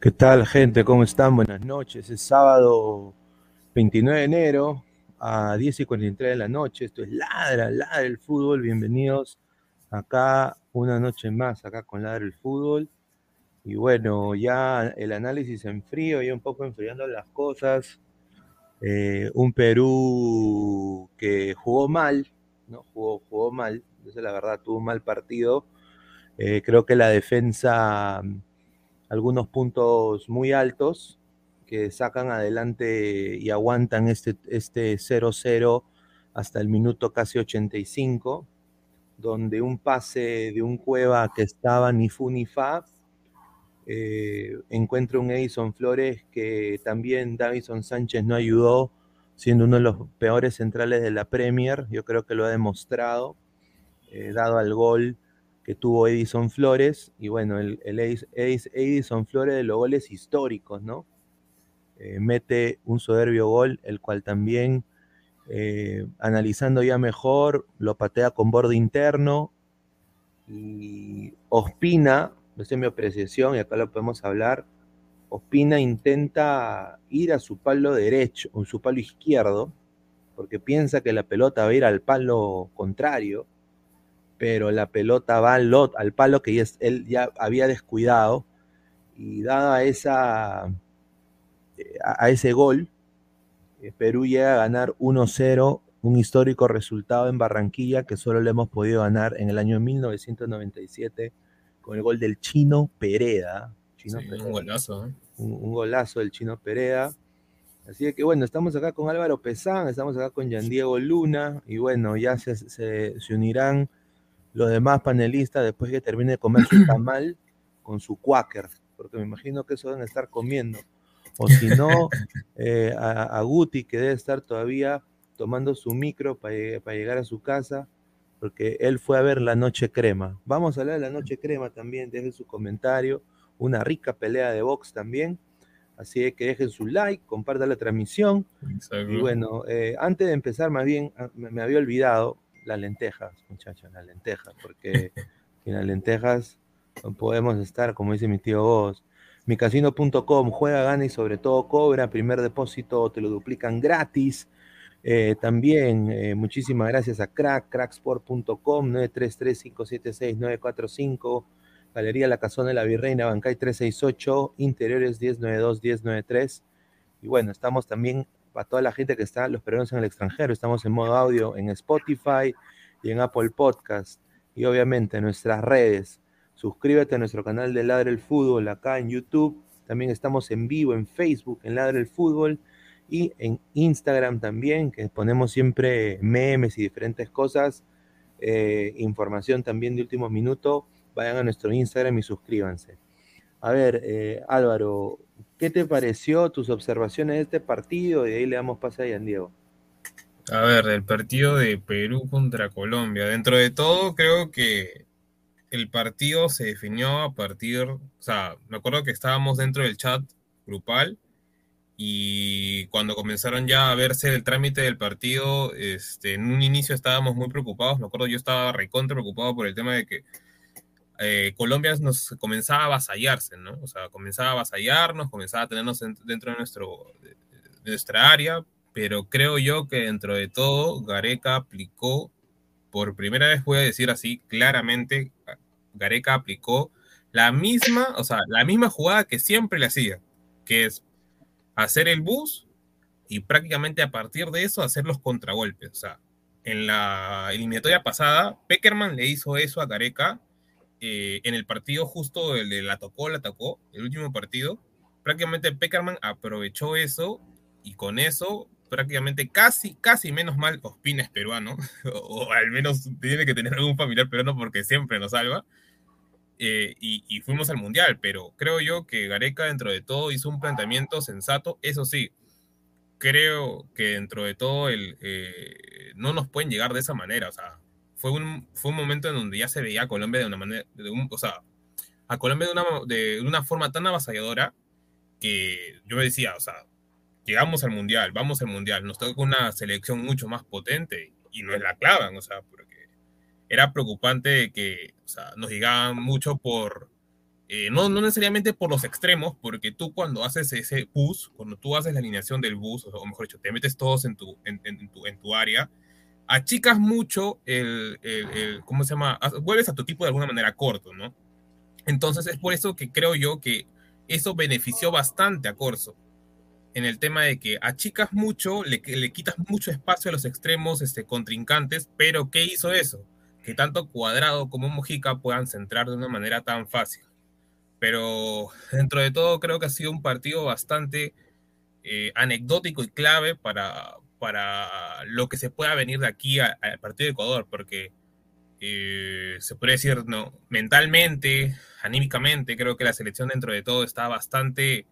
¿Qué tal gente? ¿Cómo están? Buenas noches. Es sábado 29 de enero a 10 y 43 de la noche. Esto es Ladra, Ladra el Fútbol. Bienvenidos acá una noche más, acá con Ladra el Fútbol. Y bueno, ya el análisis en frío, ya un poco enfriando las cosas. Eh, un Perú que jugó mal, ¿no? Jugó, jugó mal, esa es la verdad, tuvo un mal partido. Eh, creo que la defensa algunos puntos muy altos que sacan adelante y aguantan este 0-0 este hasta el minuto casi 85, donde un pase de un Cueva que estaba ni fu ni fa, eh, encuentra un Edison Flores que también Davison Sánchez no ayudó, siendo uno de los peores centrales de la Premier, yo creo que lo ha demostrado, eh, dado al gol que tuvo Edison Flores, y bueno, el, Edison Flores de los goles históricos, ¿no? Eh, mete un soberbio gol, el cual también eh, analizando ya mejor, lo patea con borde interno y Ospina, esa es mi apreciación y acá lo podemos hablar, Ospina intenta ir a su palo derecho, o su palo izquierdo, porque piensa que la pelota va a ir al palo contrario, pero la pelota va al, al palo que él ya había descuidado y dada esa, eh, a ese gol, eh, Perú llega a ganar 1-0, un histórico resultado en Barranquilla que solo le hemos podido ganar en el año 1997 con el gol del Chino Pereda. Un golazo. ¿eh? Un, golazo del Chino Pereda. Así que bueno, estamos acá con Álvaro Pesán, estamos acá con Yan Diego Luna y bueno, ya se, se, unirán los demás panelistas después que termine de comer su tamal con su quaker, porque me imagino que eso deben estar comiendo o si no, eh, a, Guti, que debe estar todavía tomando su micro para llegar a su casa, porque él fue a ver La Noche Crema. Vamos a hablar de La Noche Crema también, dejen su comentario, una rica pelea de box también. Así que dejen su like, compartan la transmisión. Y bueno, eh, antes de empezar, más bien, ah, me, había olvidado las lentejas, muchachos, las lentejas, porque en las lentejas podemos estar, como dice mi tío Vos, micasino.com, juega, gana y sobre todo cobra, primer depósito te lo duplican gratis. Eh, también eh, muchísimas gracias a Crack, cracksport.com, 933-576-945, Galería La Casona de la Virreina, Bancay 368, Interiores 1092-1093. Y bueno, estamos también para toda la gente que está, los peruanos en el extranjero, estamos en modo audio en Spotify y en Apple Podcast. Y obviamente en nuestras redes, Suscríbete a nuestro canal de Ladre el Fútbol acá en YouTube. También estamos en vivo en Facebook en Ladre el Fútbol y en Instagram también, que ponemos siempre memes y diferentes cosas. Eh, información también de último minuto. Vayan a nuestro Instagram y suscríbanse. A ver, eh, Álvaro, ¿qué te pareció tus observaciones de este partido? Y ahí le damos paso a Ian Diego. A ver, el partido de Perú contra Colombia. Dentro de todo, creo que el partido se definió a partir, o sea, me acuerdo que estábamos dentro del chat grupal y cuando comenzaron ya a verse el trámite del partido, este, en un inicio estábamos muy preocupados, me acuerdo yo estaba recontra preocupado por el tema de que eh, Colombia nos comenzaba a avasallarse, ¿no? O sea, comenzaba a avasallarnos, comenzaba a tenernos dentro de, nuestro, de nuestra área, pero creo yo que dentro de todo Gareca aplicó por primera vez voy a decir así claramente, Gareca aplicó la misma, o sea, la misma jugada que siempre le hacía, que es hacer el bus y prácticamente a partir de eso hacer los contragolpes. O sea, en la eliminatoria pasada, Peckerman le hizo eso a Gareca eh, en el partido justo el de la tocó, la atacó, el último partido. Prácticamente Peckerman aprovechó eso y con eso prácticamente casi, casi menos mal Ospina es peruano, o, al menos tiene que tener algún familiar peruano porque siempre nos salva. Eh, y, fuimos al mundial, pero creo yo que Gareca dentro de todo hizo un planteamiento sensato, eso sí, creo que dentro de todo el, eh, no nos pueden llegar de esa manera, o sea, fue un, fue un momento en donde ya se veía a Colombia de una manera, de un, o sea, a Colombia de una, de una forma tan avasalladora que yo me decía, o sea, llegamos al mundial, vamos al mundial, nos toca una selección mucho más potente y no es la clavan, o sea, porque era preocupante que o sea, nos llegaban mucho por, eh, no, no necesariamente por los extremos, porque tú cuando haces ese bus, cuando tú haces la alineación del bus, o mejor dicho, te metes todos en tu, en, en tu, en tu área, achicas mucho el, el, ¿cómo se llama? Vuelves a tu tipo de alguna manera corto, ¿no? Entonces es por eso que creo yo que eso benefició bastante a Corso en el tema de que achicas mucho, le, le quitas mucho espacio a los extremos este, contrincantes, pero ¿qué hizo eso? Que tanto Cuadrado como Mojica puedan centrar de una manera tan fácil. Pero dentro de todo creo que ha sido un partido bastante eh, anecdótico y clave para, para lo que se pueda venir de aquí al partido de Ecuador, porque eh, se puede decir, no, mentalmente, anímicamente, creo que la selección dentro de todo está bastante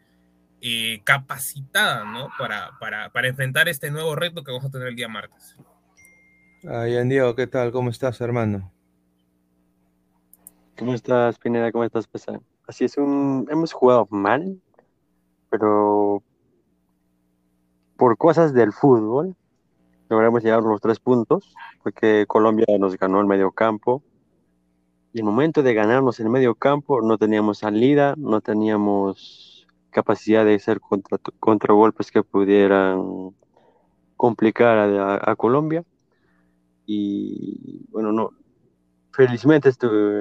eh, capacitada ¿no? para, para, para, enfrentar este nuevo reto que vamos a tener el día martes. Ay, Diego, ¿qué tal? ¿Cómo estás, hermano? ¿Cómo estás, Pineda? ¿Cómo estás, Pesa? Así es, un... hemos jugado mal, pero por cosas del fútbol logramos llegar los tres puntos, porque Colombia nos ganó el medio campo. Y el momento de ganarnos el medio campo, no teníamos salida, no teníamos capacidad de hacer contra, contragolpes que pudieran complicar a, Colombia. Y bueno, no, felizmente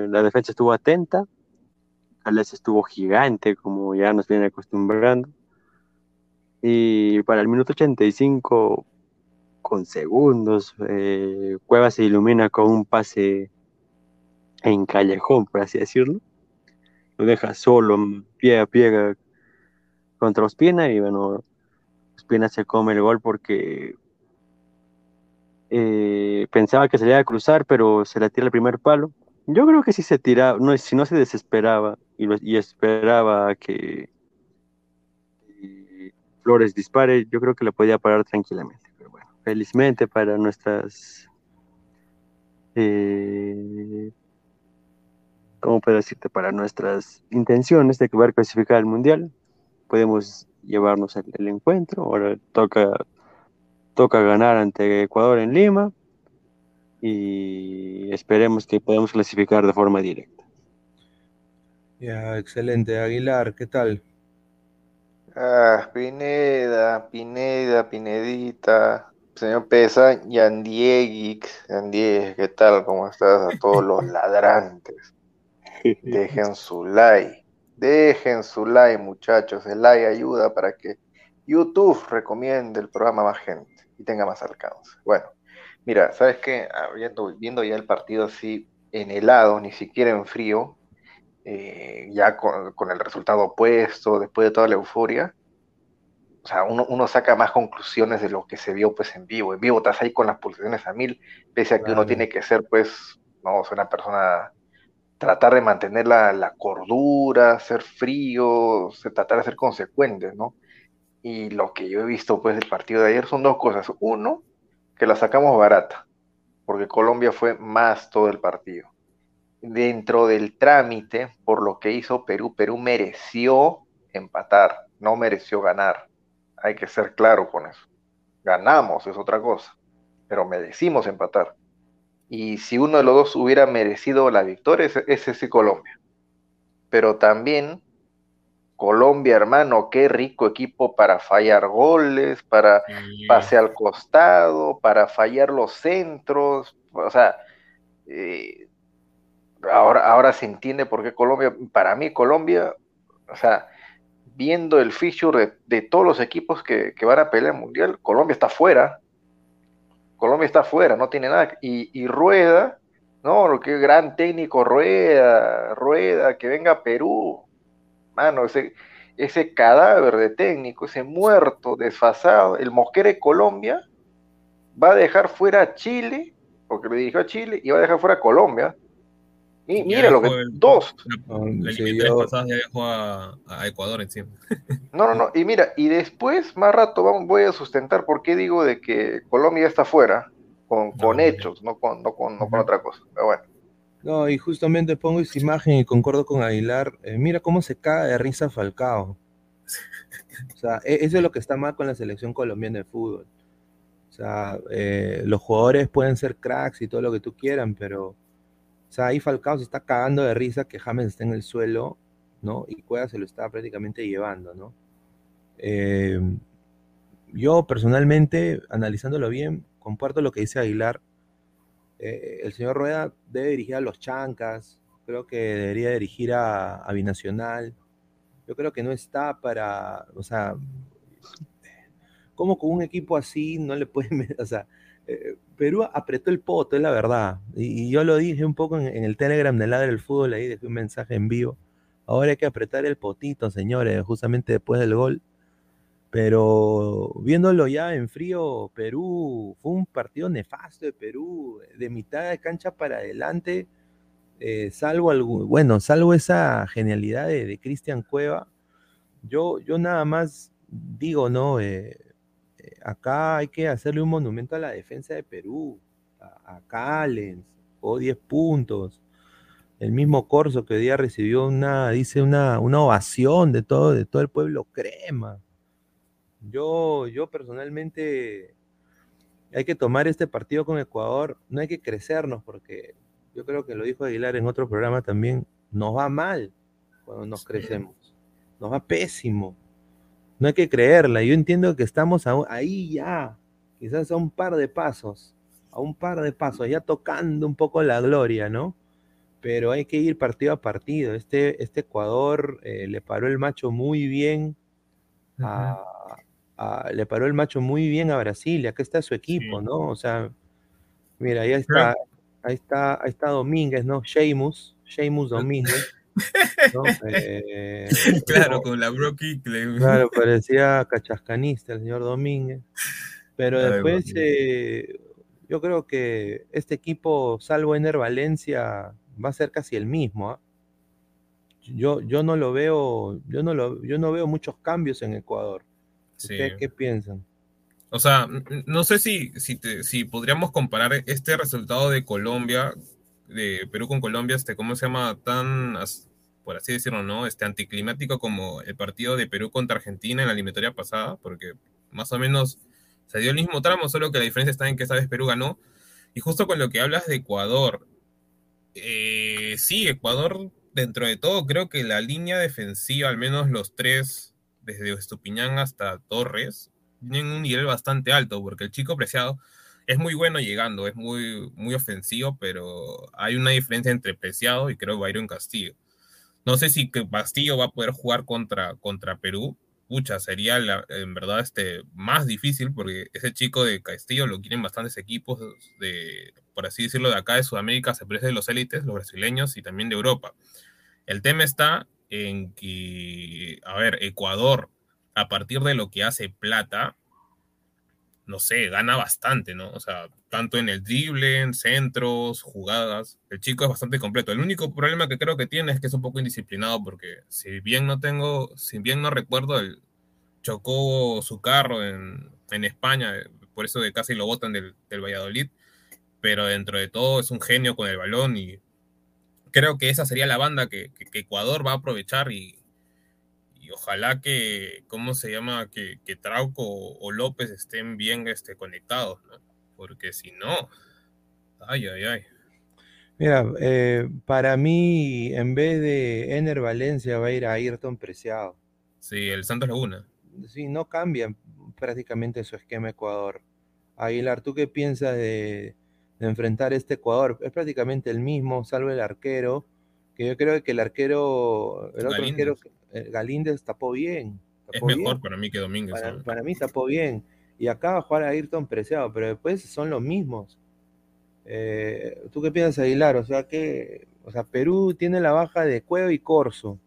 la defensa estuvo atenta, Gales estuvo gigante, como ya nos viene acostumbrando. Y para el minuto 85 con segundos. Eh, Cueva se ilumina con un pase en callejón, por así decirlo. Lo deja solo, pie a pie contra Ospina y bueno, Ospina se come el gol porque eh, pensaba que se le iba a cruzar, pero se le tira el primer palo. Yo creo que si se tiraba, no, si no se desesperaba y, y esperaba que Flores dispare, yo creo que le podía parar tranquilamente felizmente para nuestras, eh, ¿cómo puedo decirte? Para nuestras intenciones de poder clasificar al Mundial, podemos llevarnos el, encuentro. Ahora toca, toca ganar ante Ecuador en Lima y esperemos que podamos clasificar de forma directa. Ya, excelente. Aguilar, ¿qué tal? Ah, Pineda, Pineda, Pinedita, Señor Pesa, Yandiegix, Yandieg, ¿qué tal? ¿Cómo estás? A todos los ladrantes. Dejen su like. Dejen su like, muchachos. El like ayuda para que YouTube recomiende el programa a más gente y tenga más alcance. Bueno, mira, ¿sabes qué? Ah, viendo, viendo ya el partido así en helado, ni siquiera en frío, eh, ya con, con el resultado opuesto, después de toda la euforia, o sea, uno, saca más conclusiones de lo que se vio pues en vivo. En vivo estás ahí con las pulsaciones a mil, pese a que uno tiene que ser pues, no, una persona, tratar de mantener la, cordura, ser frío, tratar de ser consecuente, ¿no? Y lo que yo he visto pues del partido de ayer son dos cosas. Uno, que la sacamos barata, porque Colombia fue más todo el partido. Dentro del trámite, por lo que hizo Perú, Perú mereció empatar, no mereció ganar hay que ser claro con eso. Ganamos es otra cosa, pero merecimos empatar. Y si uno de los dos hubiera merecido la victoria, ese es Colombia. Pero también Colombia, hermano, qué rico equipo para fallar goles, para pase al costado, para fallar los centros. O sea, eh, ahora, ahora se entiende por qué Colombia, para mí Colombia, o sea, viendo el feature de, todos los equipos que, van a pelear el mundial, Colombia está fuera. Colombia está fuera, no tiene nada. Y, Rueda, no, que gran técnico Rueda, Rueda, que venga a Perú. Mano, ese, ese cadáver de técnico, ese muerto, desfasado, el Mosquera de Colombia, va a dejar fuera a Chile, porque le dirigió a Chile, y va a dejar fuera a Colombia y mira lo que. dos. Ya dejó a, Ecuador encima. No, no, no. Y mira, y después, más rato, vamos, voy a sustentar por qué digo de que Colombia está fuera, con, con hechos, no con, no, con, no con otra cosa. Pero bueno. No, y justamente pongo esa imagen y concuerdo con Aguilar. Eh, mira cómo se cae de risa Falcao. O sea, e, eso es lo que está mal con la selección colombiana de fútbol. O sea, eh, los jugadores pueden ser cracks y todo lo que tú quieran, pero o sea, ahí Falcao se está cagando de risa que James está en el suelo, ¿no? Y Cueva se lo está prácticamente llevando, ¿no? Eh, yo personalmente, analizándolo bien, comparto lo que dice Aguilar. Eh, el señor Rueda debe dirigir a los Chancas, creo que debería dirigir a, Binacional. Yo creo que no está para, o sea, ¿cómo con un equipo así no le puede, o sea, eh, Perú apretó el poto, es la verdad. Y, yo lo dije un poco en, el Telegram de Ladre del Fútbol, ahí dejé un mensaje en vivo. Ahora hay que apretar el potito, señores, justamente después del gol. Pero viéndolo ya en frío, Perú fue un partido nefasto de Perú, de mitad de cancha para adelante, eh, salvo algo, bueno, salvo esa genialidad de, Cristian Cueva. Yo, yo nada más digo, ¿no? Eh, acá hay que hacerle un monumento a la defensa de Perú, a, Callens, o 10 puntos. El mismo Corso que hoy día recibió una, dice, una, una ovación de todo, de todo el pueblo crema. Yo, yo personalmente hay que tomar este partido con Ecuador, no hay que crecernos, porque yo creo que lo dijo Aguilar en otro programa también, nos va mal cuando nos crecemos, nos va pésimo. No hay que creerla, yo entiendo que estamos ahí ya, quizás a un par de pasos, a un par de pasos, ya tocando un poco la gloria, ¿no? Pero hay que ir partido a partido. Este, este Ecuador eh, le paró el macho muy bien le paró el macho muy bien a Brasil, acá está su equipo, ¿no? O sea, mira, ahí está, ahí está, ahí está Domínguez, ¿no? Sheamus, Sheamus Domínguez. Eh, claro, con la Brocky. Claro, parecía cachascanista el señor Domínguez. Pero después, eh, yo creo que este equipo, salvo Ener Valencia, va a ser casi el mismo. ¿ah? Yo, yo no lo veo, yo no lo, yo no veo muchos cambios en Ecuador. ¿Qué piensan? O sea, no sé si, si, si, podríamos comparar este resultado de Colombia, de Perú con Colombia, este, ¿cómo se llama? Tan, por así decirlo, ¿no? Este anticlimático como el partido de Perú contra Argentina en la eliminatoria pasada, porque más o menos se dio el mismo tramo, solo que la diferencia está en que esta vez Perú ganó. Y justo con lo que hablas de Ecuador, eh, sí, Ecuador, dentro de todo, creo que la línea defensiva, al menos los tres desde Estupiñán hasta Torres, tienen un nivel bastante alto, porque el chico Preciado es muy bueno llegando, es muy, muy ofensivo, pero hay una diferencia entre Preciado y creo Byron Castillo. No sé si Castillo va a poder jugar contra, contra Perú. Pucha, sería en verdad este, más difícil porque ese chico de Castillo lo quieren bastantes equipos de, por así decirlo, de acá de Sudamérica, se parece de los élites, los brasileños y también de Europa. El tema está en que, a ver, Ecuador, a partir de lo que hace Plata, no sé, gana bastante, ¿no? O sea, tanto en el drible, en centros, jugadas. El chico es bastante completo. El único problema que creo que tiene es que es un poco indisciplinado porque si bien no tengo, si bien no recuerdo, el, chocó su carro en, España, por eso que casi lo botan del, del Valladolid, pero dentro de todo es un genio con el balón y creo que esa sería la banda que, Ecuador va a aprovechar y, ojalá que, ¿cómo se llama? Que, Trauco o, López estén bien este, conectados, ¿no? Porque si no, ay, ay, ay. Mira, eh, para mí, en vez de Ener Valencia, va a ir a Ayrton Preciado. Sí, el Santos Laguna. Sí, no cambia prácticamente su esquema Ecuador. Aguilar, ¿tú qué piensas de, de enfrentar este Ecuador. Es prácticamente el mismo, salvo el arquero, que yo creo que el arquero, el otro arquero, eh, Galíndez tapó bien. es mejor para mí que Domínguez. Para, mí tapó bien. Y acá va a jugar a Ayrton Preciado, pero después son los mismos. Eh, ¿Tú qué piensas, Aguilar? O sea, que o sea, Perú tiene la baja de Cueva y Corso.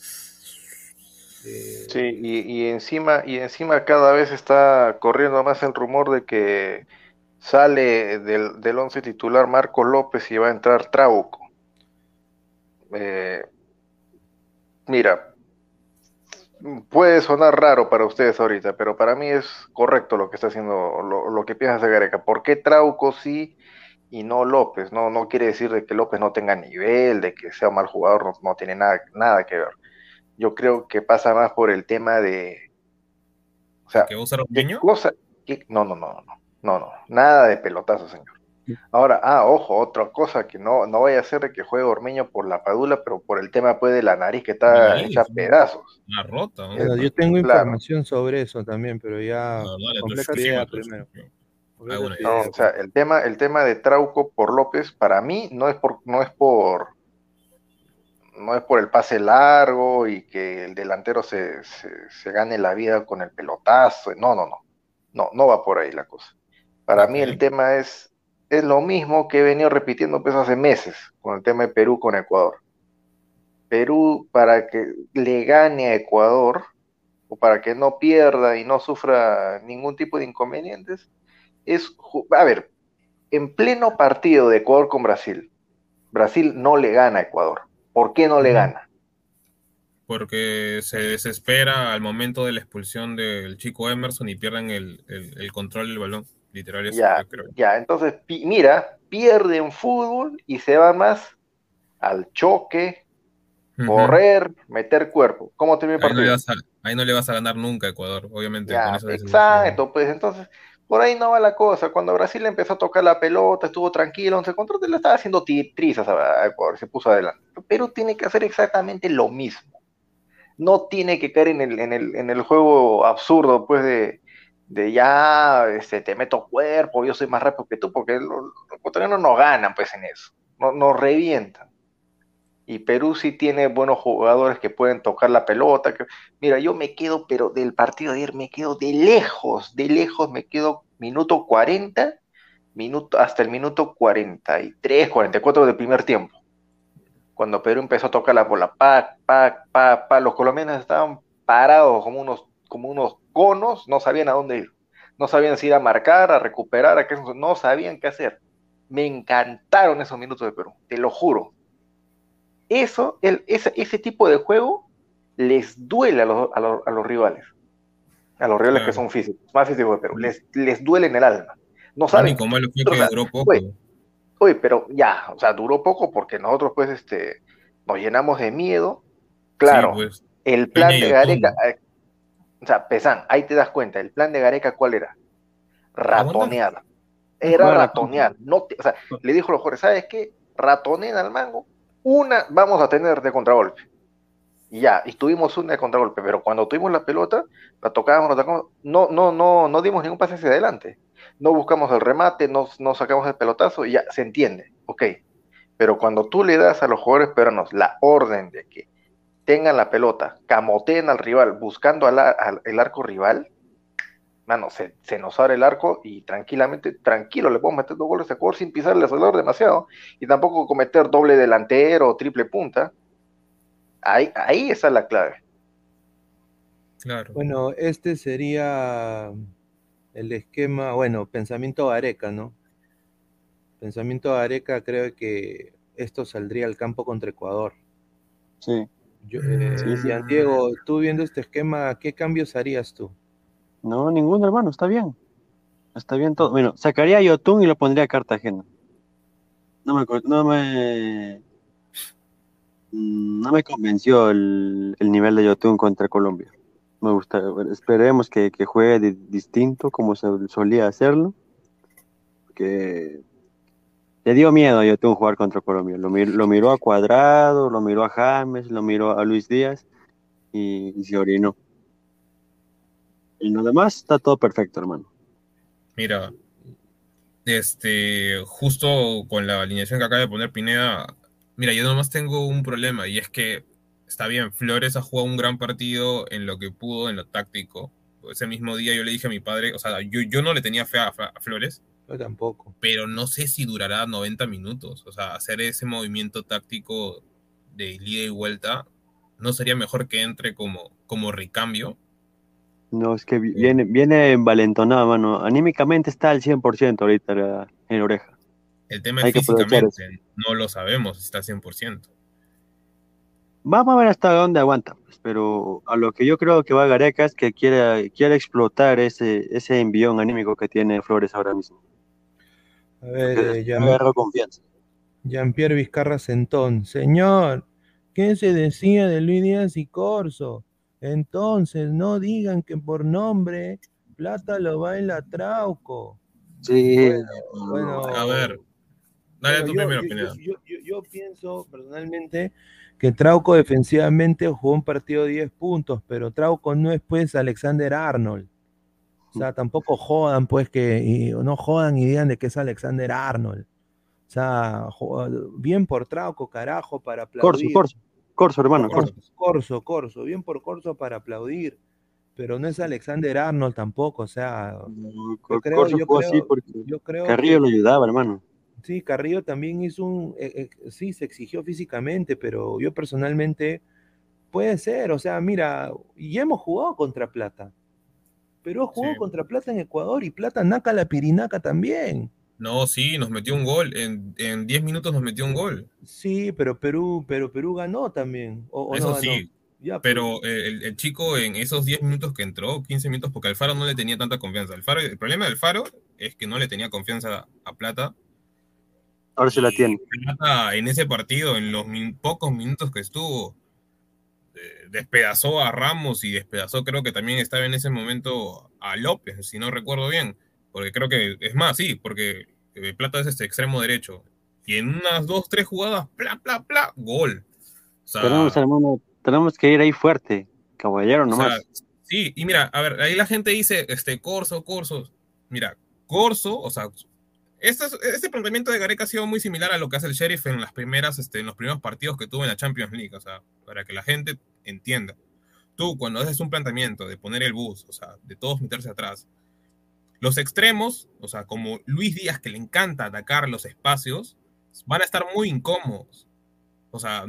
sí, y, y, encima, y encima cada vez está corriendo más el rumor de que sale del, del once titular Marco López y va a entrar Trauco. Eh, mira, puede sonar raro para ustedes ahorita, pero para mí es correcto lo que está haciendo, lo, que piensa Gareca. ¿Por qué Trauco sí y no López? No, no quiere decir de que López no tenga nivel, de que sea un mal jugador, no, tiene nada, nada que ver. Yo creo que pasa más por el tema de... O sea, ¿Que usa cosa, no, no, no, no. No, no, nada de pelotazo, señor. Ahora, ah, ojo, otra cosa que no, no vaya a ser de que juegue Ormeño por la padula, pero por el tema pues de la nariz que está hecha pedazos. La rota. yo tengo información sobre eso también, pero ya primero. no, o sea, el tema, el tema de Trauco por López, para mí, no es por, no es por, no es por el pase largo y que el delantero se, se, se gane la vida con el pelotazo. No, no, no. No, no va por ahí la cosa. Para mí el tema es, es lo mismo que he venido repitiendo pues hace meses con el tema de Perú con Ecuador. Perú para que le gane a Ecuador o para que no pierda y no sufra ningún tipo de inconvenientes, es, a ver, en pleno partido de Ecuador con Brasil, Brasil no le gana a Ecuador. ¿Por qué no le gana? Porque se desespera al momento de la expulsión del chico Emerson y pierden el, el control del balón. Literal, ya, ya, entonces, mira, pierde en fútbol y se va más al choque, correr, meter cuerpo. ¿Cómo termina el partido? Ahí no, le vas a ganar nunca a Ecuador, obviamente. exacto, pues entonces, Por ahí no va la cosa. Cuando Brasil empezó a tocar la pelota, estuvo tranquilo, se control le estaba haciendo trizas, se puso adelante. Perú tiene que hacer exactamente lo mismo. No tiene que caer en el, en el, en el juego absurdo, pues, de, de ya este, te meto cuerpo, yo soy más rápido que tú, porque los, los no nos ganan pues en eso, no, nos revientan. Y Perú sí tiene buenos jugadores que pueden tocar la pelota. Mira, yo me quedo, pero del partido de ayer me quedo de lejos, de lejos me quedo minuto 40, minuto, hasta el minuto 43, 44 del primer tiempo. Cuando Perú empezó a tocar la bola, pa, pa, pa, pa, los colombianos estaban parados como unos, como unos conos, no sabían a dónde ir. No sabían si ir a marcar, a recuperar, a qué, no sabían qué hacer. Me encantaron esos minutos de Perú, te lo juro. Eso, el, ese, ese tipo de juego les duele a los, a los, a los rivales. A los rivales que son físicos, más físicos de Perú. Les, les duele en el alma. No saben. Como que duró poco. Oye, pero ya, o sea, duró poco porque nosotros, pues, este, nos llenamos de miedo. Claro, pues, el plan de Gareca, o sea, Pesán, ahí te das cuenta, el plan de Gareca, ¿cuál era? Ratonear. Era ratonear. No o sea, le dijo a los jugadores, ¿sabes qué? Ratoneen al mango. Una vamos a tener de contragolpe. Y ya, y tuvimos una de contragolpe, pero cuando tuvimos la pelota, la tocábamos, la tocábamos, no, no, no, no dimos ningún pase hacia adelante. No buscamos el remate, no, no sacamos el pelotazo y ya, se entiende, ok. Pero cuando tú le das a los jugadores peruanos la orden de que tengan la pelota, camoteen al rival buscando al, el arco rival, mano, se, se, nos abre el arco y tranquilamente, tranquilo, le podemos meter dos goles a Ecuador sin pisarle el acelerador demasiado y tampoco cometer doble delantero o triple punta. Ahí, ahí está la clave. Claro. Bueno, este sería el esquema, bueno, pensamiento Areca, ¿no? Pensamiento Areca creo que esto saldría al campo contra Ecuador. Sí. Yo, eh, Diego, tú viendo este esquema, ¿qué cambios harías tú? No, ninguno, hermano, está bien. Está bien todo. Bueno, sacaría a Yotun y lo pondría a Cartagena. No me, no me, mm, no me convenció el, nivel de Yotun contra Colombia. Me gusta, esperemos que, juegue distinto como se solía hacerlo. Que le dio miedo a Yotun jugar contra Colombia. Lo, miró a Cuadrado, lo miró a James, lo miró a Luis Díaz y, se orinó. Y lo demás está todo perfecto, hermano. Mira, este, justo con la alineación que acaba de poner Pineda, mira, yo nomás tengo un problema y es que está bien, Flores ha jugado un gran partido en lo que pudo, en lo táctico. Ese mismo día yo le dije a mi padre, o sea, yo no le tenía fe a Flores, tampoco. Pero no sé si durará 90 minutos. O sea, hacer ese movimiento táctico de ida y vuelta, ¿no sería mejor que entre como, como recambio? No, es que viene, viene envalentonado, mano. Anímicamente está al 100% ahorita en oreja. El tema es físicamente, no lo sabemos si está al 100%. Vamos a ver hasta dónde aguanta, pues, pero a lo que yo creo que va Gareca es que quiere, quiere explotar ese, ese envión anímico que tiene Flores ahora mismo. A ver, eh, Jean, Vizcarra Sentón. Señor, ¿qué se decía de Luis Díaz y Corso? Entonces, no digan que por nombre Plata lo va en la Trauco. Sí. Bueno, a ver, dale tu primera opinión. Yo, pienso personalmente que Trauco defensivamente jugó un partido de 10 puntos, pero Trauco no es pues Alexander Arnold. O sea, tampoco jodan, pues, que y, no jodan y digan de que es Alexander Arnold. O sea, bien por Trauco, carajo, para aplaudir. Corso, Corso, Corso, hermano, Corso. Corso, Corso, bien por Corso para aplaudir. Pero no es Alexander Arnold tampoco, o sea. yo creo, yo creo, yo creo Carrillo lo ayudaba, hermano. Sí, Carrillo también hizo un. Eh, eh, sí, se exigió físicamente, pero yo personalmente. Puede ser, o sea, mira, y hemos jugado contra Plata. Perú jugó contra Plata en Ecuador y Plata naca la pirinaca también. No, sí, nos metió un gol. En 10 minutos nos metió un gol. Sí, pero Perú, pero Perú ganó también. O, Eso sí. Pues. pero el, chico en esos 10 minutos que entró, 15 minutos, porque Alfaro no le tenía tanta confianza. Alfaro, el problema del Faro es que no le tenía confianza a Plata. Ahora se la tiene. Plata en ese partido, en los pocos minutos que estuvo, despedazó a Ramos y despedazó, creo que también estaba en ese momento a López, si no recuerdo bien. Porque creo que, es más, sí, porque eh, Plata es este extremo derecho. Y en unas dos, tres jugadas, pla, pla, pla, gol. O sea, tenemos, hermano, tenemos que ir ahí fuerte, caballero o nomás. sea, sí, y mira, a ver, ahí la gente dice, este, Corso, Corso. Mira, Corso, o sea, este, este planteamiento de Gareca ha sido muy similar a lo que hace el Sheriff en las primeras, este, en los primeros partidos que tuvo en la Champions League, o sea, para que la gente entienda. Tú, cuando haces un planteamiento de poner el bus, o sea, de todos meterse atrás, los extremos, o sea, como Luis Díaz, que le encanta atacar los espacios, van a estar muy incómodos. O sea,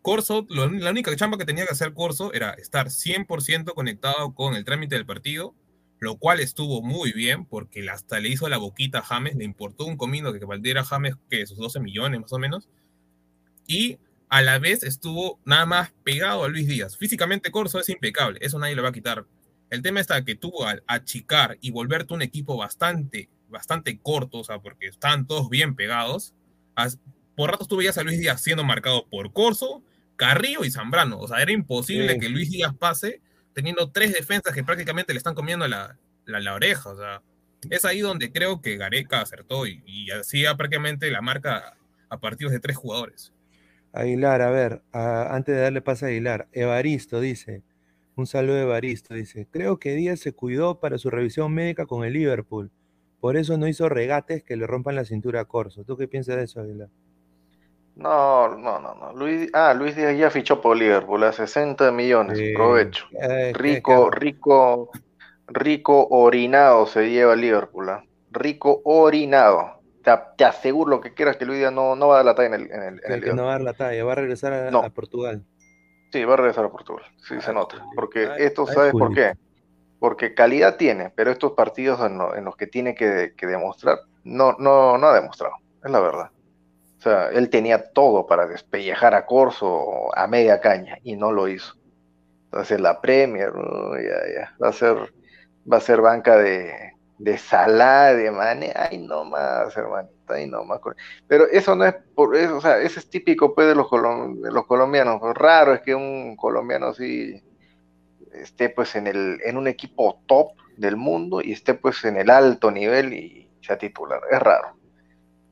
Corso, lo- la única chamba que tenía que hacer Corso era estar 100% conectado con el trámite del partido, lo cual estuvo muy bien, porque hasta le hizo la boquita a James, le importó un comino que valiera James, que sus 12 millones más o menos, y a la vez estuvo nada más pegado a Luis Díaz. Físicamente Corso es impecable, eso nadie le va a quitar. El tema está que tú al achicar y volverte un equipo bastante, bastante corto, o sea, porque estaban todos bien pegados, por ratos tú veías a Luis Díaz siendo marcado por Corso, Carrillo y Zambrano. O sea, era imposible Sí. que Luis Díaz pase teniendo tres defensas que prácticamente le están comiendo la, la, oreja. O sea, es ahí donde creo que Gareca acertó y, y hacía prácticamente la marca a partidos de tres jugadores. Aguilar, a ver, antes de darle pase a Aguilar, Evaristo dice, un saludo de Evaristo, dice, creo que Díaz se cuidó para su revisión médica con el Liverpool, por eso no hizo regates que le rompan la cintura a Corso. ¿Tú qué piensas de eso, Aguilar? No, no, no, no. Luis, ah, Luis Díaz ya fichó por Liverpool a 60 millones. Provecho. eh, Rico, rico, rico orinado se lleva Liverpool. ¿ah? Rico orinado. Te, te aseguro lo que quieras que Luis Díaz no, no va a dar la talla en el, en el, en que- el que Liverpool. no va a dar la talla, va a regresar a, No. a Portugal. Sí, va a regresar a Portugal. Sí, se Ay, nota. Porque Ay, esto, ¿sabes por qué? Porque calidad tiene, pero estos partidos en, lo- en los que tiene que, que demostrar, no, no, no ha demostrado. Es la verdad. O sea, él tenía todo para despellejar a Corso a media caña y no lo hizo. Entonces la Premier, ya, ya, va a ser, va a ser banca de, de Salah, de Mane, ay no más, hermanito, ay no más. Pero eso no es por eso, o sea, eso es típico pues de los, colom- de los colombianos. Raro es que un colombiano así esté pues en el, en un equipo top del mundo y esté pues en el alto nivel y sea titular. Es raro.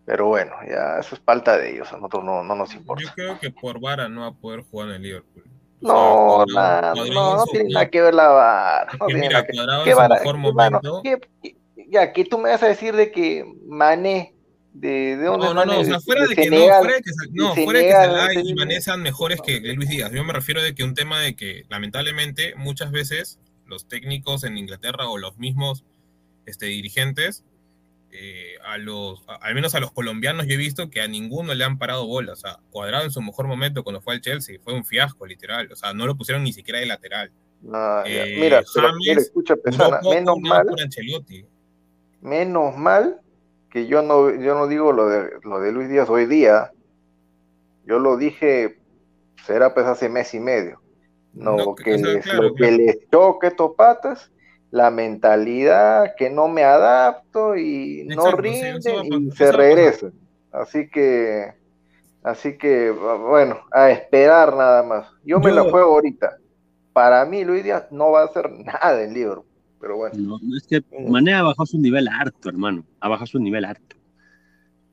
Pero bueno, ya eso es falta de ellos, a nosotros no, no nos Yo importa. creo que por Vara no va a poder jugar en el Liverpool. No, nada, no, no tiene nada que ver la vara. No tiene nada que ¿Qué su vara? ¿Qué, momento. ¿Qué- qué- ya, que tú me vas a decir de que Mané, de, de dónde No, no, no, o sea, fuera de de que no, fuera de que, no, fuera de que y Mané sean mejores que Luis Díaz. Yo me refiero de que un tema de que lamentablemente muchas veces los técnicos en Inglaterra o los mismos este, dirigentes, eh, a los, a- al menos a los colombianos yo he visto que a ninguno le han parado bola. O sea, Cuadrado en su mejor momento cuando fue al Chelsea fue un fiasco literal. O sea, no lo pusieron ni siquiera de lateral. Ya. Eh, Mira, pero James mira, escucha, poco menos mal, menos mal que yo no, yo no digo lo de, lo de Luis Díaz hoy día. Yo lo dije, será pues hace mes y medio. No, No, que o sea, les- claro, lo que les choque estos patas, la mentalidad que no me adapto y no sí, rinden y pasar, se eso va a pasar. regresan. Así que, así que, bueno, a esperar nada más. Yo me la juego ahorita. Para mí, Luis Díaz no va a hacer nada en Liverpool, pero bueno. No, no, es que Mané ha bajado su nivel harto, hermano. Ha bajado su nivel harto.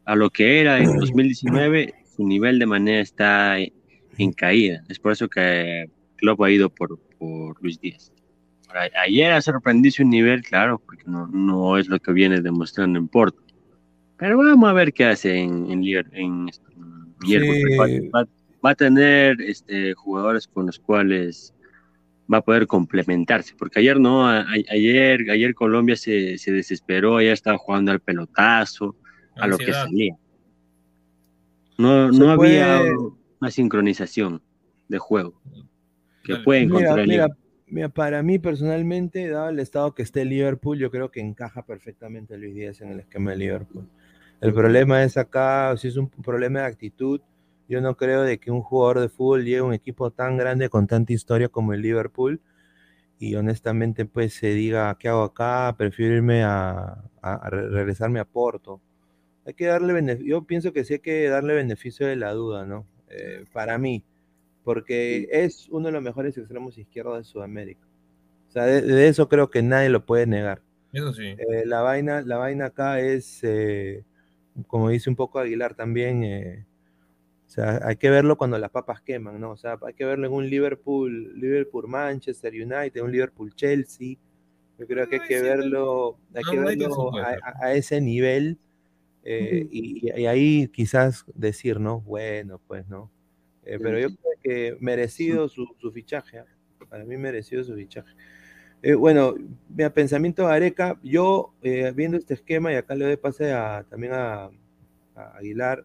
A lo que era en 2019, su nivel de Mané está en caída. Es por eso que Klopp ha ido por, por Luis Díaz. Ayer ha sorprendido su nivel, claro, porque no, no es lo que viene demostrando en Porto. Pero vamos a ver qué hace en, en, en, esto, en. Sí. Va, va- va a tener este, jugadores con los cuales va a poder complementarse, porque ayer no, a- ayer, ayer Colombia se, se desesperó, ayer estaba jugando al pelotazo, a lo que salía. No, no había puede- una sincronización de juego que Dale. puede Mira, encontrar el mira. Mira, para mí personalmente, dado el estado que esté Liverpool, yo creo que encaja perfectamente Luis Díaz en el esquema de Liverpool. El problema es acá, si es un problema de actitud, yo no creo de que un jugador de fútbol llegue a un equipo tan grande con tanta historia como el Liverpool y honestamente pues se diga, ¿qué hago acá? Prefiero irme a, a- a re- regresarme a Porto. Hay que darle beneficio, yo pienso que sí hay que darle beneficio de la duda, ¿no? Eh, para mí, porque es uno de los mejores extremos izquierdos de Sudamérica. O sea, de, de eso creo que nadie lo puede negar. Eso sí. Eh, la, vaina, la vaina acá es, eh, como dice un poco Aguilar también, eh, o sea, hay que verlo cuando las papas queman, ¿no? O sea, hay que verlo en un Liverpool, Liverpool Manchester United, un Liverpool Chelsea. Yo creo que hay que verlo, hay que verlo a, ese nivel y, ahí quizás decir, ¿no? Bueno, pues, ¿no? pero yo creo que merecido su, su fichaje, ¿ah? para mí merecido su fichaje. Eh, bueno, mira, pensamiento de Areca, yo eh, viendo este esquema, y acá le doy pase a, también a, Aguilar,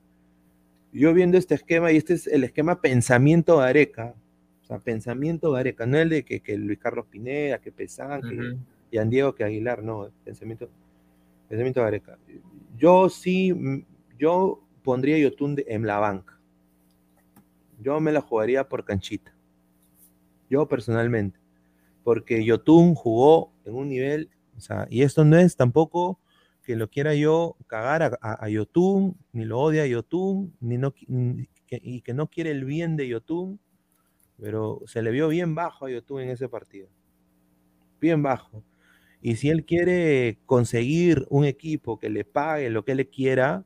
yo viendo este esquema, y este es el esquema pensamiento de Areca, o sea, pensamiento de Areca, no el de que, Luis Carlos Pineda, que Pesán, que Yan Diego, que Aguilar, no, pensamiento, pensamiento de Areca. Yo sí, yo pondría Yotun en la banca. Yo me la jugaría por canchita. Yo personalmente porque Yotun jugó en un nivel, y esto no es tampoco que lo quiera yo cagar a, Yotun, ni lo odia a Yotun, ni no, y que no quiere el bien de Yotun, pero se le vio bien bajo a Yotun en ese partido. Bien bajo. Y si él quiere conseguir un equipo que le pague lo que le quiera,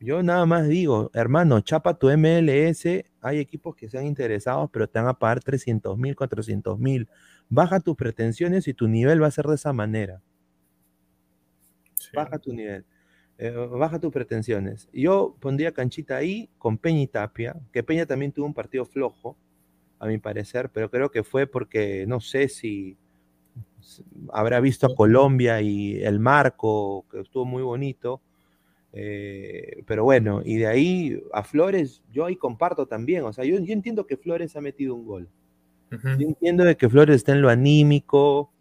yo nada más digo, hermano, chapa tu MLS, hay equipos que sean interesados, pero te van a pagar 300 mil, 400 mil baja tus pretensiones y tu nivel va a ser de esa manera. Baja tu nivel. Eh, baja tus pretensiones. Yo pondría canchita ahí con Peña y Tapia, que Peña también tuvo un partido flojo, a mi parecer, pero creo que fue porque no sé si habrá visto a Colombia y el marco, que estuvo muy bonito. Eh, pero bueno, y de ahí a Flores, yo ahí comparto también. O sea, yo, yo entiendo que Flores ha metido un gol. Yo entiendo de que Flores está en lo anímico,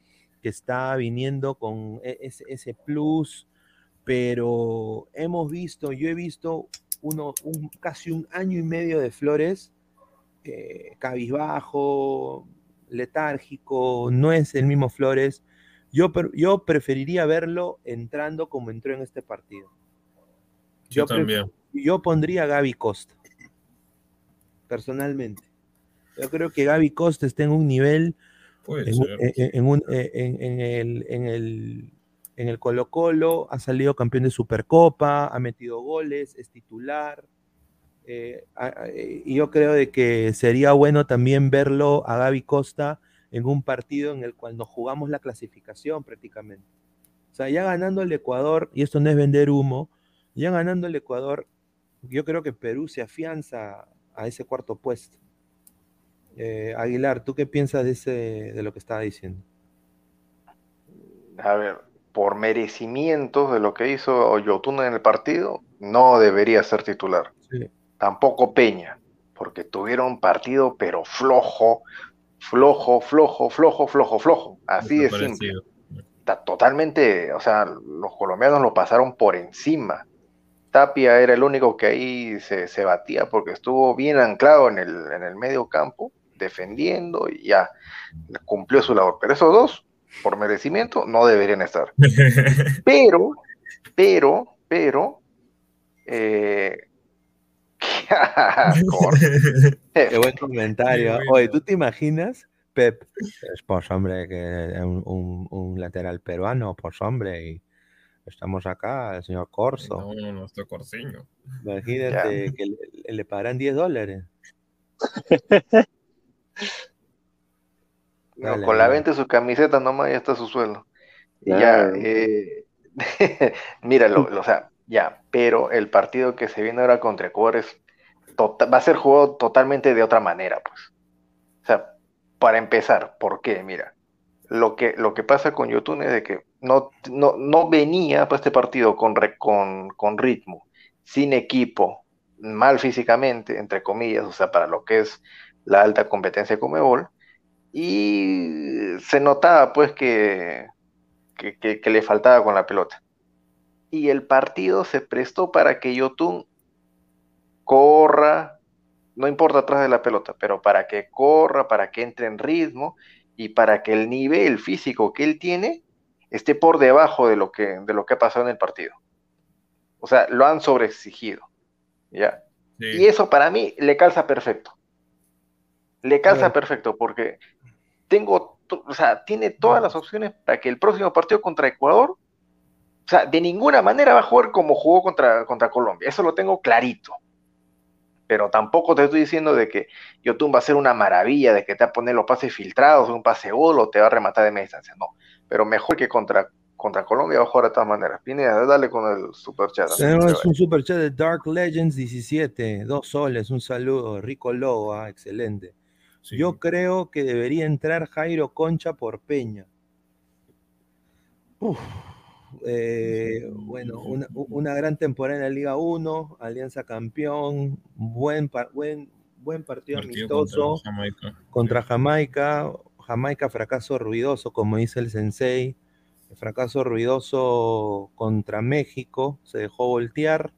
que está viniendo con e, ese, plus, pero hemos visto, yo he visto uno, un, casi un año y medio de Flores eh, cabizbajo, letárgico, no es el mismo Flores. Yo, yo preferiría verlo entrando como entró en este partido. Yo, también. Yo pondría a Gaby Costa, personalmente. Yo creo que Gaby Costa está en un nivel en, el, en el Colo Colo, ha salido campeón de Supercopa, ha metido goles, es titular. Eh, y yo creo de que sería bueno también verlo a Gaby Costa en un partido en el cual nos jugamos la clasificación prácticamente. O sea, ya ganando el Ecuador, y esto no es vender humo, ya ganando el Ecuador, yo creo que Perú se afianza a ese cuarto puesto. Eh, Aguilar, ¿tú qué piensas de, ese, de lo que estaba diciendo? A ver, por merecimientos de lo que hizo Yotun en el partido, no debería ser titular. Tampoco Peña, porque tuvieron partido pero flojo, flojo, flojo, flojo, flojo, flojo. Así de simple. Está totalmente, o sea, los colombianos lo pasaron por encima. Tapia era el único que ahí se, se batía porque estuvo bien anclado en el, en el medio campo defendiendo y ya cumplió su labor. Pero esos dos, por merecimiento, no deberían estar. Pero, pero, pero, eh... Qué buen comentario. Oye, ¿tú te imaginas, Pep? Es pues hombre, que un, un, lateral peruano, pues hombre, y estamos acá, el señor Corso. No, no, no, estoy Corsiño. Imagínate que le, le pagarán 10 dólares. con la venta de su camiseta nomás ya está su sueldo. Y ya, eh, míralo, o sea, ya, pero el partido que se viene ahora contra Ecuador tota, va a ser jugado totalmente de otra manera, pues. O sea, para empezar, ¿por qué? Mira, lo que, lo que pasa con Yotun es de que no, no, venía para este partido con, con, con ritmo, sin equipo, mal físicamente, entre comillas, o sea, para lo que es la alta competencia de Comebol, y se notaba pues que, que, le faltaba con la pelota. Y el partido se prestó para que Yotun corra, no importa atrás de la pelota, pero para que corra, para que entre en ritmo y para que el nivel físico que él tiene esté por debajo de lo que, de lo que ha pasado en el partido. O sea, lo han sobreexigido. ¿ya? Y eso para mí le calza perfecto. Le calza perfecto porque tengo o sea, tiene todas las opciones para que el próximo partido contra Ecuador, o sea, de ninguna manera va a jugar como jugó contra, contra Colombia. Eso lo tengo clarito. Pero tampoco te estoy diciendo de que Yotun va a ser una maravilla, de que te va a poner los pases filtrados, un pase gol o te va a rematar de media distancia. No. Pero mejor que contra, contra Colombia va a jugar de todas maneras. Pineda, dale con el super chat. Tenemos un super chat de Dark Legends 17, dos soles, un saludo. Rico Lobo, ah, excelente. Yo creo que debería entrar Jairo Concha por Peña. Eh, bueno, una, gran temporada en la Liga 1, Alianza campeón, buen, buen, buen partido, amistoso contra Jamaica. Jamaica. Fracaso ruidoso, como dice el Sensei. Fracaso ruidoso contra México, se dejó voltear.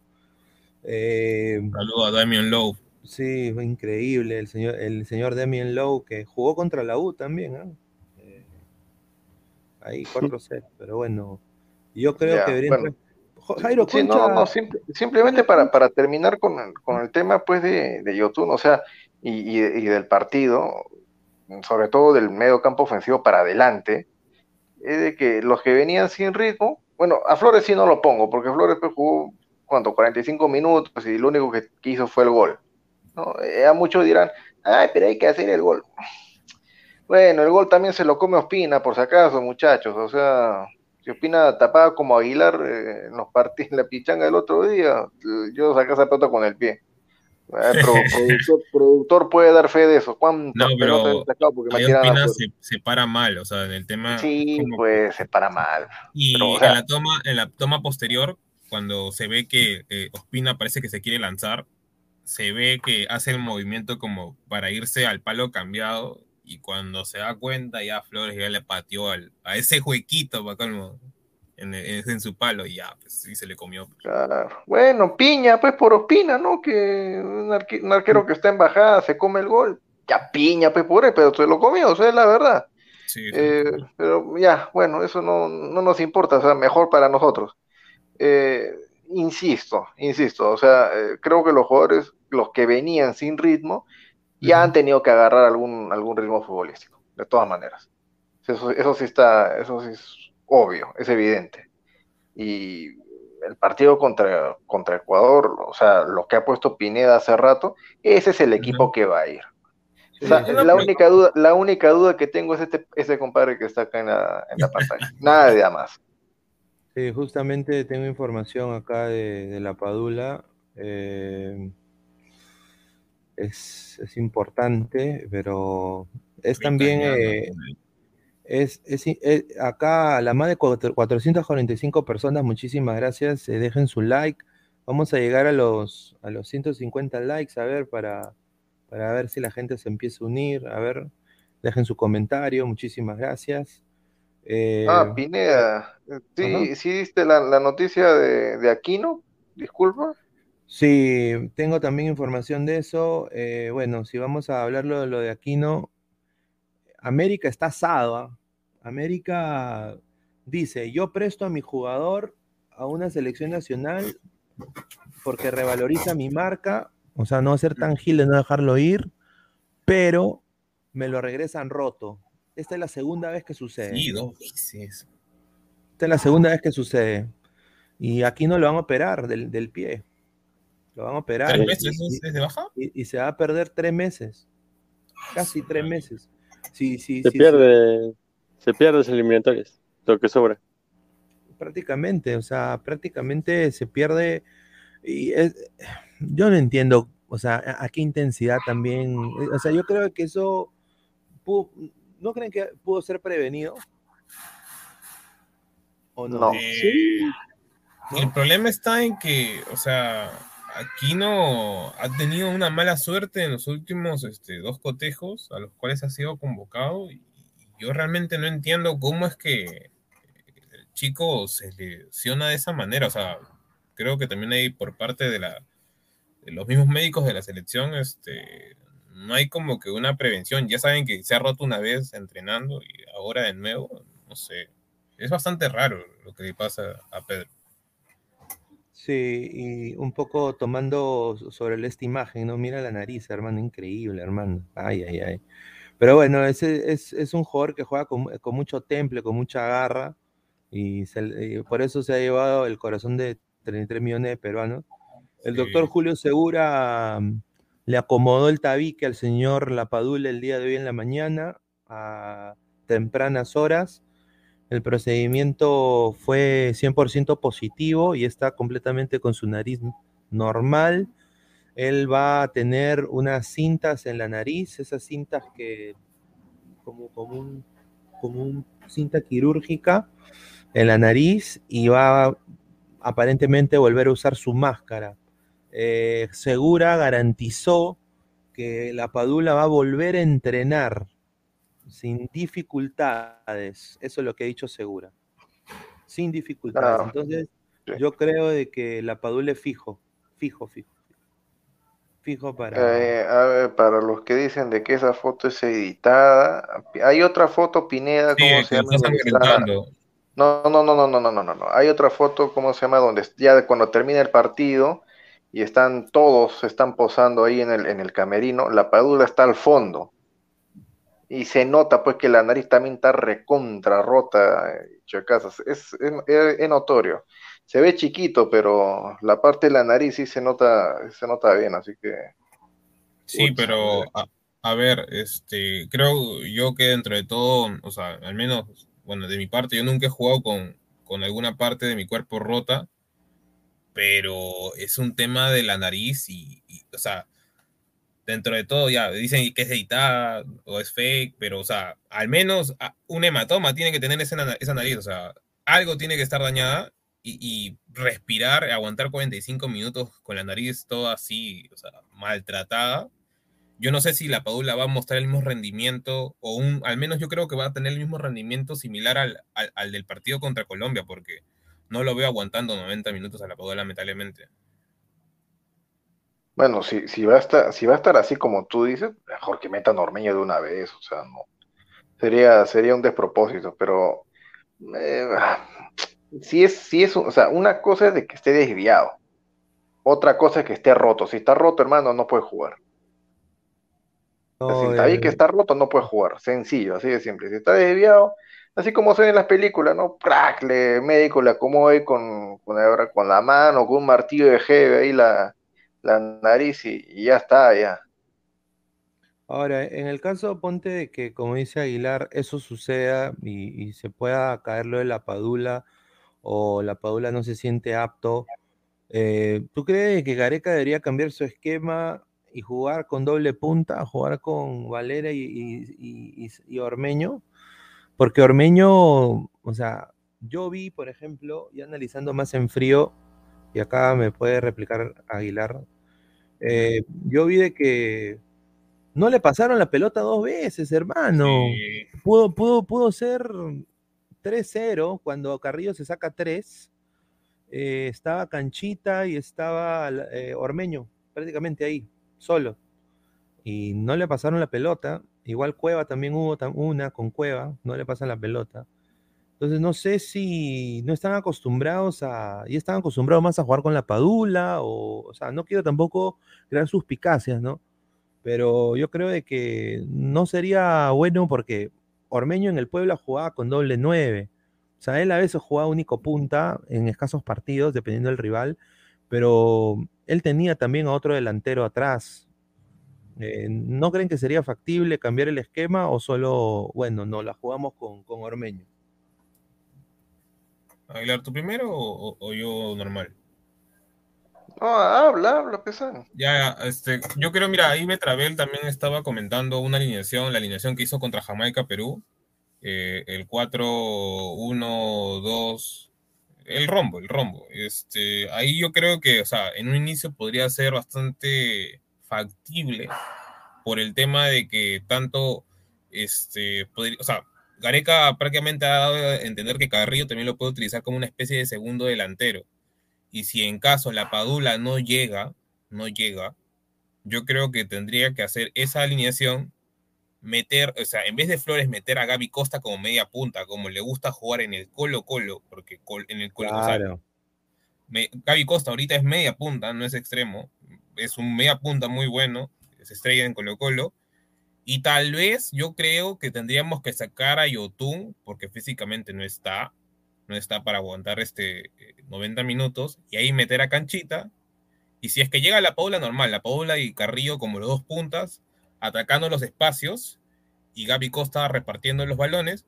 Eh, Saludos a Damian Lowe. Sí, fue increíble el señor, el señor Damien Lowe que jugó contra la U también, ¿ah? eh, ahí 4-0, pero bueno, yo creo que debería Jairo sí, no, no, simplemente para, para terminar con el, con el tema pues de, de Yotun, o sea, y, y, del partido, sobre todo del medio campo ofensivo para adelante, es de que los que venían sin ritmo, bueno, a Flores sí no lo pongo, porque Flores pues, jugó, ¿cuánto? 45 minutos y lo único que hizo fue el gol. ¿no? Eh, a muchos dirán, ay, pero hay que hacer el gol. Bueno, el gol también se lo come Ospina, por si acaso, muchachos. O sea, si Ospina tapaba como Aguilar eh, nos partí en la pichanga el otro día, yo saqué esa pelota con el pie. El productor, puede dar fe de eso. no, pero porque Ospina se, para mal, o sea, en el tema. Sí, pues se para mal. Y en, la toma, en la toma posterior, cuando se ve que eh, Ospina parece que se quiere lanzar, se ve que hace el movimiento como para irse al palo cambiado y cuando se da cuenta ya Flores ya le pateó al, a ese huequito para en, en, su palo y ya, pues sí se le comió. Claro. Bueno, piña, pues por Ospina, ¿no? Que un, arquero que está en bajada se come el gol. Ya piña, pues él, pero se lo comió, o sea, es la verdad. Sí, eh, pero ya, bueno, eso no, no nos importa, o sea, mejor para nosotros. Eh, insisto, insisto, o sea, eh, creo que los jugadores, los que venían sin ritmo, ya han tenido que agarrar algún, algún ritmo futbolístico, de todas maneras. Eso, eso sí está, eso sí es obvio, es evidente. Y el partido contra, contra Ecuador, o sea, lo que ha puesto Pineda hace rato, ese es el equipo que va a ir. la, única duda, la única duda que tengo es este, ese compadre que está acá en la, en la pantalla. Nada de más. Sí, justamente tengo información acá de, la Padula. Eh, es, importante, pero es también. Eh, es, eh, acá la más de 445 personas, muchísimas gracias. dejen su like. Vamos a llegar a los, a los 150 likes, a ver, para, para ver si la gente se empieza a unir. A ver, dejen su comentario. Muchísimas gracias. Eh, ah, Pineda, ¿sí, ¿sí diste la, noticia de, Aquino? Disculpa. Sí, tengo también información de eso. Eh, bueno, si vamos a hablarlo de lo de Aquino, América está asado. ¿Ah? América dice, yo presto a mi jugador a una selección nacional porque revaloriza mi marca, o sea, no ser tan gil de no dejarlo ir, pero me lo regresan roto. Esta es la segunda vez que sucede. Sí, dos veces. Esta es la segunda vez que sucede. Y aquí no lo van a operar del, pie. Lo van a operar. ¿Tres meses y, de baja? Y, se va a perder tres meses. Casi tres meses. Sí, sí, se pierde, se pierde los eliminatorios, lo que sobra. Prácticamente, o sea, prácticamente se pierde. Y yo no entiendo, o sea, a qué intensidad también. O sea, yo creo que eso ¿No creen que pudo ser prevenido? ¿O no? Eh, el problema está en que, o sea, Aquino ha tenido una mala suerte en los últimos este, dos cotejos a los cuales ha sido convocado y yo realmente no entiendo cómo es que el chico se lesiona de esa manera. O sea, creo que también hay por parte de, la, de los mismos médicos de la selección este, no hay como que una prevención. Ya saben que se ha roto una vez entrenando y ahora de nuevo, no sé. Es bastante raro lo que le pasa a Pedro. Sí, y un poco tomando sobre esta imagen, ¿no? Mira la nariz, hermano, increíble, hermano. Ay, ay, ay. Pero bueno, es, es un jugador que juega con, con mucho temple, con mucha garra, y, se, y por eso se ha llevado el corazón de 33 millones de peruanos. El Sí. doctor Julio Segura mm, le acomodó el tabique al señor Lapadula el día de hoy en la mañana a tempranas horas. El procedimiento fue 100% positivo y está completamente con su nariz normal. Él va a tener unas cintas en la nariz, esas cintas que como, como un, como un cinta quirúrgica en la nariz y va a aparentemente volver a usar su máscara. Eh, Segura garantizó que la Padula va a volver a entrenar sin dificultades. Eso es lo que ha dicho Segura. Sin dificultades. Ah, Entonces, yo creo de que la Padula es fijo, fijo, fijo fijo para... Eh, a ver, para los que dicen de que esa foto es editada, hay otra foto, Pineda, sí, ¿cómo se llama? Está... No, no, no, no, no, no, no, no, hay otra foto, ¿cómo se llama? Donde ya cuando termina el partido y están todos, están posando ahí en el, en el camerino, la padula está al fondo y se nota pues que la nariz también está recontra rota, eh, chacazas, es, es, es, notorio. Se ve chiquito, pero la parte de la nariz sí se nota, se nota bien, así que Sí, pero a, a ver, este, creo yo que dentro de todo, o sea, al menos, bueno, de mi parte, yo nunca he jugado con, con alguna parte de mi cuerpo rota, pero es un tema de la nariz y, y, o sea, dentro de todo ya dicen que es editada o es fake, pero, o sea, al menos un hematoma tiene que tener esa, esa nariz, o sea, algo tiene que estar dañada y, respirar, aguantar 45 minutos con la nariz toda así, o sea, maltratada. Yo no sé si la Padula va a mostrar el mismo rendimiento, o un, al menos yo creo que va a tener el mismo rendimiento similar al, al, del partido contra Colombia, porque no lo veo aguantando 90 minutos a la Padula, lamentablemente. Bueno, si, si va a estar, si va a estar así como tú dices, mejor que metan a Ormeño de una vez, o sea, no. Sería, sería un despropósito, pero eh, si es, si es, o sea, una cosa es de que esté desviado, otra cosa es que esté roto. Si está roto, hermano, no puede jugar. O sea, si está que está roto, no puede jugar. Sencillo, así de simple. Si está desviado, así como se ve en las películas, ¿no? Crack, le, médico le acomoda ahí con, con, la, con la mano, con un martillo de jeve ahí la, la nariz y, y ya está, ya. Ahora, en el caso, ponte de que, como dice Aguilar, eso suceda y, y se pueda caer lo de la Padula o la Padula no se siente apto, eh, ¿tú crees que Gareca debería cambiar su esquema y jugar con doble punta, jugar con Valera y, y- y- y- y Ormeño? Porque Ormeño, o sea, yo vi, por ejemplo, y analizando más en frío, y acá me puede replicar Aguilar, eh, yo vi de que no le pasaron la pelota dos veces, hermano. Sí, Pudo, pudo, pudo ser 3-0 cuando Carrillo se saca 3. eh, estaba Canchita y estaba eh, Ormeño, prácticamente ahí, solo. Y no le pasaron la pelota. Igual Cueva también hubo una con Cueva, no le pasan la pelota. Entonces no sé si no están acostumbrados a, y están acostumbrados más a jugar con la Padula, o, o sea, no quiero tampoco crear suspicacias, ¿no? Pero yo creo de que no sería bueno porque Ormeño en el Puebla jugaba con doble 9. O sea, él a veces jugaba único punta en escasos partidos, dependiendo del rival, pero él tenía también a otro delantero atrás. Eh, ¿No creen que sería factible cambiar el esquema o solo, bueno, no, la jugamos con, con Ormeño? Aguilar, ¿tú primero o yo normal? No, habla, habla, pesado. Ya, este, yo creo, mira, ahí Betravel también estaba comentando una alineación, la alineación que hizo contra Jamaica, Perú, eh, el 4-1-2, el rombo, el rombo. Este, ahí yo creo que, o sea, en un inicio podría ser bastante factible por el tema de que tanto, este, podría- o sea, Gareca prácticamente ha dado a entender que Carrillo también lo puede utilizar como una especie de segundo delantero. Y si en caso la Padula no llega, no llega, yo creo que tendría que hacer esa alineación, meter, o sea, en vez de Flores, meter a Gaby Costa como media punta, como le gusta jugar en el Colo Colo, porque col- en el Colo, o sea, Claro. me- Gaby Costa ahorita es media punta, no es extremo, es un media punta muy bueno, es estrella en Colo Colo, Y tal vez yo creo que tendríamos que sacar a Yotun, porque físicamente no está, no está para aguantar este 90 minutos, y ahí meter a Canchita. Y si es que llega la Paula normal, la Paula y Carrillo como los dos puntas, atacando los espacios, y Gaby Costa repartiendo los balones.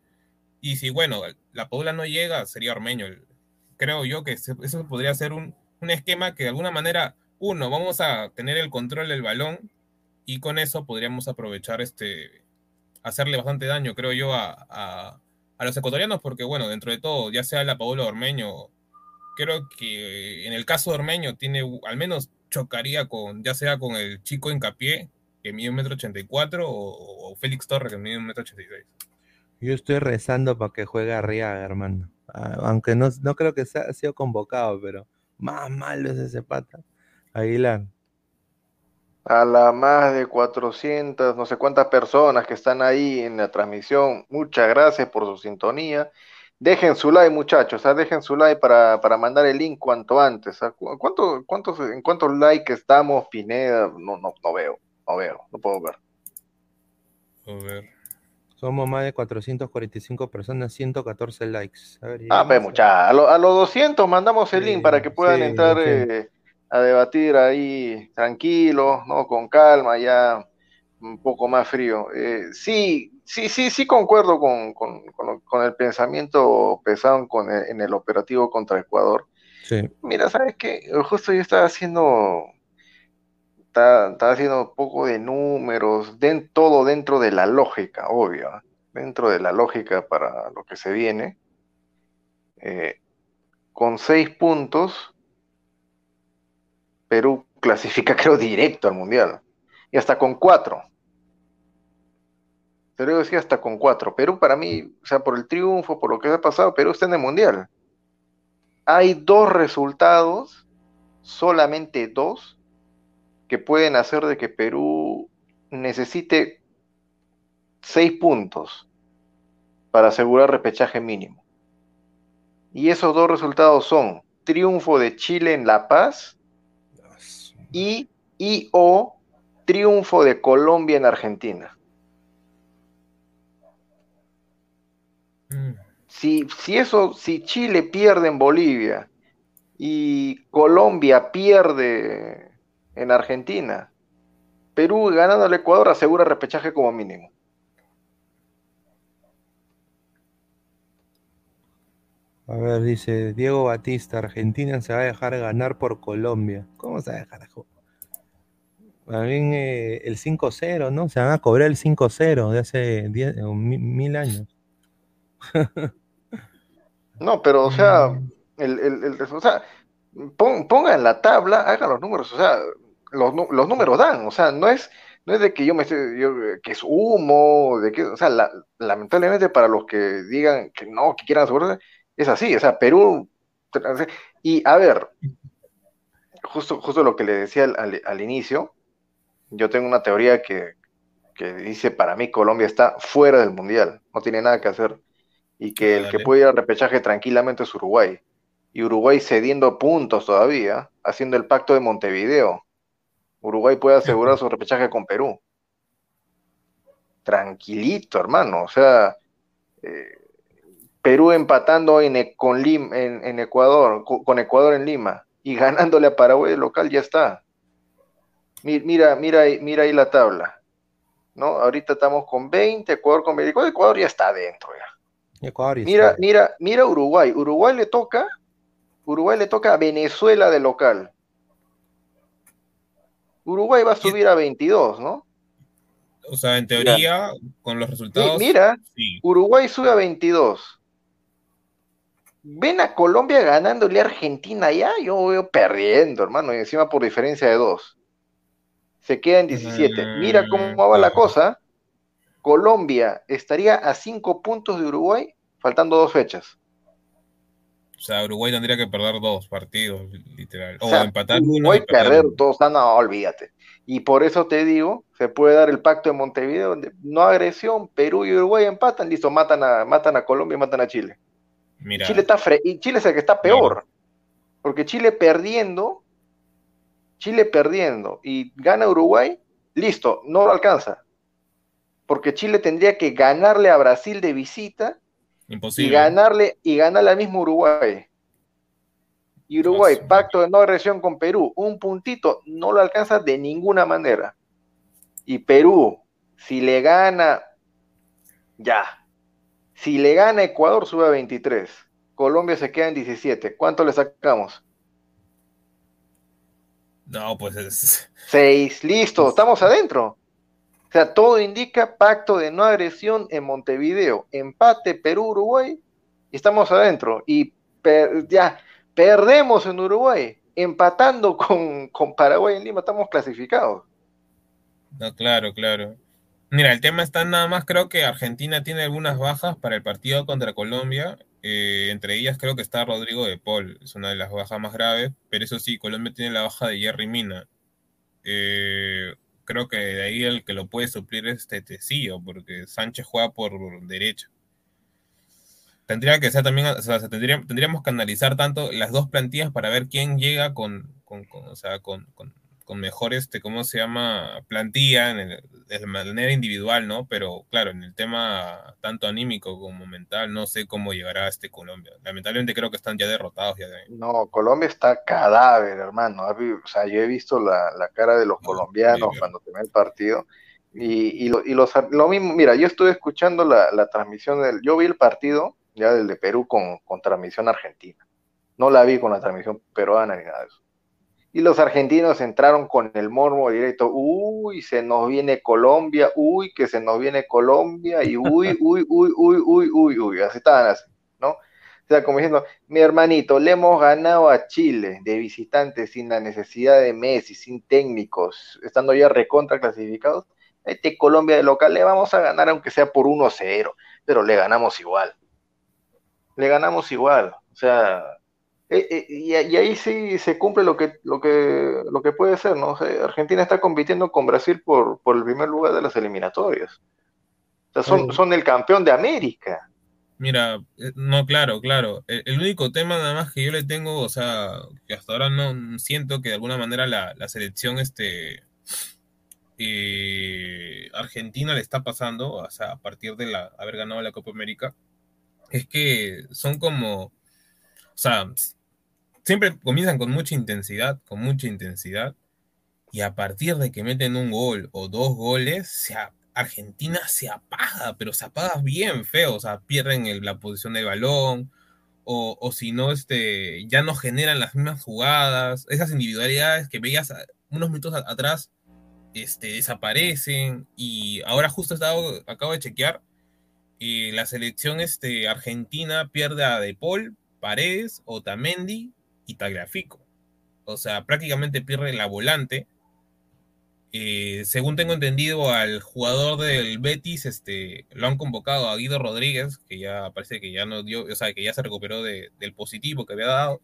Y si, bueno, la Paula no llega, sería Ormeño. Creo yo que eso podría ser un, un esquema que de alguna manera, uno, vamos a tener el control del balón y con eso podríamos aprovechar este, hacerle bastante daño, creo yo, a, los ecuatorianos, porque bueno, dentro de todo, ya sea la Paola Ormeño, creo que en el caso de Ormeño tiene, al menos chocaría con, ya sea con el chico Incapié, que mide un metro ochenta y cuatro, o Félix Torres, que mide un metro ochenta y seis. Yo estoy rezando para que juegue Arriaga, hermano. Ah, aunque no, no creo que sea, convocado, pero más malo es ese pata. Aguilar. A las más de 400, no sé cuántas personas que están ahí en la transmisión, muchas gracias por su sintonía. Dejen su like, muchachos, ¿ah? dejen su like para, mandar el link cuanto antes. ¿ah? ¿Cuánto, cuántos, ¿En cuántos likes estamos, Pineda? No, no, no veo, no veo, no puedo ver. A ver. Somos más de 445 personas, 114 likes. ah, pues muchachos, a, los 200 mandamos el link para que puedan entrar eh, a debatir ahí tranquilo, ¿no? Con calma, ya un poco más frío. Eh, sí, sí, sí, sí concuerdo con, el pensamiento pesado con en el operativo contra Ecuador. Sí. Mira, ¿sabes qué? Justo yo estaba haciendo está, haciendo un poco de números, todo dentro de la lógica, obvio, dentro de la lógica para lo que se viene. Eh, con seis puntos, Perú clasifica, creo, directo al Mundial. Y hasta con cuatro. Pero decía hasta con cuatro. Perú para mí, o sea, por el triunfo, por lo que ha pasado, Perú está en el Mundial. Hay dos resultados, solamente dos, que pueden hacer de que Perú necesite seis puntos para asegurar repechaje mínimo. Y esos dos resultados son triunfo de Chile en La Paz y, o triunfo de Colombia en Argentina. Mm. Si, si eso, si Chile pierde en Bolivia y Colombia pierde en Argentina. Perú ganando al Ecuador asegura repechaje como mínimo. A ver, dice Diego Batista, Argentina se va a dejar ganar por Colombia. ¿Cómo se va a dejar? También eh, el 5-0, ¿no? Se van a cobrar el 5-0 de hace mil años. no, pero o sea, el, el, el o sea, pongan la tabla, hagan los números, o sea, los, los, números dan, o sea, no es, no es de que yo me esté, yo, que es humo, de que, o sea, lamentablemente para los que digan que no, que quieran asegurarse, es así, o sea, Perú, y a ver, justo, justo lo que le decía al, al, inicio, yo tengo una teoría que, que, dice para mí Colombia está fuera del mundial, no tiene nada que hacer, y que el que puede ir al repechaje tranquilamente es Uruguay y Uruguay cediendo puntos todavía, haciendo el pacto de Montevideo. Uruguay puede asegurar su repechaje con Perú. Tranquilito, hermano. O sea, eh, Perú empatando en, e, con en, Ecuador, con, Ecuador en Lima y ganándole a Paraguay local, ya está. Mira, mira, mira ahí la tabla. ¿no? Ahorita estamos con 20, Ecuador con 20. Ecuador ya está adentro. Ya. mira, mira, mira Uruguay. Uruguay le toca Uruguay le toca a Venezuela de local. Uruguay va a subir a 22, ¿no? O sea, en teoría, con los resultados. mira, Uruguay sube a 22. Ven a Colombia ganándole a Argentina ya, yo veo perdiendo, hermano, y encima por diferencia de dos. Se queda en 17. Mira cómo va la cosa. Colombia estaría a 5 puntos de Uruguay, faltando dos fechas. O sea, Uruguay tendría que perder dos partidos, literal. O, empatar uno. Uruguay perder dos, no, olvídate. Y por eso te digo, se puede dar el pacto de Montevideo, donde no agresión, Perú y Uruguay empatan, listo, matan a, matan a Colombia y matan a Chile. Mira. Chile está y Chile es el que está peor. Porque Chile perdiendo, Chile perdiendo y gana Uruguay, listo, no lo alcanza. porque Chile tendría que ganarle a Brasil de visita Imposible. y ganarle y ganarle al mismo Uruguay. Y Uruguay, pacto de no agresión con Perú, un puntito, no lo alcanza de ninguna manera. Y Perú, si le gana, ya. Si le gana Ecuador, sube a 23. Colombia se queda en 17. ¿Cuánto le sacamos? No, pues es. 6. Listo, estamos adentro. O sea, todo indica pacto de no agresión en Montevideo. Empate Perú-Uruguay y estamos adentro. Y per- ya, perdemos en Uruguay. Empatando con, con Paraguay en Lima, estamos clasificados. No, claro, claro. Mira, el tema está nada más, creo que Argentina tiene algunas bajas para el partido contra Colombia. eh, entre ellas creo que está Rodrigo de Paul, es una de las bajas más graves, pero eso sí, Colombia tiene la baja de Jerry Mina. Eh, creo que de ahí el que lo puede suplir es Tetecillo, porque Sánchez juega por derecha. Tendría que ser también, o sea, se tendría- tendríamos que analizar tanto las dos plantillas para ver quién llega con, con, o sea, con, con mejor, este, ¿cómo se llama? Plantilla en el- de manera individual, ¿no? Pero claro, en el tema tanto anímico como mental, no sé cómo llegará este Colombia. Lamentablemente creo que están ya derrotados ya de No, Colombia está cadáver, hermano. O sea, yo he visto la, la cara de los No, colombianos horrible. cuando termina el partido. Y, y, lo, y los, lo mismo, mira, yo estuve escuchando la, la transmisión del. Yo vi el partido ya del de Perú con, con transmisión argentina. No la vi con la transmisión peruana ni nada de eso. Y los argentinos entraron con el mormo directo. Uy, se nos viene Colombia. Uy, que se nos viene Colombia. Y uy, uy, uy, uy, uy, uy, uy. Así estaban así, ¿no? O sea, como diciendo, mi hermanito, le hemos ganado a Chile de visitante sin la necesidad de Messi, sin técnicos, estando ya recontra clasificados. Este Colombia de local le vamos a ganar aunque sea por 1-0, pero le ganamos igual. Le ganamos igual. O sea, eh, eh, y, y ahí sí se cumple lo que, lo que, lo que puede ser, ¿no? O sea, Argentina está compitiendo con Brasil por, por el primer lugar de las eliminatorias. O sea, son, son el campeón de América. Mira, eh, no, claro, claro. El, el único tema nada más que yo le tengo, o sea, que hasta ahora no siento que de alguna manera la, la selección este eh, Argentina le está pasando, o sea, a partir de la, haber ganado la Copa América, es que son como, o sea, siempre comienzan con mucha intensidad, con mucha intensidad, y a partir de que meten un gol o dos goles, se Argentina se apaga, pero se apaga bien feo, o sea, pierden el- la posición del balón, o, o si no, este, ya no generan las mismas jugadas, esas individualidades que veías unos minutos a- atrás, este, desaparecen, y ahora justo estaba, acabo de chequear, y la selección este, argentina pierde a De Paul, Paredes, Otamendi y Tagliafico. O sea, prácticamente pierde la volante. Eh, según tengo entendido, al jugador del Betis, este, lo han convocado a Guido Rodríguez, que ya parece que ya no dio, o sea, que ya se recuperó de- del positivo que había dado.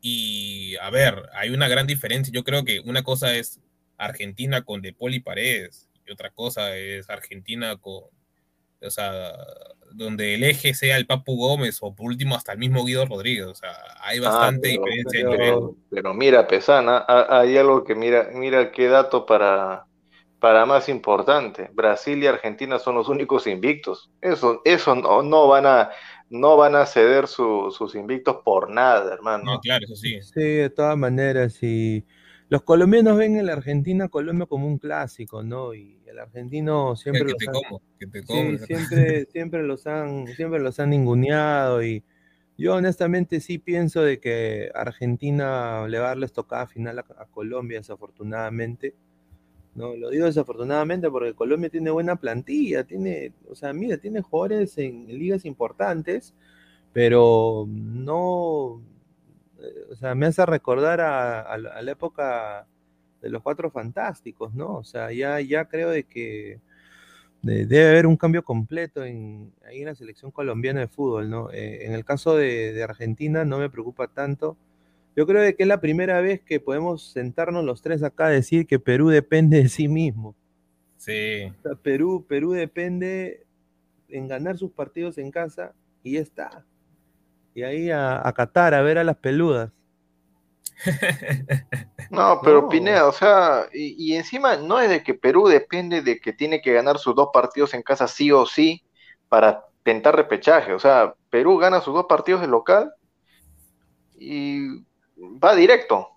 Y a ver, hay una gran diferencia. Yo creo que una cosa es Argentina con De y Paredes, y otra cosa es Argentina con, o sea, donde el eje sea el Papu Gómez o por último hasta el mismo Guido Rodríguez. O sea, hay bastante Ah, pero- diferencia de pero- nivel. Pero mira, Pesana, ha- hay algo que mira, mira qué dato para, para más importante. Brasil y Argentina son los únicos invictos. Eso, eso no, no van a, no van a ceder su- sus invictos por nada, hermano. No, claro, eso sí. Sí, de todas maneras, y los colombianos ven en la Argentina Colombia como un clásico, ¿no? Y el argentino siempre que los te han- como, que te sí, siempre, siempre los han, siempre los han ninguneado y yo honestamente sí pienso de que Argentina le va a darles tocada final a, a Colombia, desafortunadamente. No, lo digo desafortunadamente porque Colombia tiene buena plantilla, tiene, o sea, mira, tiene jugadores en ligas importantes, pero no, o sea, me hace recordar a, a la, a la época de los Cuatro Fantásticos, ¿no? O sea, ya, ya creo de que de- debe haber un cambio completo en, ahí en la selección colombiana de fútbol, ¿no? Eh, en el caso de, de Argentina no me preocupa tanto. Yo creo de que es la primera vez que podemos sentarnos los tres acá a decir que Perú depende de sí mismo. Sí, O sea, Perú, Perú depende en ganar sus partidos en casa y ya está. Y ahí a, a Qatar a ver a las peludas. No, pero No. Pineda, o sea, y, y encima no es de que Perú depende de que tiene que ganar sus dos partidos en casa sí o sí para tentar repechaje. O sea, Perú gana sus dos partidos de local y va directo,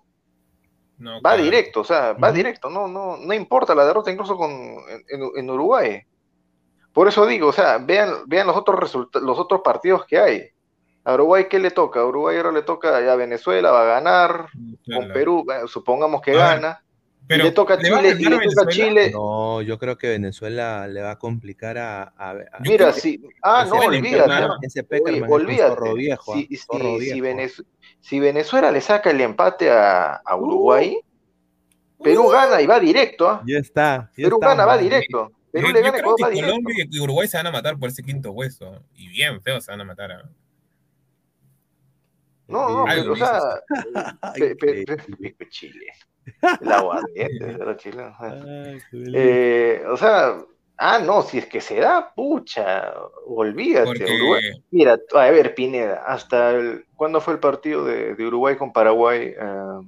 No, va claro. directo, o sea, va directo, no, no, no importa la derrota incluso con, en, en- en Uruguay. Por eso digo, o sea, vean, vean los otros resulta- los otros partidos que hay. A Uruguay, ¿qué le toca? A Uruguay ahora le toca a Venezuela, va a ganar, Claro. con Perú, supongamos que A gana. Pero y le toca a ¿le va a Chile, y le toca a Venezuela? Chile. No, yo creo que Venezuela le va a complicar a. a, a- Mira, si. Ah, no, Venezuela olvídate. ese Oye, olvídate. viejo. Si, ah, si- si viejo. Venez- si Venezuela le saca el empate a, a Uruguay, Uh. Perú gana y va directo. ¿ah? Ya está. ya Perú está, gana, va directo. Perú Yo, le yo gana y creo va que directo. Colombia y Uruguay se van a matar por ese quinto hueso. Y bien feo se van a matar. ¿ah? No, no, pero, o sea, Ay, pe- pe- qué- pe- pe- Chile. El aguardiente, era chileno. Ay, qué lindo. Eh, o sea, ah, no, si es que se da, pucha, olvídate. Porque Uruguay. Mira, a ver, Pineda, hasta el, ¿cuándo fue el partido de, de Uruguay con Paraguay? Ah,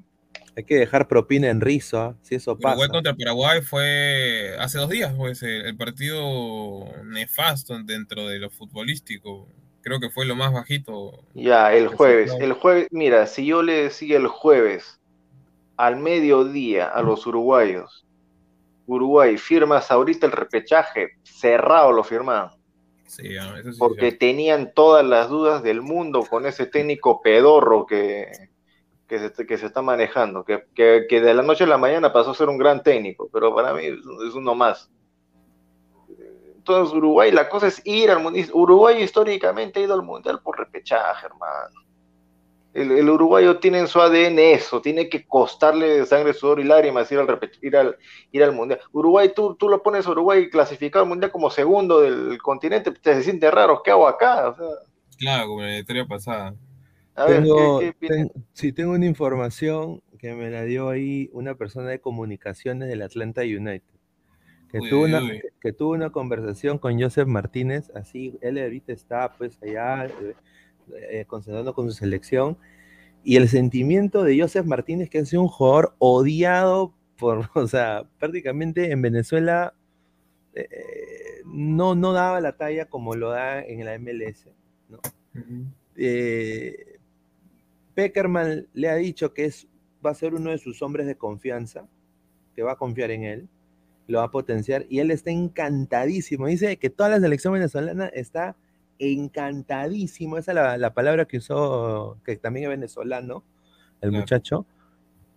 Hay que dejar propina en rizo, ¿ah? si eso pasa. Uruguay contra Paraguay fue hace dos días, pues, el, el partido nefasto dentro de lo futbolístico. Creo que fue lo más bajito. Ya, el jueves. El jueves, mira, si yo le decía el jueves al mediodía a los uruguayos, Uruguay, firmas ahorita el repechaje, cerrado lo firmaban, Sí, ah, eso sí. porque sí. tenían todas las dudas del mundo con ese técnico pedorro que, que, se, que se está manejando, que, que, que de la noche a la mañana pasó a ser un gran técnico, pero para mí es uno más. Entonces Uruguay, la cosa es ir al mundial. Uruguay históricamente ha ido al mundial por repechaje, hermano. El, el uruguayo tiene en su ADN eso, tiene que costarle sangre, sudor y lágrimas ir al, ir al, ir al mundial. Uruguay, tú, tú lo pones a Uruguay clasificado al mundial como segundo del continente, te se siente raro, ¿qué hago acá? O sea, Claro, como en la historia pasada. a ver, Tengo, ¿qué, qué ten- sí, tengo una información que me la dio ahí una persona de comunicaciones del Atlanta United. Que, Uy, tuvo una, uy. que, que tuvo una conversación con Joseph Martínez, así, él ahorita está pues allá eh, eh, concentrando con su selección, y el sentimiento de Joseph Martínez, que es un jugador odiado por, o sea, prácticamente en Venezuela eh, eh, no, no daba la talla como lo da en la MLS, ¿no? Peckerman le ha dicho que es, va a ser uno de sus hombres de confianza, que va a confiar en él, lo va a potenciar, y él está encantadísimo. Dice que toda la selección venezolana está encantadísimo, esa es la, la palabra que usó, que también es venezolano, el Claro. muchacho,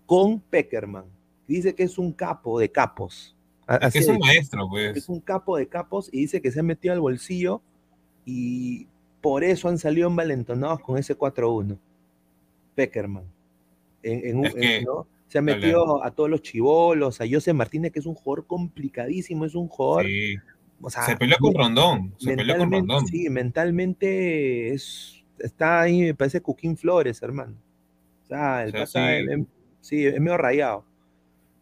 con Peckerman. Dice que es un capo de capos. Es así es de- un maestro, pues. es un capo de capos y dice que se ha metido al bolsillo y por eso han salido envalentonados con ese 4-1. Peckerman. En. Se ha Dale. metido a todos los chivolos, a José Martínez, que es un jugador complicadísimo, es un jugador. Sí. o sea, Se peleó con Rondón. Se peleó con mentalmente, Rondón. sí, mentalmente es, está ahí, me parece Cuquín Flores, hermano. O sea, el O sea, pata sí. es- es- sí, es medio rayado.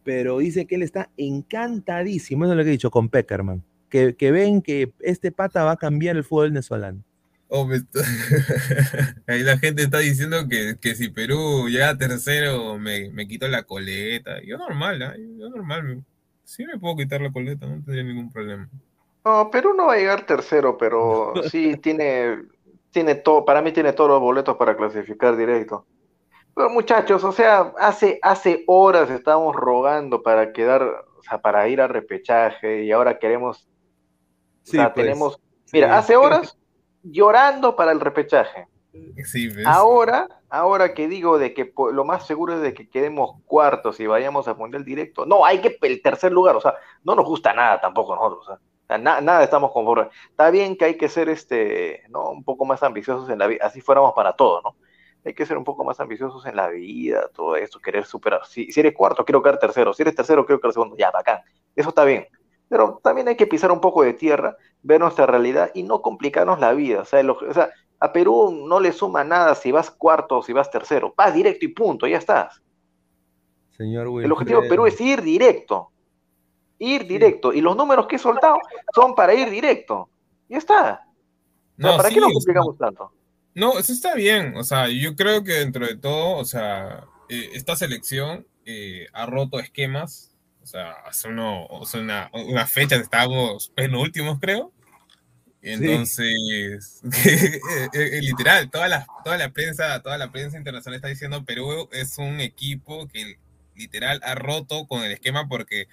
Pero dice que él está encantadísimo, eso es lo que he dicho, con Peckerman. Que, que ven que este pata va a cambiar el fútbol venezolano. Oh, me está- Ahí la gente está diciendo que, que si Perú llega tercero me, me quito la coleta. Yo normal, ¿ah? Yo normal. Sí me puedo quitar la coleta, no tendría ningún problema. No, Perú no va a llegar tercero, pero sí tiene, tiene todo, para mí tiene todos los boletos para clasificar directo. Pero muchachos, o sea, hace, hace horas estábamos rogando para quedar, o sea, para ir a repechaje y ahora queremos, o sea, pues, tenemos, sí. mira, hace horas llorando para el repechaje. Ahora, ahora que digo de que lo más seguro es de que quedemos cuartos y vayamos a mundial directo. No, hay que el tercer lugar, o sea, no nos gusta nada tampoco nosotros, o sea, o sea, na- nada estamos conformes. Está bien que hay que ser este, ¿no? un poco más ambiciosos en la vida, así fuéramos para todo, ¿no? Hay que ser un poco más ambiciosos en la vida, todo esto, querer superar. Si, si eres cuarto, quiero quedar tercero. Si eres tercero, quiero quedar segundo. Ya, bacán. Eso está bien. Pero también hay que pisar un poco de tierra, ver nuestra realidad y no complicarnos la vida. O sea, el- o sea, a Perú no le suma nada si vas cuarto o si vas tercero. Vas directo y punto, ya estás. Señor El objetivo de Perú Wilfredo. es ir directo. Ir directo. Y los números que he soltado son para ir directo. Ya está. O sea, No, ¿Para sí, qué nos complicamos tanto? No, eso está bien. O sea, yo creo que dentro de todo, o sea, eh, esta selección eh, ha roto esquemas. Sea, hace, uno, una, una fecha estábamos penúltimos, creo. Entonces, literal, toda la, toda la prensa, toda la prensa internacional está diciendo Perú es un equipo que literal ha roto con el esquema porque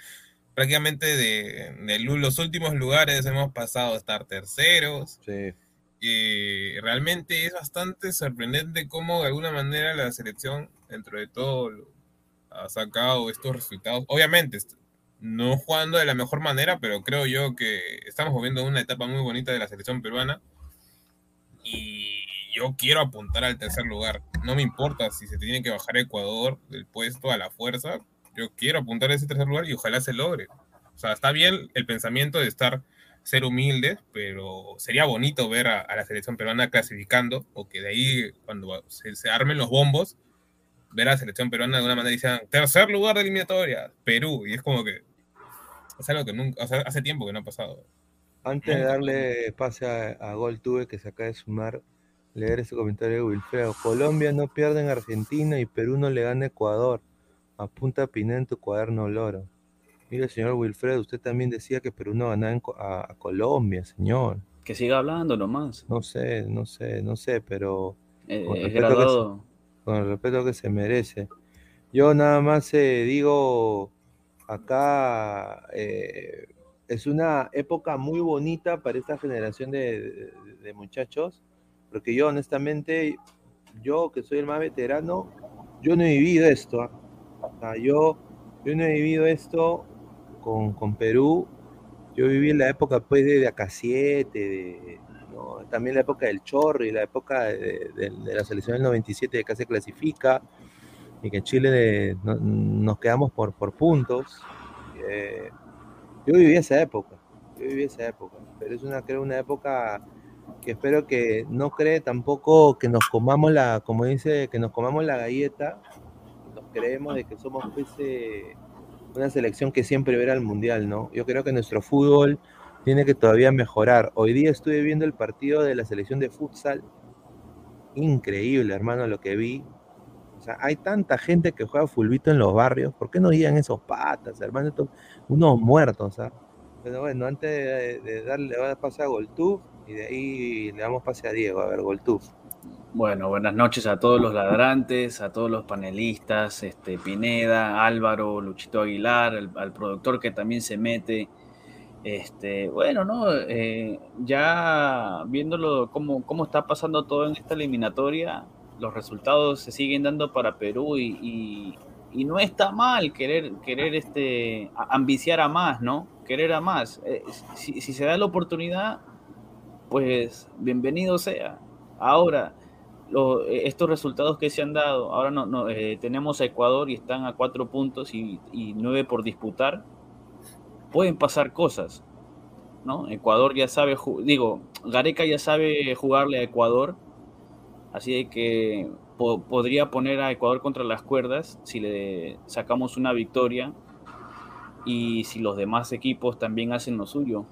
prácticamente de, los últimos lugares hemos pasado a estar terceros. Sí. Y realmente es bastante sorprendente cómo de alguna manera la selección, dentro de todo, ha sacado estos resultados. Obviamente, no jugando de la mejor manera, pero creo yo que estamos viviendo una etapa muy bonita de la selección peruana. Y yo quiero apuntar al tercer lugar. No me importa si se tiene que bajar Ecuador del puesto a la fuerza. Yo quiero apuntar a ese tercer lugar y ojalá se logre. O sea, está bien el pensamiento de estar ser humildes, pero sería bonito ver a, la selección peruana clasificando, o que de ahí, cuando se, se, armen los bombos, ver a la selección peruana de una manera y dicen, tercer lugar de eliminatoria, Perú, y es como que es algo que nunca, hace tiempo que no ha pasado. Antes de darle pase a, a Gol Tuve, que se acaba de sumar, leer ese comentario de Wilfredo. Colombia no pierde en Argentina y Perú no le gana a Ecuador. Apunta Pineda en tu cuaderno loro. Mire, señor Wilfredo, usted también decía que Perú no ganaba a, Colombia, señor. Que siga hablando nomás. No sé, no sé, no sé, pero eh, el respeto con, el respeto que se merece. Yo nada más eh, digo acá eh, es una época muy bonita para esta generación de, muchachos, porque yo honestamente, yo que soy el más veterano, yo no he vivido esto. ¿ah? yo, yo no he vivido esto con, con, Perú. Yo viví en la época pues de, de AK7, de, también la época del Chorro y la época de, la selección del 97 de que se clasifica y que en Chile nos quedamos por, por puntos. Eh, yo viví esa época, yo viví esa época, pero es una, creo, una época que espero que no cree tampoco que nos comamos la, como dice, que nos comamos la galleta, nos creemos de que somos pues, eh, una selección que siempre verá al mundial, ¿no? Yo creo que nuestro fútbol tiene que todavía mejorar. Hoy día estuve viendo el partido de la selección de futsal, increíble, hermano, lo que vi hay tanta gente que juega fulbito en los barrios, ¿por qué no guían esos patas, hermano? unos muertos, ¿sabes? Pero bueno, antes de, darle, le voy a pasar a Goltuf y de ahí le damos pase a Diego, a ver, Goltuf. Bueno, buenas noches a todos los ladrantes, a todos los panelistas, este, Pineda, Álvaro, Luchito Aguilar, al productor que también se mete. Este, bueno, ¿no? Eh, ya viéndolo cómo, cómo está pasando todo en esta eliminatoria, los resultados se siguen dando para Perú y, no está mal querer, querer este, ambiciar a más, ¿no? Querer a más. Eh, si, se da la oportunidad, pues bienvenido sea. Ahora, estos resultados que se han dado, ahora no, no eh, tenemos a Ecuador y están a cuatro puntos y, nueve por disputar, pueden pasar cosas, ¿no? Ecuador ya sabe, digo, Gareca ya sabe jugarle a Ecuador Así que podría poner a Ecuador contra las cuerdas si le sacamos una victoria y si los demás equipos también hacen lo suyo.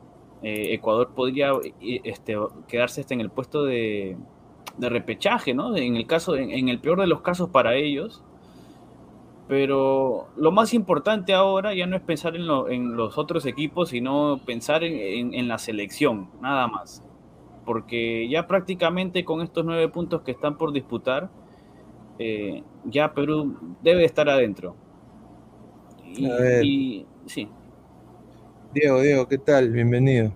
Eh, Ecuador podría este, quedarse hasta en el puesto de, repechaje, ¿no? En el, caso, en, el peor de los casos para ellos. Pero lo más importante ahora ya no es pensar en, los otros equipos, sino pensar en la selección, nada más porque ya prácticamente con estos nueve puntos que están por disputar, eh, ya Perú debe estar adentro. Y, sí. Diego, Diego, ¿qué tal? Bienvenido.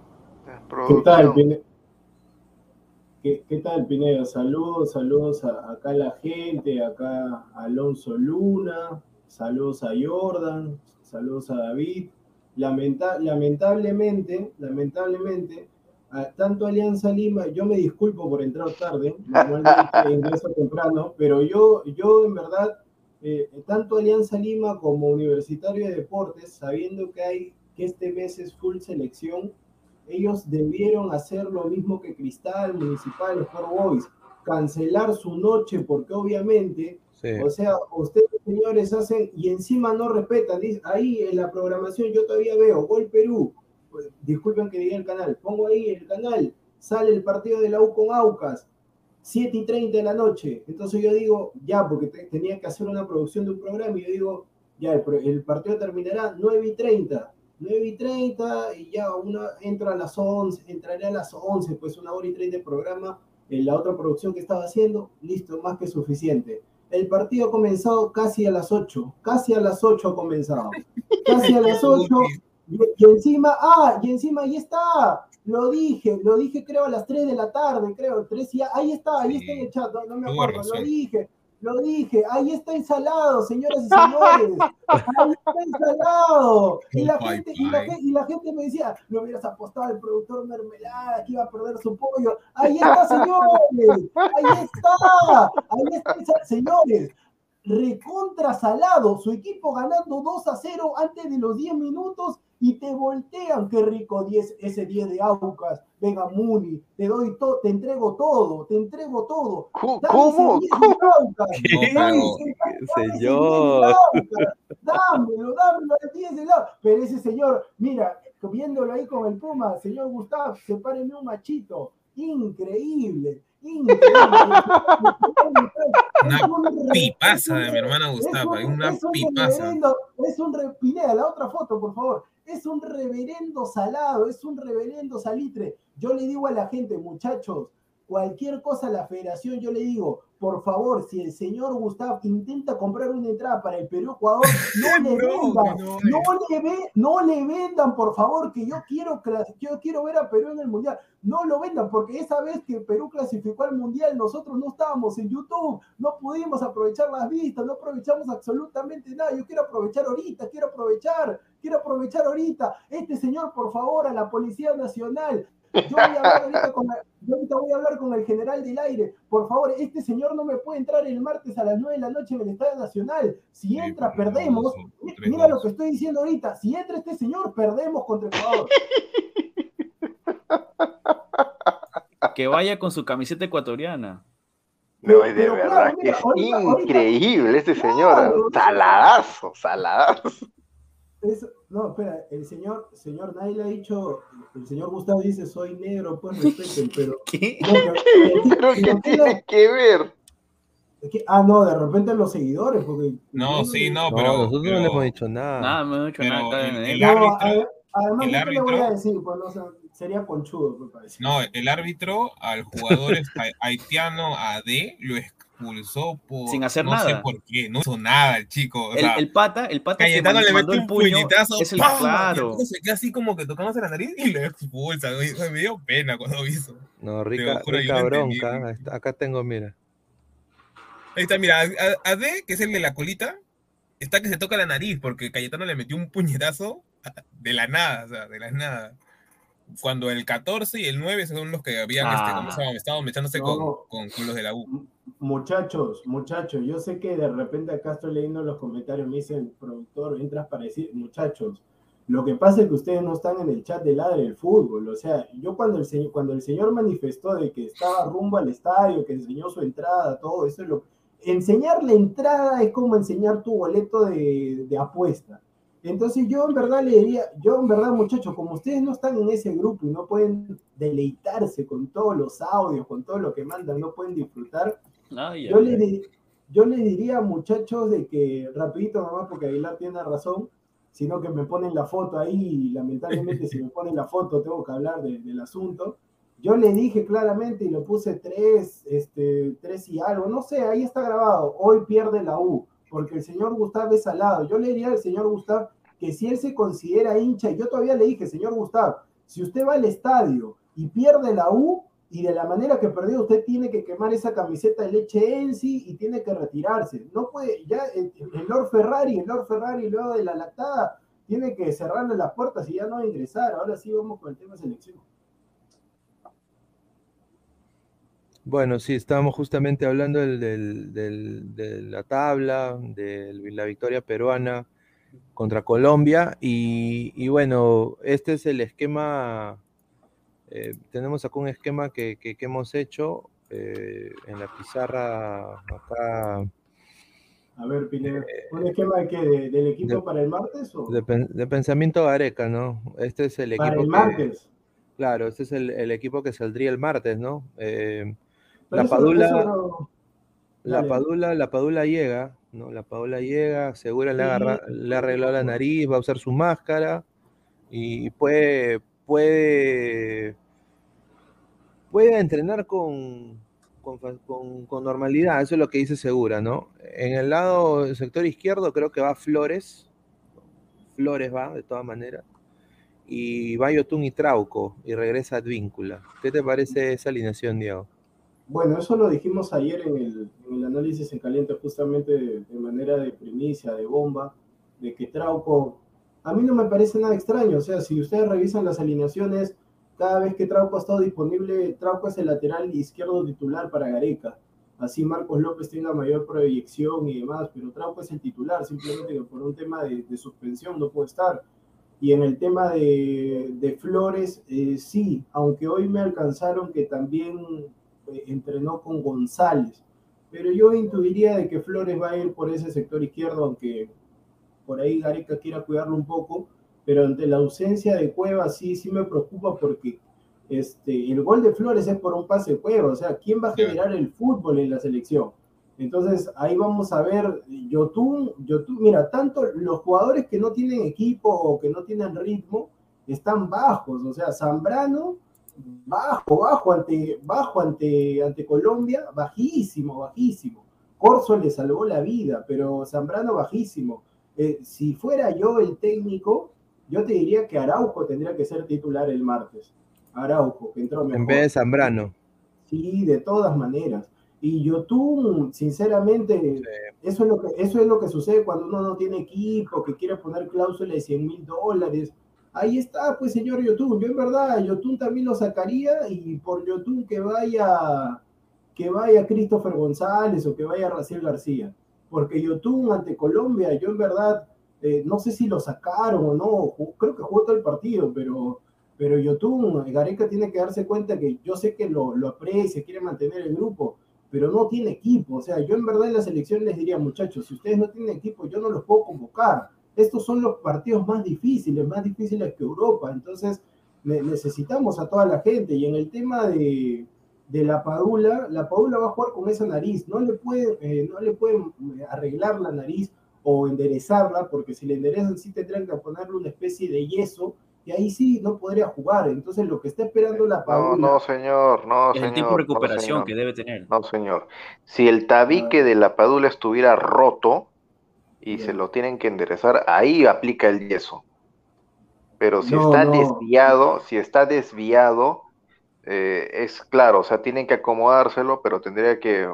¿Qué tal, Pineda? ¿Qué, tal, Pineda? Saludos, saludos a, acá a la gente, acá a Alonso Luna, saludos a Jordan, saludos a David. lamentablemente, lamentablemente, tanto Alianza Lima, yo me disculpo por entrar tarde, normalmente ingreso temprano, pero yo, yo en verdad, eh, tanto Alianza Lima como Universitario de Deportes, sabiendo que hay que este mes es full selección, ellos debieron hacer lo mismo que Cristal, Municipal, Sport Boys, cancelar su noche, porque obviamente, o sea, ustedes señores hacen y encima no respetan, ahí en la programación yo todavía veo Gol Perú, disculpen que diga el canal, pongo ahí el canal, sale el partido de la U con Aucas, 7 y 30 de la noche. Entonces yo digo, ya, porque tenía que hacer una producción de un programa y yo digo, ya, el, partido terminará 9 y 30. 9 y 30 y ya una entra a las 11, entraré a las 11, pues una hora y 30 de programa en la otra producción que estaba haciendo, listo, más que suficiente. El partido ha comenzado casi a las 8, casi a las 8 ha comenzado. Casi a las 8 y, encima, ah, y encima ahí está, lo dije, lo dije creo a las 3 de la tarde, creo, 3 y ahí está, ahí está en el chat, no, me acuerdo, lo dije, lo dije, ahí está instalado, señoras y señores. Ahí está instalado. Y la, gente, y, la, y la gente me decía, no hubieras apostado al productor mermelada que iba a perder su pollo. Ahí está, señores. Ahí está. Ahí está, señores. Recontra salado. Su equipo ganando 2 a 0 antes de los 10 minutos y te voltean, qué rico 10, ese 10 de Aucas, venga Muni, te doy todo, te entrego todo, te entrego todo. ¿Cómo? ¿Cómo? señor. Dámelo, dámelo al 10 de Aucas. Pero ese señor, mira, viéndolo ahí con el Puma, señor Gustavo, sepárenme un machito. Increíble. Increíble. una pipaza de mi hermana Gustavo, una pipaza. Es un repinea, la otra foto, por favor es un reverendo salado, es un reverendo salitre. Yo le digo a la gente, muchachos, cualquier cosa a la federación, yo le digo, por favor, si el señor Gustavo intenta comprar una entrada para el Perú-Ecuador, no le vendan, no, le ve, no le vendan, por favor, que yo quiero, yo quiero ver a Perú en el Mundial. No lo vendan, porque esa vez que Perú clasificó al Mundial, nosotros no estábamos en YouTube, no pudimos aprovechar las vistas, no aprovechamos absolutamente nada. Yo quiero aprovechar ahorita, quiero aprovechar, quiero aprovechar ahorita. Este señor, por favor, a la Policía Nacional, yo voy, a hablar ahorita con, yo ahorita voy a hablar con el general del aire. Por favor, este señor no me puede entrar el martes a las 9 de la noche en el Estadio Nacional. Si entra, perdemos. Mira lo que estoy diciendo ahorita. Si entra este señor, perdemos contra Ecuador. Que vaya con su camiseta ecuatoriana. No, de verdad que es increíble este señor. saladazo, saladazo. No, espera, el señor, señor Nail ha dicho, el señor Gustavo dice, soy negro, pues respeten, pero... ¿Qué? ¿Pero qué tiene que ver? ah, no, de repente los seguidores, porque... No, sí, no, pero... nosotros no le hemos dicho nada. Nada, no hemos dicho nada. El, árbitro, además, el árbitro, le voy a decir? Pues, sería conchudo, me parece. No, el árbitro al jugador haitiano AD lo expulsó por sin hacer no nada. sé por qué, no hizo nada el chico. el, el, pata, el pata Cayetano le metió un puñetazo, es el claro. se queda así como que tocándose la nariz y lo expulsa. Me dio pena cuando hizo. No, rica, rica bronca. Acá tengo, mira. Ahí está, mira, AD, que es el de la colita, está que se toca la nariz porque Cayetano le metió un puñetazo de la nada, o sea, de la nada cuando el 14 y el 9 son los que habían ah. este, estaban mechándose con, con, los de la U. Muchachos, muchachos, yo sé que de repente acá estoy leyendo los comentarios, me dicen, productor, entras para decir, muchachos, lo que pasa es que ustedes no están en el chat de ladre del fútbol. O sea, yo cuando el, señor, cuando el señor manifestó de que estaba rumbo al estadio, que enseñó su entrada, todo eso es lo... Enseñar la entrada es como enseñar tu boleto de, de apuesta. Entonces yo en verdad le diría, yo en verdad muchachos, como ustedes no están en ese grupo y no pueden deleitarse con todos los audios, con todo lo que mandan, no pueden disfrutar, yo, le, yo le diría muchachos de que, rapidito nomás, porque Aguilar tiene razón, sino que me ponen la foto ahí y lamentablemente si me ponen la foto tengo que hablar del asunto. Yo le dije claramente y lo puse tres, este, tres y algo, no sé, ahí está grabado, hoy pierde la U porque el señor Gustavo es salado. Yo le diría al señor Gustavo que si él se considera hincha, y yo todavía le dije, señor Gustavo, si usted va al estadio y pierde la U, y de la manera que perdió, usted tiene que quemar esa camiseta de leche en sí y tiene que retirarse. No puede, ya el, Lord Ferrari, el Lord Ferrari luego de la lactada, tiene que cerrarle las puertas y ya no ingresar. Ahora sí vamos con el tema de selección. Bueno, sí, estábamos justamente hablando de la tabla, de la victoria peruana contra Colombia y, bueno, este es el esquema, eh, tenemos acá un esquema que, hemos hecho eh, en la pizarra acá. A ver, Pineda, eh, ¿un esquema de qué? ¿Del equipo para el martes? O? De, pensamiento Gareca, ¿no? Este es el equipo. Para el martes. claro, este es el, equipo que saldría el martes, ¿no? La Padula, no- la. Padula, la Padula llega, ¿no? La Padula llega, segura le, agarra- le arregló la nariz, va a usar su máscara y puede, puede, puede entrenar con, con, con- con normalidad, eso es lo que dice Segura, ¿no? En el lado del sector izquierdo creo que va Flores, Flores va, de todas maneras, y va Yotun y Trauco, y regresa Advíncula. ¿Qué te parece esa alineación, Diego? Bueno, eso lo dijimos ayer en el, en el análisis en caliente, justamente de, de manera de primicia, de bomba, de que Trauco, a mí no me parece nada extraño, o sea, si ustedes revisan las alineaciones, cada vez que Trauco ha estado disponible, Trauco es el lateral izquierdo titular para Gareca. Así Marcos López tenga mayor proyección y demás, pero Trauco es el titular, simplemente por un tema de, de suspensión no puede estar. Y en el tema de, de Flores, eh, sí, aunque hoy me alcanzaron que también entrenó con González, pero yo intuiría de que Flores va a ir por ese sector izquierdo, aunque por ahí Gareca quiera cuidarlo un poco, pero ante la ausencia de Cueva sí, sí me preocupa porque este, el gol de Flores es por un pase de Cueva, o sea, ¿quién va a generar el fútbol en la selección? Entonces ahí vamos a ver, Yotun, Yotun, mira, tanto los jugadores que no tienen equipo o que no tienen ritmo están bajos, o sea, Zambrano bajo, bajo ante, bajo ante, ante Colombia, bajísimo, bajísimo. Corso le salvó la vida, pero Zambrano bajísimo. Eh, si fuera yo el técnico, yo te diría que Araujo tendría que ser titular el martes. Araujo, que entró mejor. En vez de Zambrano. Sí, de todas maneras. Y Yotun, sinceramente, eso, es lo que, eso es lo que sucede cuando uno no tiene equipo, que quiere poner cláusula de 100 mil dólares. Ahí está, pues, señor Yotun. Yo, en verdad, Yotun también lo sacaría y por Yotun que vaya, que vaya Christopher González o que vaya Raciel García. Porque Yotun ante Colombia, yo, en verdad, eh, no sé si lo sacaron o no. Creo que jugó todo el partido, pero pero Yotun, Gareca tiene que darse cuenta que yo sé que lo, lo aprecia, quiere mantener el grupo, pero no tiene equipo. O sea, yo en verdad en la selección les diría, muchachos, si ustedes no tienen equipo, yo no los puedo convocar. Estos son los partidos más difíciles, más difíciles que Europa. Entonces, ne- necesitamos a toda la gente. Y en el tema de, de la Padula, la Padula va a jugar con esa nariz. No le pueden, eh, no le pueden eh, arreglar la nariz o enderezarla, porque si le enderezan sí tendrán que ponerle una especie de yeso y ahí sí no podría jugar. Entonces lo que está esperando la Padula. no, señor, no, El señor. tiempo de no, recuperación que debe tener. No, señor. Si el tabique de la Padula estuviera roto y se lo tienen que enderezar, ahí aplica el yeso. Pero si No, está no. desviado, si está desviado, eh, es claro, o sea, tienen que acomodárselo, pero tendría que,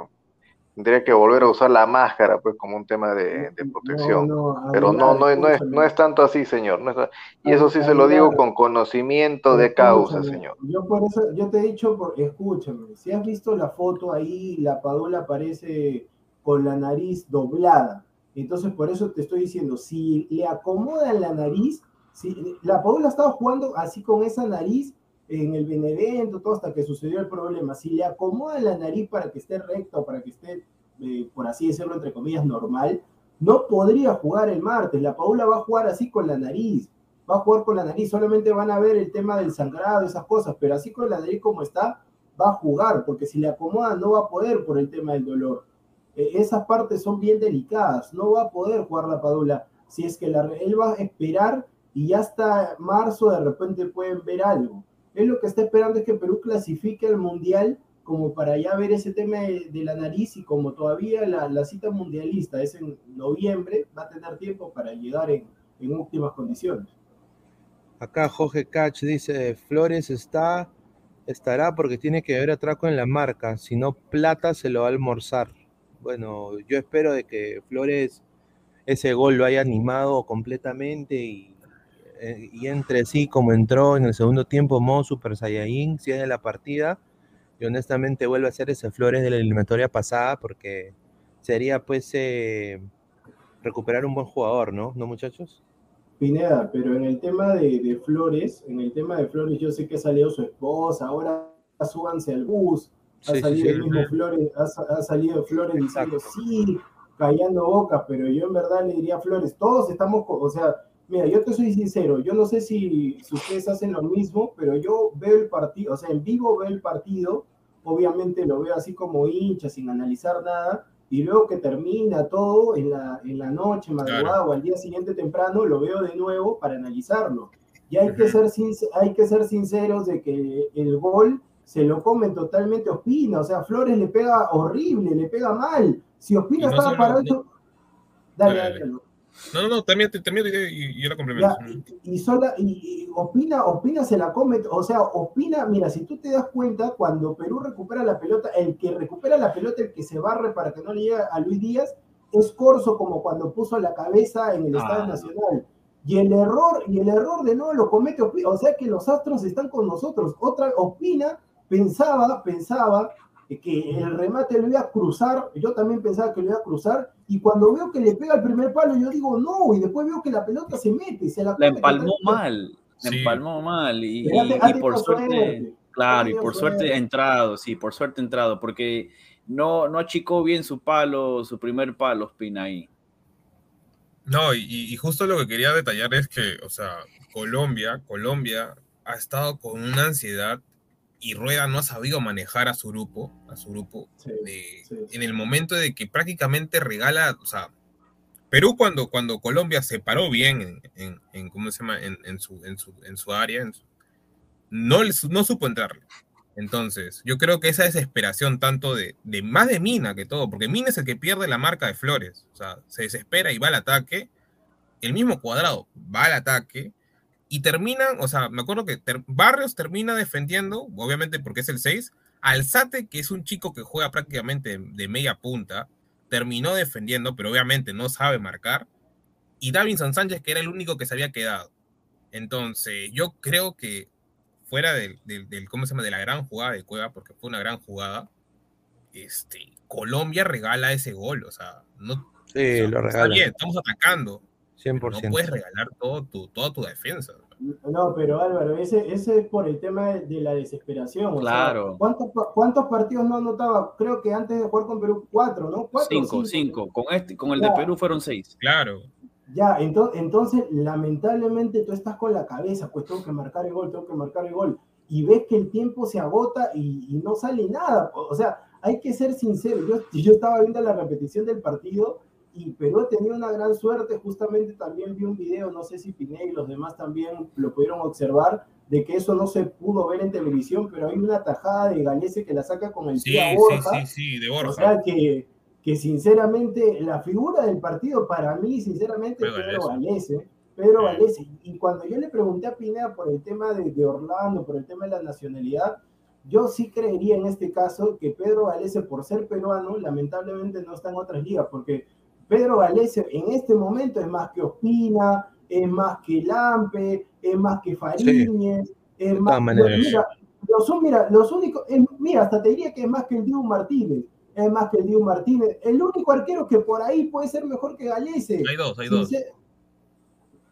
tendría que volver a usar la máscara, pues, como un tema de, de protección. No, no, Pero no, no, es- no es, no es tanto así, señor. no es- y eso sí se lo digo con conocimiento de causa, señor. Yo por eso, yo te he dicho, por, escúchame, si has visto la foto ahí, la Padula aparece con la nariz doblada. Entonces, por eso te estoy diciendo, si le acomodan la nariz, si la Padula estaba jugando así con esa nariz en el Benevento, todo hasta que sucedió el problema. Si le acomodan la nariz para que esté recta, para que esté, eh, por así decirlo, entre comillas, normal, no podría jugar el martes. La Paula va a jugar así con la nariz. Va a jugar con la nariz. Solamente van a ver el tema del sangrado, esas cosas. Pero así con la nariz como está, va a jugar. Porque si le acomoda, no va a poder por el tema del dolor. Eh, esas partes son bien delicadas. No va a poder jugar la Padula. Si es que la, él va a esperar y ya hasta marzo de repente pueden ver algo. Él lo que está esperando es que Perú clasifique al Mundial como para ya ver ese tema de, la nariz y como todavía la, la cita mundialista es en noviembre, va a tener tiempo para llegar en, en óptimas condiciones. Acá Jorge Cach dice, Flores está, estará porque tiene que haber atraco en la marca, si no plata se lo va a almorzar. Bueno, yo espero de que Flores ese gol lo haya animado completamente y, eh, y entre sí como entró en el segundo tiempo modo Super Saiyajin, de la partida, y honestamente vuelve a ser ese Flores de la eliminatoria pasada porque sería pues eh, recuperar un buen jugador, ¿no? ¿No muchachos? Pineda, pero en el tema de, de Flores, en el tema de Flores yo sé que ha salido su esposa, ahora súbanse al bus, ha salido el mismo Flores, ha, ha salido Flores diciendo sí, callando bocas, pero yo en verdad le diría a Flores, todos estamos, o sea, mira, yo te soy sincero, yo no sé si, si ustedes hacen lo mismo, pero yo veo el partido, o sea, en vivo veo el partido obviamente lo veo así como hincha, sin analizar nada, y luego que termina todo en la, en la noche, madrugada o al día siguiente temprano, lo veo de nuevo para analizarlo. Y hay, que ser, hay que ser sinceros de que el gol se lo comen totalmente Ospina, o sea, Flores le pega horrible, le pega mal. Si Ospina estaba parado... Dale, dale, dale. No, no, no, también, también y, yo la complemento. y, sola, y, Opina, Opina se la come, o sea, Opina, mira, si tú te das cuenta, cuando Perú recupera la pelota, el que recupera la pelota, el que se barre para que no le llegue a Luis Díaz, es Corso como cuando puso la cabeza en el Estadio ah. Nacional. Y el error, y el error de no lo comete Opina, o sea que los astros están con nosotros. Otra, Opina pensaba, pensaba que el remate lo iba a cruzar, yo también pensaba que lo iba a cruzar, y cuando veo que le pega el primer palo, yo digo no, y después veo que la pelota se mete, se la, la empalmó mal, la empalmó mal, y, por suerte, claro, y por suerte ha entrado, sí, por suerte ha entrado, porque no, no achicó bien su palo, su primer palo, Spina ahí. No, y, y justo lo que quería detallar es que, o sea, Colombia, Colombia ha estado con una ansiedad y Rueda no ha sabido manejar a su grupo, a su grupo, en el momento de que prácticamente regala, o sea, Perú cuando, cuando Colombia se paró bien en, en, ¿cómo se llama? En, su, en, su, en su área, no, no supo entrarle. Entonces, yo creo que esa desesperación tanto de, de, más de Mina que todo, porque Mina es el que pierde la marca de Flores, o sea, se desespera y va al ataque, el mismo cuadrado va al ataque, y terminan, o sea, me acuerdo que Barrios termina defendiendo, obviamente porque es el 6, Alzate, que es un chico que juega prácticamente de media punta, terminó defendiendo, pero obviamente no sabe marcar, y Davinson Sánchez, que era el único que se había quedado. Entonces, yo creo que fuera del, del, ¿cómo se llama? De la gran jugada de Cueva, porque fue una gran jugada, este, Colombia regala ese gol, o sea, no... Sí, lo regala. Está bien, estamos atacando, no puedes regalar todo tu, toda tu defensa. No, pero Álvaro, ese, ese es por el tema de, la desesperación. Claro. ¿cuántos, ¿cuántos, partidos no anotaba? Creo que antes de jugar con Perú, cuatro, ¿no? cinco, cinco. Con, este, con el de Perú fueron seis. Claro. Ya, entonces, entonces, lamentablemente tú estás con la cabeza, pues tengo que marcar el gol, tengo que marcar el gol. Y ves que el tiempo se agota y, no sale nada. O sea, hay que ser sincero. Yo, yo estaba viendo la repetición del partido y Perú ha tenido una gran suerte, justamente también vi un video, no sé si Pineda y los demás también lo pudieron observar, de que eso no se pudo ver en televisión, pero hay una tajada de Galese que la saca con el sí, Borja. Sí, sí, de Borja. O sea que, que sinceramente la figura del partido para mí, sinceramente, es Pedro Galese. Pedro Galese. Y cuando yo le pregunté a Pineda por el tema de, de Orlando, por el tema de la nacionalidad, yo sí creería en este caso que Pedro Galese, por ser peruano, lamentablemente no está en otras ligas, porque Pedro Galese en este momento es más que Ospina, es más que Lampe, es más que Fariñez, es más. Mira, los, mira, los únicos, mira, hasta te diría que es más que el Diego Martínez, es más que el Diego Martínez. El único arquero que por ahí puede ser mejor que Galese. Hay dos, hay dos.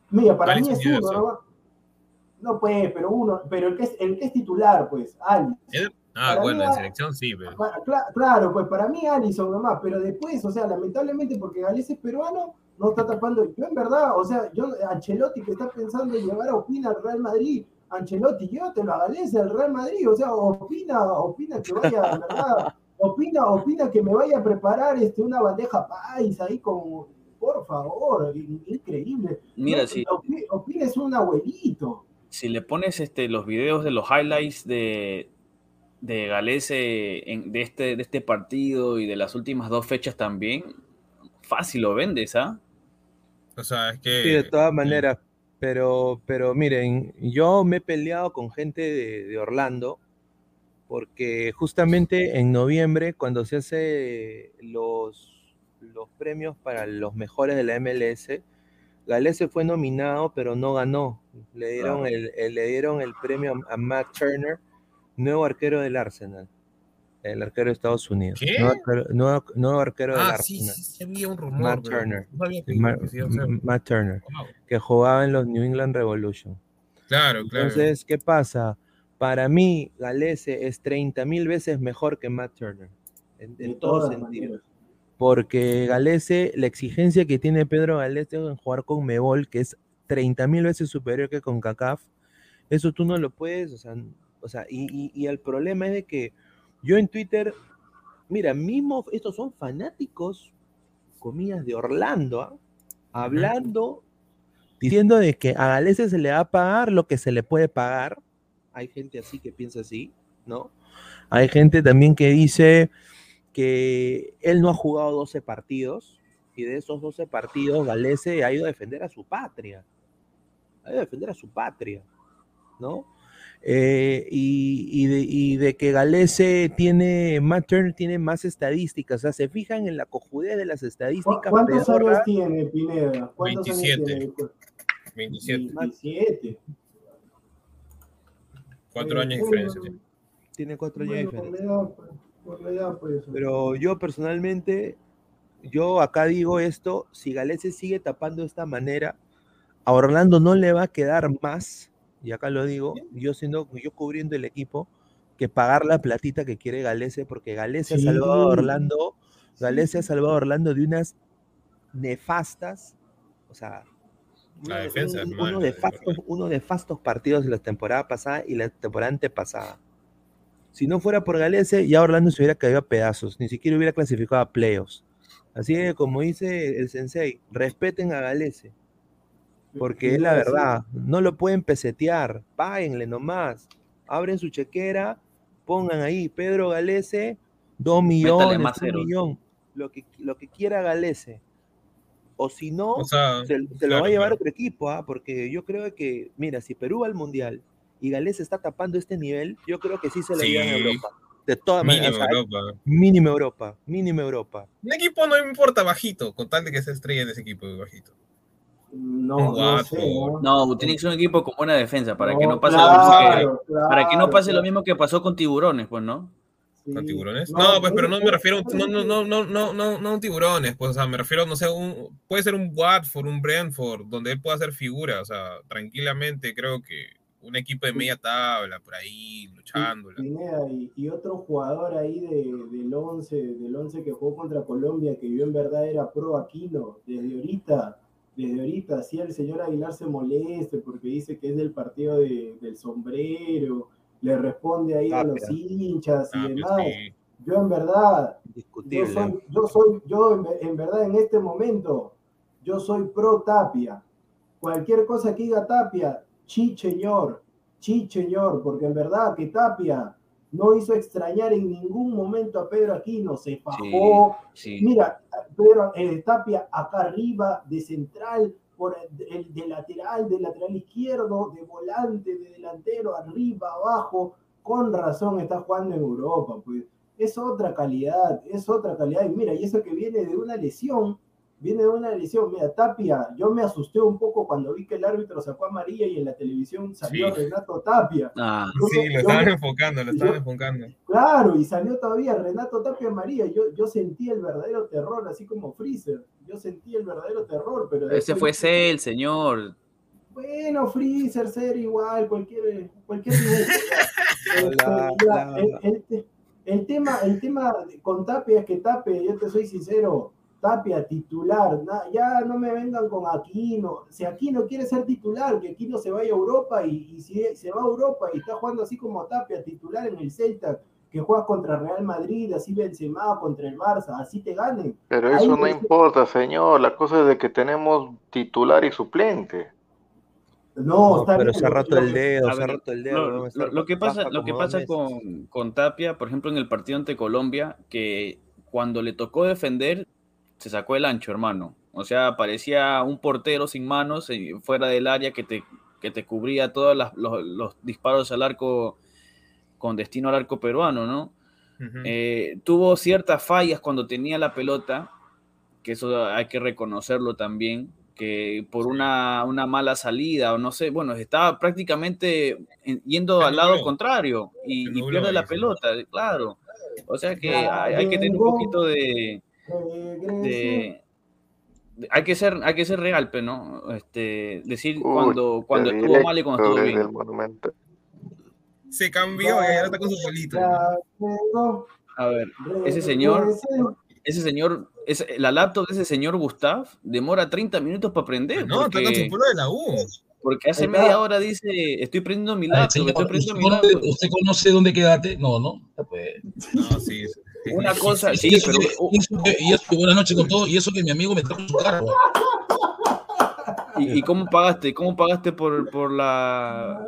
Mira, para mí es uno, ¿no? No, pues, pero uno, pero el que es, el que es titular, pues, Ali. Ah, bueno, en selección sí, pero... Claro, pues para mí Alison nomás, pero después, o sea, lamentablemente porque Gales es peruano, no está tapando. Yo en verdad, o sea, yo, Ancelotti que está pensando en llevar a Opina al Real Madrid, Ancelotti, llévatelo a Gales al Real Madrid, o sea, opina, opina que vaya, verdad, opina, opina que me vaya a preparar este, una bandeja país ahí con, por favor, increíble. Mira, si... Opina es un abuelito. Si le pones este, los videos de los highlights de, de Galese de, este, de este partido y de las últimas dos fechas también, fácil lo vendes, ¿ah? O sea, es que... Sí, de todas maneras, pero, pero miren, yo me he peleado con gente de, Orlando porque justamente en noviembre, cuando se hace los, los premios para los mejores de la MLS, Galese fue nominado, pero no ganó. Le dieron, el, le dieron el premio a Matt Turner nuevo arquero del Arsenal. El arquero de Estados Unidos. ¿Qué? Nuevo, arquero del ah, Arsenal. Sí, sí, había un rumor. Matt Turner. Matt, Turner. Que jugaba en los New England Revolution. Claro, claro. Entonces, ¿qué pasa? Para mí, Galese es 30 mil veces mejor que Matt Turner. En, todos sentidos. Porque Galese, la exigencia que tiene Pedro Galese en jugar con Mebol, que es 30 mil veces superior que con CACAF, eso tú no lo puedes, o sea, o sea, y, el problema es de que Yo en Twitter, mira, mismo, estos son fanáticos, comillas, de Orlando, ¿ah? hablando, diciendo de que a Galese se le va a pagar lo que se le puede pagar. Hay gente así que piensa así, ¿no? Hay gente también que dice que él no ha jugado 12 partidos y de esos 12 partidos Galese ha ido a defender a su patria. Ha ido a defender a su patria, ¿no? Eh, y, de, que Galese tiene, Matt Turner tiene más estadísticas, o sea, se fijan en la cojudez de las estadísticas. ¿Cuántos años tiene Pineda? ¿Cuántos 27. Años tiene? 27. 27. Cuatro años de diferencia. Tiene cuatro años de diferencia. Pero yo personalmente, yo acá digo esto, si Galese sigue tapando de esta manera, a Orlando no le va a quedar más y acá lo digo, yo siendo, yo cubriendo el equipo, que pagar la platita que quiere Galese, porque Galese ha salvado a Orlando, Galese ha salvado a Orlando de unas nefastas, o sea, uno, defensa, de fastos, uno de fastos partidos de la temporada pasada y la temporada antepasada. Si no fuera por Galese, ya Orlando se hubiera caído a pedazos, ni siquiera hubiera clasificado a playoffs. Así que, como dice el sensei, respeten a Galese. Porque es la verdad, no lo pueden pesetear, páguenle nomás. Abren su chequera, pongan ahí Pedro Galese, dos millones, un millón, lo que, lo que quiera Galese. O si no, se, lo va a llevar otro equipo, ¿ah? porque yo creo que, mira, si Perú va al Mundial y Galese está tapando este nivel, yo creo que sí se lo lleva a Europa. De todas maneras. Europa. Mínimo Europa. Mínimo Europa. Un equipo no importa bajito, con tal de que se estrella en ese equipo bajito. No, no, tiene que ser un equipo con buena defensa para que no pase lo mismo que, para que no pase lo mismo que pasó con tiburones, pues, ¿no? ¿Con tiburones? No, pues, pero no me refiero, no, no, no, no, no, no, no tiburones, pues, o sea, me refiero, no sé, un, puede ser un Watford, un Brentford, donde él pueda hacer figura, o sea, tranquilamente creo que un equipo de media tabla, por ahí, luchando. Y, y, otro jugador ahí de, del 11, del 11 que jugó contra Colombia, que yo en verdad era pro Aquino, desde ahorita, desde ahorita, si el señor Aguilar se moleste porque dice que es del partido del sombrero, le responde ahí a los hinchas y demás. Yo en verdad, yo soy, yo soy, yo en, verdad en este momento, yo soy pro Tapia. Cualquier cosa que diga Tapia, chi señor, chi señor, porque en verdad que Tapia no hizo extrañar en ningún momento a Pedro Aquino, se bajó. Mira, Pedro eh, Tapia acá arriba, de central, por el, de lateral, de lateral izquierdo, de volante, de delantero, arriba, abajo, con razón está jugando en Europa, pues es otra calidad, es otra calidad. Y mira, y eso que viene de una lesión, viene de una lesión. Mira, Tapia, yo me asusté un poco cuando vi que el árbitro sacó a María y en la televisión salió Renato Tapia. Ah, sí, lo estaban enfocando, lo estaban enfocando. Claro, y salió todavía Renato Tapia María. Yo, yo sentí el verdadero terror, así como Freezer. Yo sentí el verdadero terror, pero. Ese fue el señor. Bueno, Freezer, ser igual, cualquier. cualquier este, el, tema, el tema con Tapia es que Tapia, yo te soy sincero, Tapia titular, ya no me vengan con Aquino, si Aquino quiere ser titular, que Aquino se vaya a Europa y, si se va a Europa y está jugando así como Tapia titular en el Celta, que juegas contra Real Madrid, así Benzema contra el Barça, así te ganen. Pero eso no importa, señor, la cosa es de que tenemos titular y suplente. No, pero se ha roto el dedo, se ha roto el dedo. Lo, que pasa, lo que pasa con, con Tapia, por ejemplo, en el partido ante Colombia, que cuando le tocó defender, se sacó el ancho, hermano. O sea, parecía un portero sin manos eh, fuera del área que te, que te cubría todos los, disparos al arco con destino al arco peruano, ¿no? Eh, tuvo ciertas fallas cuando tenía la pelota, que eso hay que reconocerlo también, que por una, una mala salida o no sé, bueno, estaba prácticamente yendo al lado contrario y, pierde la pelota, claro. O sea que hay que tener un poquito de, hay que ser, hay que ser real, pero no, este, decir cuando, cuando estuvo mal y cuando estuvo bien. Se cambió y ahora está con su bolito. A ver, ese señor, ese señor, la laptop de ese señor Gustav demora 30 minutos para aprender. No, está con su de la U. Porque hace media hora dice, estoy prendiendo mi Ay, laptop, señor, estoy ¿usted, prendiendo mi conoce, laptop. usted conoce dónde quédate? No, no. Pues. No, sí. sí. Una cosa, Y sí, eso pero que- y eso que- y eso que buenas noches con todo, y eso que mi amigo me trajo su carro. ¿y, y cómo pagaste? ¿Cómo pagaste por, por la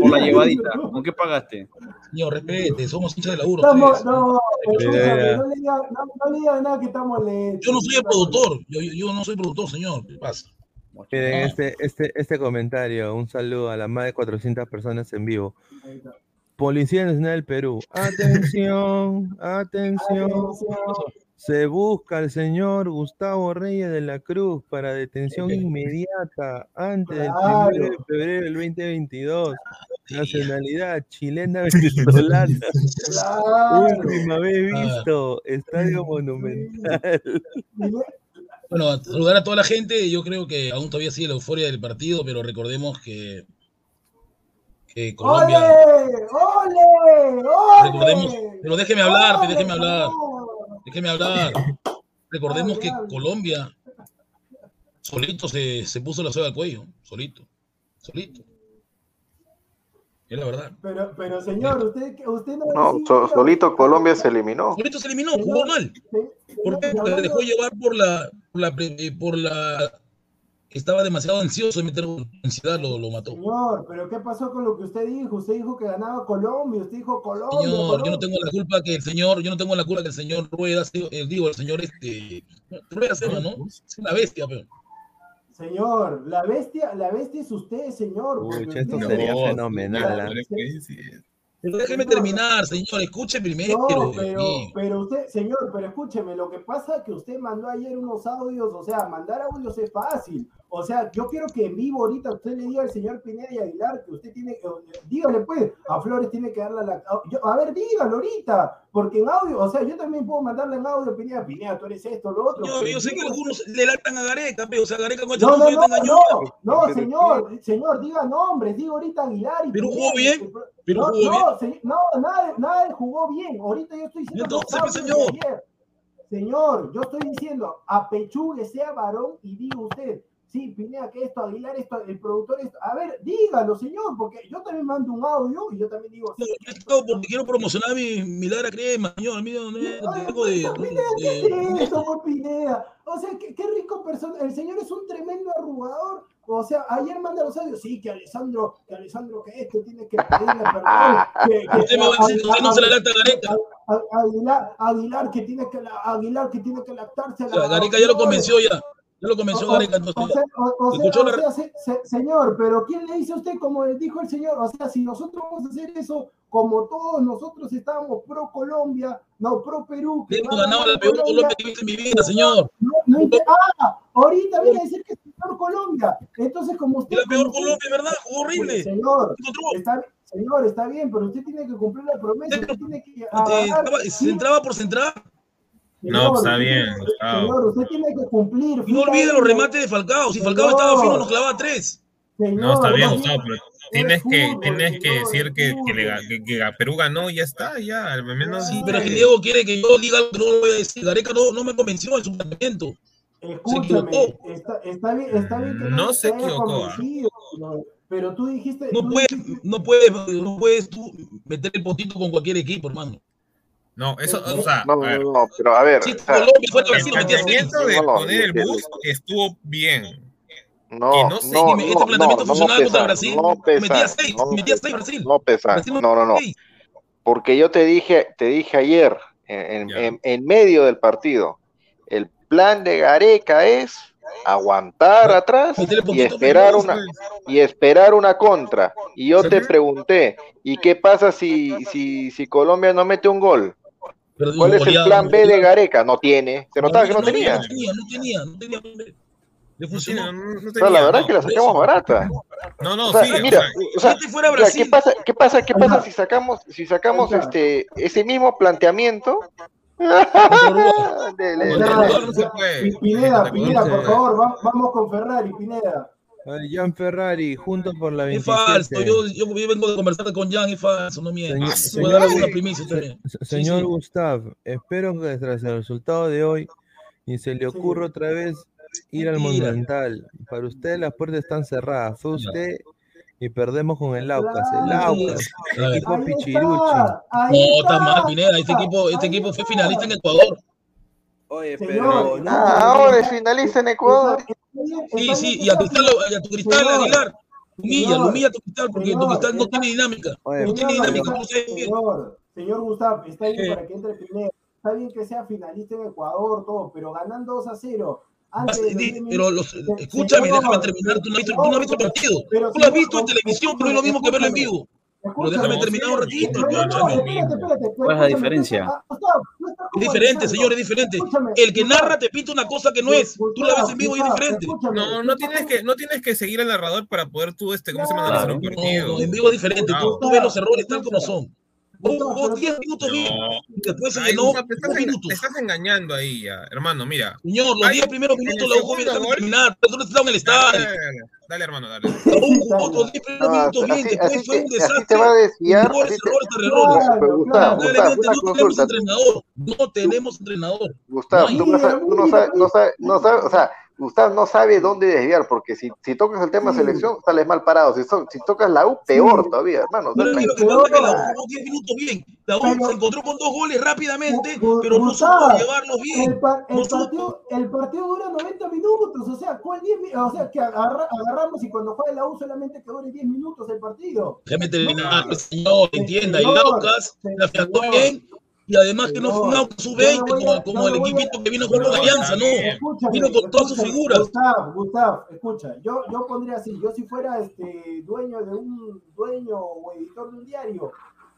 por la llevadita? ¿Con qué pagaste? Señor, respete, somos hinchas de laburo. Estamos, no, no le digan no, nada que estamos. Yo no soy el productor, yo, yo, yo no soy productor, señor. ¿Qué pasa? Miren, este, este, este comentario, un saludo a las más de 400 personas en vivo. Policía Nacional del Perú, atención, atención. Se busca al señor Gustavo Reyes de la Cruz para detención inmediata antes del Claro. 1 de febrero del 2022. Nacionalidad chilena venezolana. Última vez Ah. visto. Estadio Monumental. Bueno, saludar a toda la gente. Yo creo que aún todavía sigue la euforia del partido, pero recordemos que, que ¡Ole! Colombia. ¡Ole! ¡Ole! Recordemos, pero déjeme hablar, ¡Ole, déjeme hablar, déjeme hablar. Recordemos que. Colombia solito se, se puso la soga al cuello, solito, solito. Es la verdad. Pero, pero señor, usted, usted no. No, so- solito Colombia se eliminó. Solito se eliminó, jugó mal. ¿Por qué? se dejó llevar por la, por la, eh, por la, estaba demasiado ansioso de meter ansiedad, lo, lo mató. Señor, pero ¿qué pasó con lo que usted dijo? Usted dijo que ganaba Colombia, usted dijo Colombia. Señor, yo no tengo la culpa que el señor, yo no tengo la culpa que el señor Rueda, eh, digo, el señor este, Rueda Sema, ¿no? Es una bestia, pero. Señor, la bestia, la bestia es usted, señor. Pucha, esto usted- sería No, fenomenal. ¿ah? pero déjeme terminar, señor, escuche primero. No, pero, pero usted, señor, pero escúcheme, lo que pasa es que usted mandó ayer unos audios, o sea, mandar audios es fácil. O sea, yo quiero que en vivo ahorita usted le diga al señor Pineda y Aguilar que usted tiene, eh, dígale pues, a Flores tiene que darle la... yo- a ver, dígalo ahorita, porque en audio, o sea, yo también puedo mandarle en audio, Pineda, Pineda, tú eres esto, lo otro. Pero yo sé que algunos le latan a Gareca, pero, o sea, Gareca con este No, no, no, no, no, señor, señor, diga nombres, diga ahorita Aguilar y Pero jugó bien, que- pero no, jugó bien. no, se- no, nada, nada jugó bien. Ahorita yo estoy diciendo. Entonces, señor. Señor, yo estoy diciendo, apechugue, sea varón y diga usted, sí, Pineda, que esto, Aguilar, esto, el productor, esto. A ver, dígalo, señor, porque yo también mando un audio y yo también digo, sí, yo estoy porque quiero promocionar mi, mi Lara Crema, señor. Mira, no, tengo de, Pineda, ¿qué es esto, por Pineda? O sea, qué, qué rico persona. El señor es un tremendo arrugador. O sea, ayer manda los audios, sí, que Alessandro, que Alessandro, que esto tiene que pedirle perdón. Que, que- Usted me va a decir que no se la lata a Gareca. Aguilar, Aguilar que tiene que la- Aguilar que tiene que lactarse la- Gareca ya lo convenció ya. Ya lo convenció o- Gareca, o entonces. sea, o- o sea, Escuchó o la- sea, se- se- señor, pero ¿quién le dice a usted como le dijo el señor? O sea, si nosotros vamos a hacer eso, como todos nosotros estábamos pro Colombia, no pro Perú, que Hemos ganado la peor Colombia, Colombia que he visto en mi vida, señor. no, no inter- ah, ahorita viene a decir que es peor Colombia. Entonces, como usted. Es la peor Colombia, ¿verdad? Horrible. Señor, Encontró. está, señor, está bien, pero usted tiene que cumplir la promesa. Usted tiene que. Sí, se entraba por central. No, está bien, Gustavo. Señor, usted tiene que cumplir. Y no olvide los remates de Falcao. Si Falcao Señor. estaba fino, nos clavaba tres. señor, No, está bien, no, Gustavo, pero tienes que, tienes que decir que, que, le que- que Perú ganó y ya está, ya, al menos. Sí, pero es que Diego quiere que yo diga algo que no lo voy a decir. Gareca no, no me convenció en su planteamiento. Escúchame, equivocó. está, está bien, está bien que No se equivocó, ah. no, pero tú dijiste. No tú puedes, dijiste- no puedes, no puedes tú meter el potito con cualquier equipo, hermano. No, eso, o sea, No, a no, no, pero a ver. Sea, Colombia fue a el Brasil, metía seis. planteamiento de No, poner el no, bus estuvo bien. no, no, no sé, no, este no, planteamiento no, funcionaba no contra Brasil, no pesa, metía seis, no metía seis Brasil. No pesa, Brasil no, no, no, porque yo te dije, te dije ayer, en, en- en medio del partido, el plan de Gareca es aguantar atrás y esperar una y esperar una contra. Y yo te pregunté, ¿y qué pasa si, si, si Colombia no mete un gol? ¿Cuál es el plan B de. Gareca? No tiene, se notaba que no tenía. No tenía, no tenía, no tenía. Le No, funcionó. no- O sea, la tenía, verdad no. es que la sacamos barata. No, no, O sea, sí, mira, o sea, Si fuera ¿qué pasa, qué pasa, qué pasa si sacamos, si sacamos este, ese mismo planteamiento? Pineda, Pineda, por favor, va- vamos con Ferrari, Pineda. A ver, Jan Ferrari, juntos por la es 27. falso. Yo, yo, yo vengo de conversar con Jan, es falso, no miento. Señor- Voy a dar señor- alguna primicia también. Se- Señor sí. Gustav, espero que tras el resultado de hoy ni se le ocurra otra vez ir al. Monumental. Para usted las puertas están cerradas. Fue usted y perdemos con el Aucas. El. Aucas, ver. equipo Pichiruchi. No, está mal. Pineda. Este equipo, este equipo fue finalista en Ecuador. Oye, Señor, pero no. Ah, ahora es finalista en Ecuador. Sí, sí, y a cristal, y a tu cristal Aguilar. Humilla, lo humilla a tu cristal porque tu cristal no tiene dinámica. Oye, No tiene dinámica, está- no sé bien. señor, señor Gustavo, está bien para que entre primero. Está bien que sea finalista en Ecuador, todo, pero ganando 2 a 0. Antes de los Di- 10 Pero los, escúchame, señor, déjame terminar. Tú no has visto, tú no has visto el partido. pero Tú lo has visto en televisión, pero es lo mismo que verlo en vivo. Pero déjame terminar un ratito. No, no, espérate, espérate. ¿Cuál es la diferencia? Es diferente, señor, es diferente. El que narra te pinta una cosa que no es. Tú la ves en vivo y es diferente. No, no tienes que, no tienes que seguir al narrador para poder tú, este, ¿cómo se llama? Claro. no, en vivo es diferente. Tú, tú ves los errores tal como son. Jugó Gustavo, jugó pero- 10 minutos bien. No. Y después se Ay, llenó Gustavo, te, estás 2 enga- minutos. te estás engañando ahí ya, hermano, mira. Señor, los Ay, 10 primeros minutos la jugó bien, terminar. Pero tú no estás en el Dale, estadio. dale, dale, hermano, dale. La U jugó los 10 primeros minutos bien. Después fue un desastre. te va a desviar. Errores, errores, no tenemos entrenador. No tenemos entrenador. Gustavo, No tú, no sabes, no sabes, o sea, Gustavo no sabe dónde desviar, porque si, si tocas el tema Sí. selección, sales mal parado. Si, so- si tocas la U, peor Sí. todavía, hermano. Pero es lo que Pero- pasa es que la U jugó 10 minutos bien. La U Pero- se encontró con dos goles rápidamente, Gu- pero no Gustavo, supo llevarlos bien. El, pa- el No partido, el partido dura 90 minutos, o sea, ¿cuál 10 mi- o sea que agarra- agarramos y cuando juega la U solamente que dure 10 minutos el partido. Déjame terminar, pues, señor, entienda. Y Laucas la bien. Y además que no fue un señor, Aucas sub-20 yo no voy a- como, como el a- equipito que vino con No, Alianza, no. Escúchame, Vino con todas sus figuras. Gustavo, Gustavo, escucha, yo, yo pondría así, yo si fuera este dueño de un dueño o editor de un diario,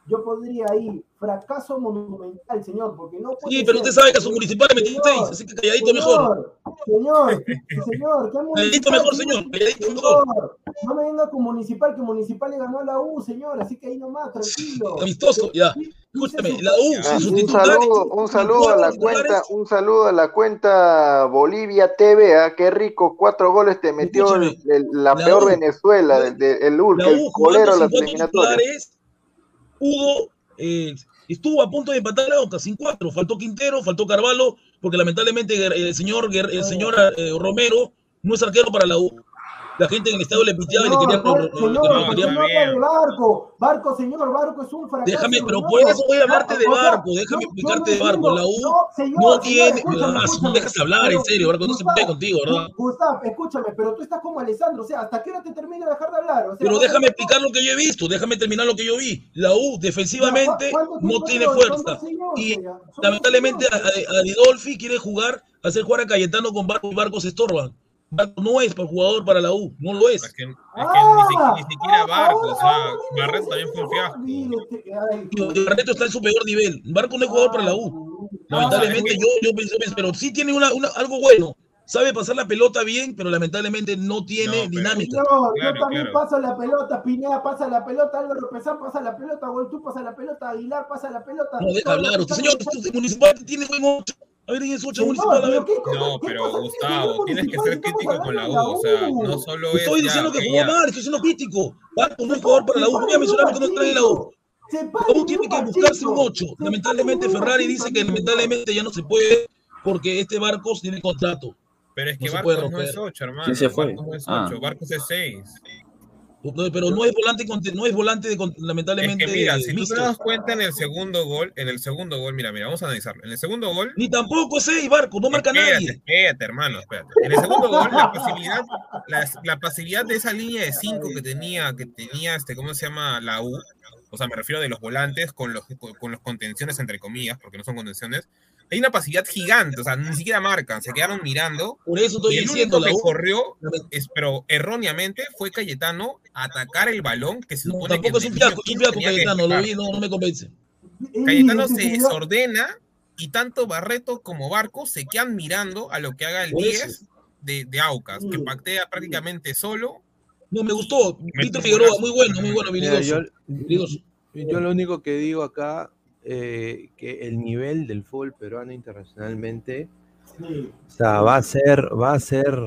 yo pondría ahí fracaso monumental, señor, porque no puede Sí, pero ser- usted sabe que a su municipal le 6, así que calladito mejor. Señor, señor, ¿qué Calladito mejor, señor, calladito mejor. No me venga con Municipal, que Municipal le ganó a la U, señor, así que ahí nomás, tranquilo. Amistoso, ya. Escúchame, la U, sin sus un saludo, un saludo a la cuenta, un saludo a la cuenta Bolivia TV, ¿ah? qué rico, cuatro goles te metió el- el- la, la peor U, Venezuela, la- del de, el, Ur- La el U colero jugando de las eliminatorias. Eh, estuvo a punto de empatar a Aucas sin cuatro. Faltó Quintero, faltó Carvalho, porque lamentablemente el señor, el señor eh, Romero no es arquero para la U. La gente en el estadio le piteaba y le quería. Lo- lo- señor, no, lo ¿por quería- qué no habla de Barco? Barco, señor, Barco es un fracaso. Déjame, pero por eso voy a hablarte de Barco, déjame explicarte no de Barco. La U No, no tiene. no dejas hablar, en serio, Barco, no se puede contigo, ¿verdad? Gustavo, escúchame, pero tú estás como Alessandro, o sea, ¿hasta qué hora te termina de dejar de hablar? Pero ¿cuánto déjame explicar lo que yo he visto, déjame terminar lo que yo vi. La U defensivamente ¿Cuánto no tiene fuerza. 12 once Y lamentablemente 12 once. a, a Didolfi quiere jugar, hacer jugar a Cayetano con Barco y Barco se estorban. Barco no es para jugador para la U, no lo Es es. que, es que Ah, ni, siquiera, ni siquiera ah, Barco, o sea, Barreto también fue un fiasco. Barreto está en su peor nivel. Barco no es jugador para la U. Lamentablemente yo, yo pienso, pero sí tiene una, una- algo bueno. Sabe pasar la pelota bien, pero lamentablemente no tiene No, pero- dinámica. Claro, yo también claro. paso la pelota, Pineda pasa la pelota, Álvaro Pesán pasa la pelota, Goltú pasa la pelota, Aguilar pasa la pelota. No, deja hablar. Usted, señor, usted municipal tiene buen 8. A ver, en ese 8 Señor, municipal, a pero ver. ¿qué cosa- No, qué pero Gustavo, tienes que ser crítico con la U, o sea, no solo es. Estoy diciendo que jugó mal, estoy siendo crítico. Barco no es jugador para la U. Voy a mencionar que no trae la U. La U en tiene que buscarse un machito. 8. Se Lamentablemente Ferrari dice que lamentablemente ya no se puede porque este barco tiene contrato. Pero es que No Barcos no es romper. 8, hermano. ¿Quién se fue? Barcos no es Ah. 8, Barcos es 6. No, Pero no es volante, no es volante de, con- Es lamentablemente que mira, si tú mixto. te das cuenta en el segundo gol, en el segundo gol, mira, mira, vamos a analizarlo. En el segundo gol, Ni tampoco es 6, Barco, no marca espérate, nadie. espérate, hermano, espérate. En el segundo gol, la pasividad, la, la pasividad de esa línea de 5 que tenía, que tenía este, ¿cómo se llama? La U, o sea, me refiero de los volantes con los, con los contenciones, entre comillas, porque no son contenciones. Hay una pasividad gigante, o sea, ni siquiera marcan, se quedaron mirando. Por eso estoy y el diciendo, único que corrió, es, pero erróneamente, fue Cayetano a atacar el balón que se No, supone tampoco es que un en fiasco, es un fiasco Cayetano, lo vi, no, no me convence. Cayetano se desordena y tanto Barreto como Barco se quedan mirando a lo que haga el Por 10 de, de Aucas, que pactea prácticamente solo. No, me gustó. Víctor Figueroa, muy bueno, muy bueno, Mira, yo, yo lo único que digo acá, eh, que el nivel del fútbol peruano internacionalmente, Sí. o sea, va a ser, va a ser,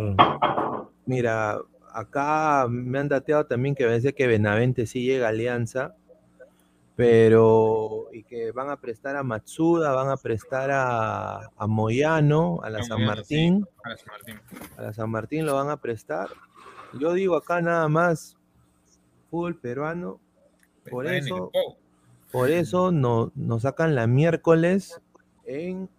mira, acá me han dateado también que parece que Benavente sí llega a Alianza, pero y que van a prestar a Matsuda, van a prestar a, a Moyano, a la San sí, Martín, a la San Martín. a la San Martín lo van a prestar. Yo digo acá nada más, fútbol peruano, por Está en el eso. Por eso no, nos sacan la miércoles en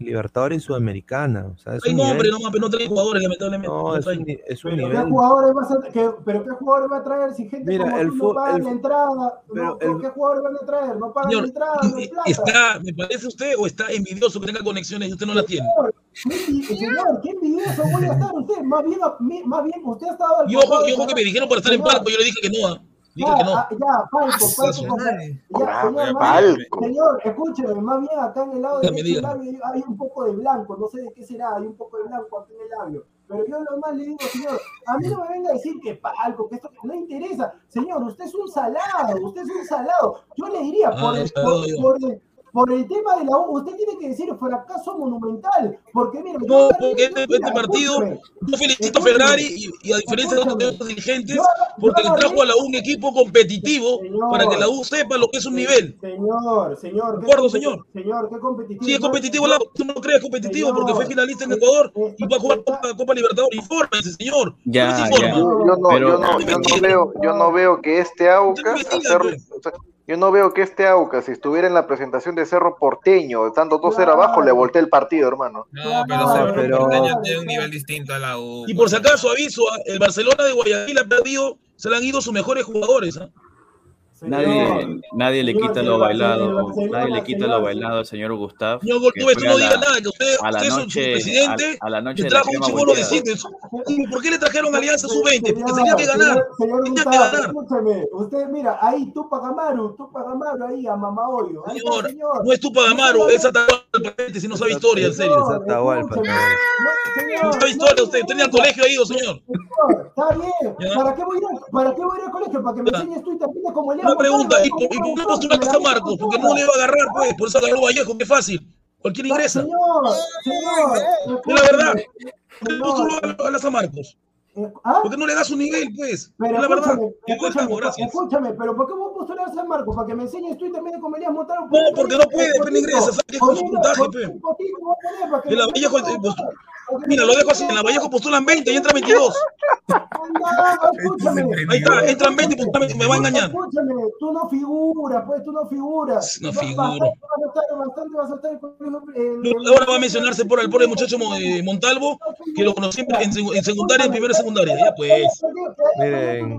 Libertadores Sudamericana. O sea, es Hay un nombre, nivel, no, pero no traen jugadores, lamentablemente. no, no es un, ni- es un Pero ¿qué nivel. jugadores vas a que- pero qué jugadores va a traer si gente Mira, como el no paga el- la entrada? pero No, el- ¿Qué jugadores van a traer? No pagan la entrada, no plata. ¿está, me parece usted, o está envidioso que tenga conexiones y usted no las tiene? Señor, qué qué envidioso voy a estar usted. Más bien, más bien usted ha estado al Y ojo, y ojo que me dijeron para estar en Señor, palco, yo le dije que no. Dije Ya, que no. ah, ya, Palco, Palco, ya, Ah, señor, Palco. señor, escúcheme, más bien acá en el lado derecho del labio hay un poco de blanco, no sé de qué será, hay un poco de blanco aquí en el labio. Pero yo lo más le digo, señor, a mí no me venga a decir que Palco, que esto no interesa. Señor, usted es un salado, usted es un salado. Yo le diría, Ah, por, el, por, yo. por el, por el tema de la U, usted tiene que decir fracaso monumental, porque mira, No, porque este, este partido, yo felicito a. Ferrari y, y a diferencia de otros dirigentes, porque le trajo a la U un equipo competitivo Señor. para que la U sepa lo que es un nivel. Señor, señor. De acuerdo, señor. Señor, qué competitivo. Si es competitivo, la U, tú no crees competitivo Señor. porque fue finalista en Ecuador Eh, y va a jugar está- Copa, Copa Libertadores. Infórmese, señor. Ya, ¿Cómo se ya. Yo, yo no, Pero- yo, no, yo no veo, yo no veo que este hacer- sea, yo no veo que este Aucas, si estuviera en la presentación de Cerro Porteño, estando 2-0 Claro. abajo, le voltee el partido, hermano. No, pero Cerro pero- Porteño tiene un nivel distinto a la U. Y por si acaso aviso, ah, el Barcelona de Guayaquil ha perdido, se le han ido sus mejores jugadores. ¿ah? Nadie, nadie le quita lo bailado, nadie le quita lo bailado al señor Gustavo. Señor que Goltube, tú no a digas la- nada, que usted, a la usted es su- noche- presidente, a- a la noche le de la trajo un chivolo de. ¿Por qué le trajeron Alianza Sub-20? Porque tenía que ganar. Señor, señor Tenía que Gustavo, ganar. escúcheme, usted mira, ahí Tupac Amaru, Tupac Amaru ahí a está, Señor, señor. no es Tupac Amaru, es Atahualpa si no sabe historia, en serio. Es Atahualpa. No, sabe historia usted, tenía el colegio ahí, señor. Está bien. ¿Para qué voy a ir, al- para qué voy a ir al colegio? Para que me enseñes tú y te como Elías Una pregunta, ¿y por, qué postulaste a Marcos? Porque no le iba a agarrar, pues, por eso agarró Vallejo, que es fácil. Cualquiera ingresa. Señor, señor. Es la verdad. ¿Por qué postuló a- a la San Marcos? eh, ¿ah? ¿Por qué no le da su nivel, pues? Pero Es la verdad. escúchame, escúchame, pero ¿por qué vos postular a San Marcos? Para que me enseñes tú y también como Elías Montalvo. No, porque no puede, pues, no ingresa, ¿sabes qué? Con puntaje, pues. En la Vallejo, eh, Mira, lo dejo así, en la Vallejo postulan 20 y entra 22. Escúchame. Ahí está, entran 20 y postulan- me va a engañar. Escúchame, tú no figuras, pues tú no figuras. No figuro. Ahora va a mencionarse por el pobre muchacho Mo- eh, Montalvo, que lo conocí en, secundaria, en primera secundaria. Ya pues. Miren.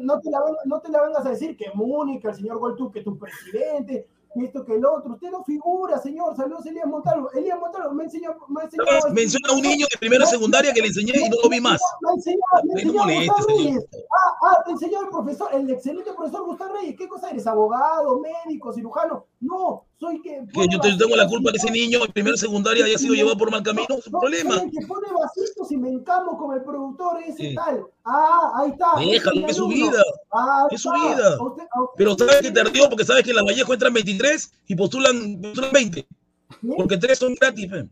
No te, la, van- no te la vengas a decir que Múnica, el señor Goltú, que tu presidente, esto, que el otro. Usted no figura, señor. Saludos, Elías Montalvo. Elías Montalvo me enseñó. Me enseñó Menciona a un niño de primera secundaria que le enseñé y no lo vi más. Me enseñó, me Ay, no enseñó Gustavo. Reyes. Ah, ah, te enseñó el profesor, el excelente profesor Gustavo Reyes. ¿Qué cosa eres? ¿Abogado, médico, cirujano? No, soy que. Que yo te- tengo la culpa que ese niño en primera secundaria haya sido llevado por mal camino. Es un No, problema. el que pone vasitos y me encamo con el productor ese Sí. tal. Ah, ahí está. Déjalo, es su vida. Ah, Es su vida. Usted- usted- Pero sabes que tardío porque sabes que en la Vallejo entran 23 y postulan, postulan 20. ¿Eh? Porque 3 son gratis. fe.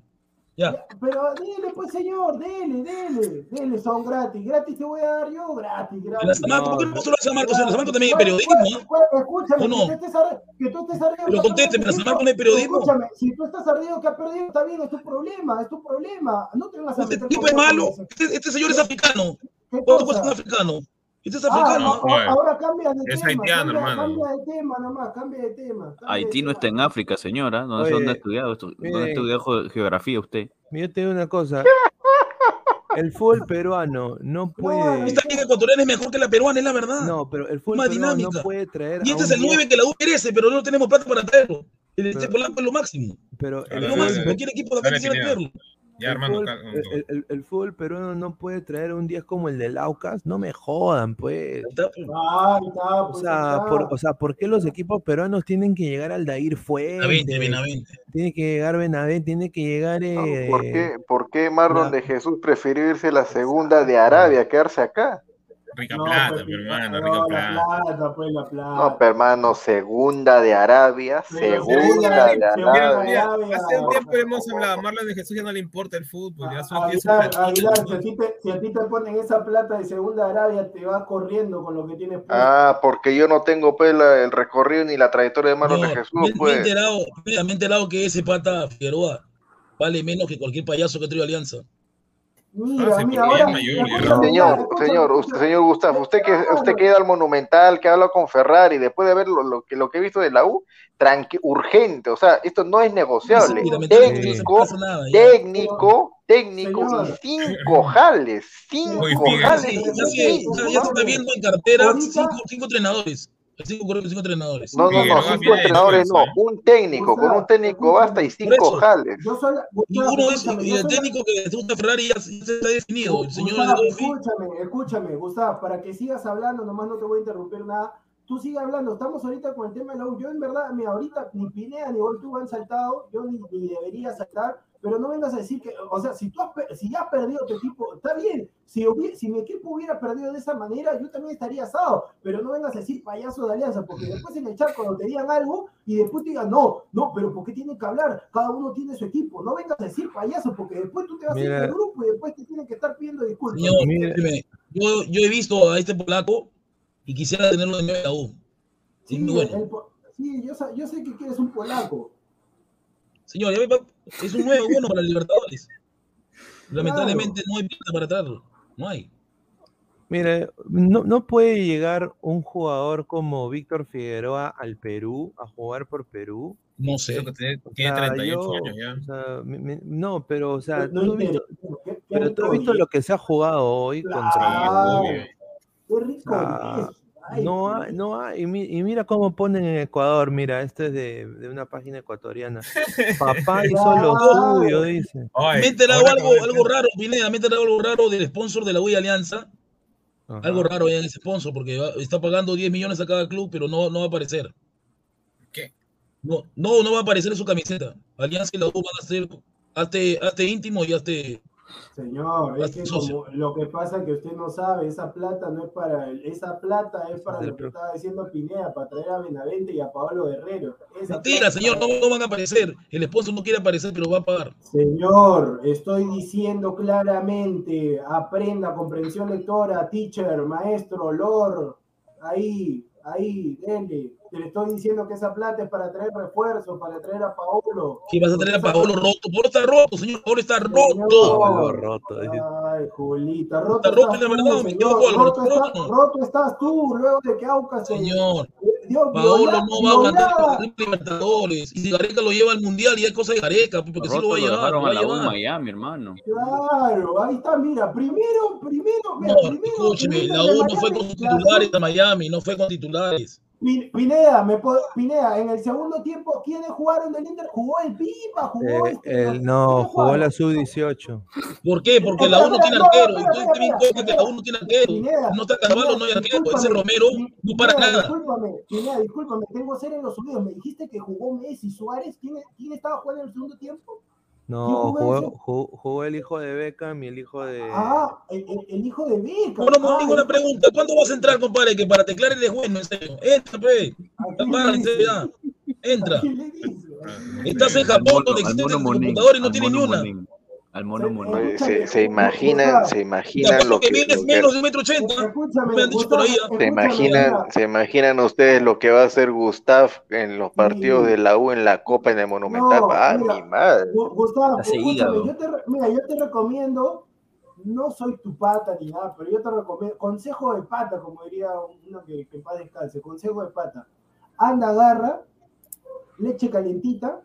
Ya. Pero dele, pues, señor, dele, dele, dele, son gratis. Gratis te voy a dar yo, gratis, la gratis. ¿por qué no a San Marcos? La San Marcos también hay periodismo. pues, Escúchame, ¿O no? que estés que tú estés arreglado. Pero contésteme, ¿la San Marcos no hay periodismo? Escúchame, si tú estás ardido que ha perdido, está bien, es tu problema, es tu problema. No te vengas a Este tipo es malo. Este, este señor es africano. ¿Qué ¿Cuánto cuesta un africano? Este es Ah, africano. a- a- ahora cambia de Es tema. haitiano, cambia, hermano. Cambia de tema nomás, cambia de tema. cambia de Haití no tema. está en África, señora. No sé dónde ha estudiado. estu- ¿Dónde miren. ha estudiado ge- geografía usted? Yo te digo una cosa. El fútbol peruano no puede. Esta liga ecuatoriana es mejor que la peruana, es la verdad. No, pero el fútbol Más peruano dinámica. no puede traer. y a este es el diez- 9 que la U merece, pero no tenemos plata para traerlo. El Pero- Lampa es lo máximo. Pero el Es lo máximo. Cualquier equipo de acá quisiera traerlo. Ya, el hermano. fútbol- el, el- el fútbol peruano no puede traer un 10 como el del Aucas. No me jodan, pues. Está, pues. Ah, O pues, sea, por, o sea, ¿por qué los equipos peruanos tienen que llegar al Dair Benavente, Fuente? Benavente. Tiene que llegar Benavente, tiene que llegar. eh, ¿Por qué, por qué Marlon de Jesús prefirió irse a la segunda de Arabia, quedarse acá? Rica No, plata, pues, mi hermano, no, rica la plata. plata, pues la plata. No, pero hermano, segunda de Arabia, Pero segunda de Arabia. hace un tiempo hemos hablado, a Marlon de Jesús ya no le importa el fútbol, ya Aguilar, Aguilar, si a, ti te, si a ti te ponen esa plata de segunda Arabia, te vas corriendo con lo que tienes puesto. Ah, porque yo no tengo pues la- el recorrido ni la trayectoria de Marlon de Jesús, me, me he pues. enterado, mira, me he enterado que ese pata Figueroa vale menos que cualquier payaso que trae Alianza. Mira, Ah, mira, ahora. mayor, Señor, escúchame, señor, usted, señor Gustavo, usted que usted que ha ido al Monumental, que habla con Ferrari, después de ver lo, lo que lo que he visto de la U, tranqui, urgente, o sea, esto no es negociable. No Técnico, nada. técnico, técnico Señor. y cinco jales, cinco Muy jales. ya, sí, se- ya- ya está viendo en cartera cinco, cinco entrenadores. Cinco, cinco entrenadores. No, no, no, cinco entrenadores no, un técnico, con un técnico basta y cinco jales. Yo soy, Y Gustavo, uno es, escúchame, y yo el técnico que le gusta Ferrari ya, se- está definido. El señor escúchame, escúchame, Gustavo, para que sigas hablando, nomás no te voy a interrumpir nada. Tú sigue hablando, estamos ahorita con el tema de la U. Yo en verdad, mira, ahorita ni Pinea ni Voltu han saltado, yo ni debería saltar, pero no vengas a decir que, o sea, si tú has, si ya has perdido tu equipo, está bien. Si, hubi- si mi equipo hubiera perdido de esa manera, yo también estaría asado, pero no vengas a decir payaso de alianza, porque después en el chat cuando te digan algo y después te digan, no, no, pero ¿por qué tienen que hablar? Cada uno tiene su equipo. No vengas a decir payaso, porque después tú te vas a ir del grupo y después te tienen que estar pidiendo disculpas. Señor, Mire. escúcheme, yo, yo he visto a este polaco y quisiera tenerlo de nuevo en la U. Sí, bueno. el sí, yo, yo sé que quieres un polaco. Señor, ya pa- es un nuevo bueno para los Libertadores. Lamentablemente no hay plata para traerlo. No hay. Mire, no, no puede llegar un jugador como Víctor Figueroa al Perú a jugar por Perú. No Creo sé. que tiene, tiene sea, 38 yo- años ya. o sea, me- me- no, pero o sea, no tú visto, pero tú has visto lo que se ha jugado hoy Claro. contra. Qué rico Ah. Ay, no hay, no hay, y, mi- y mira cómo ponen en Ecuador, mira, esto es de, de una página ecuatoriana. Papá hizo lo suyo, dice. Me he enterado algo, algo raro, Pineda, me he enterado algo raro del sponsor de la U y Alianza. Ajá. Algo raro ahí en ese sponsor, porque va- está pagando 10 millones a cada club, pero no, no va a aparecer. ¿Qué? No, no, no va a aparecer en su camiseta. Alianza y la U van a ser, hazte, hazte íntimo y hazte... Señor, es que como lo que pasa es que usted no sabe, esa plata no es para esa plata es para lo que estaba diciendo Pineda, para traer a Benavente y a Pablo Guerrero. Esa Mentira, señor, no, no van a aparecer. El sponsor no quiere aparecer, pero va a pagar. Señor, estoy diciendo claramente, aprenda comprensión lectora, teacher, maestro, lord, ahí, ahí, dele. Te le estoy diciendo que esa plata es para traer refuerzos, para traer a Paolo. ¿Qué vas a traer a Paolo roto? Paolo está roto, señor. Paolo está roto. Pablo roto. Ay, Julita, roto Está roto, estás tú, me Álvaro, roto, está estás, roto. roto estás tú, luego de que Aucas se Señor, dio Paolo viola- no va a mandar a Libertadores. Y si Gareca lo lleva al Mundial, y es cosa de Gareca, porque sí lo Roto va a llevar. Lo a a la llevar. Miami, hermano. Claro, ahí está, mira, primero, primero, mira, No, primero, escúcheme, primero la U no fue con la- titulares a Miami, no fue con titulares. Pin- Pineda, me puedo- Pineda, en el segundo tiempo, ¿quiénes jugaron del Inter? Jugó el Pipa, jugó Eh, este. el- no, ¿quiénes jugó jugaron? la sub-18. ¿Por qué? Porque la U no tiene arquero. Y tú también cuenta que la U no tiene arquero. No está Carvalho, no hay arquero. Ese Romero no para nada. Discúlpame, Pineda, discúlpame, tengo ser en los subidos. Me dijiste que jugó Messi, Suárez. ¿Quién, quién estaba jugando en el segundo tiempo? No, jugó el hijo de Beckham y el hijo de. Ah, el, el- el hijo de Beca. Bueno, no tengo una pregunta. ¿Cuándo vas a entrar, compadre? Que para teclar el es bueno, en serio. Entra, pe. Entra. Estás en Japón, donde existen computadores y no tienes ni una. Monín, Al mono Monín. Oye, se, se imaginan, se imaginan lo que lo que- menos de un metro ochenta. Escúchame, Me han dicho por ahí. se imaginan, se imaginan ustedes lo que va a hacer Gustav en los partidos de la U en la Copa en el Monumental. No, ah, mira, mi madre. Gu- Gustavo, Hace escúchame, hígado. yo te, re- mira, yo te recomiendo, no soy tu pata ni nada, pero yo te recomiendo, consejo de pata, como diría uno que, que paz descanse, consejo de pata. Anda, agarra, leche calientita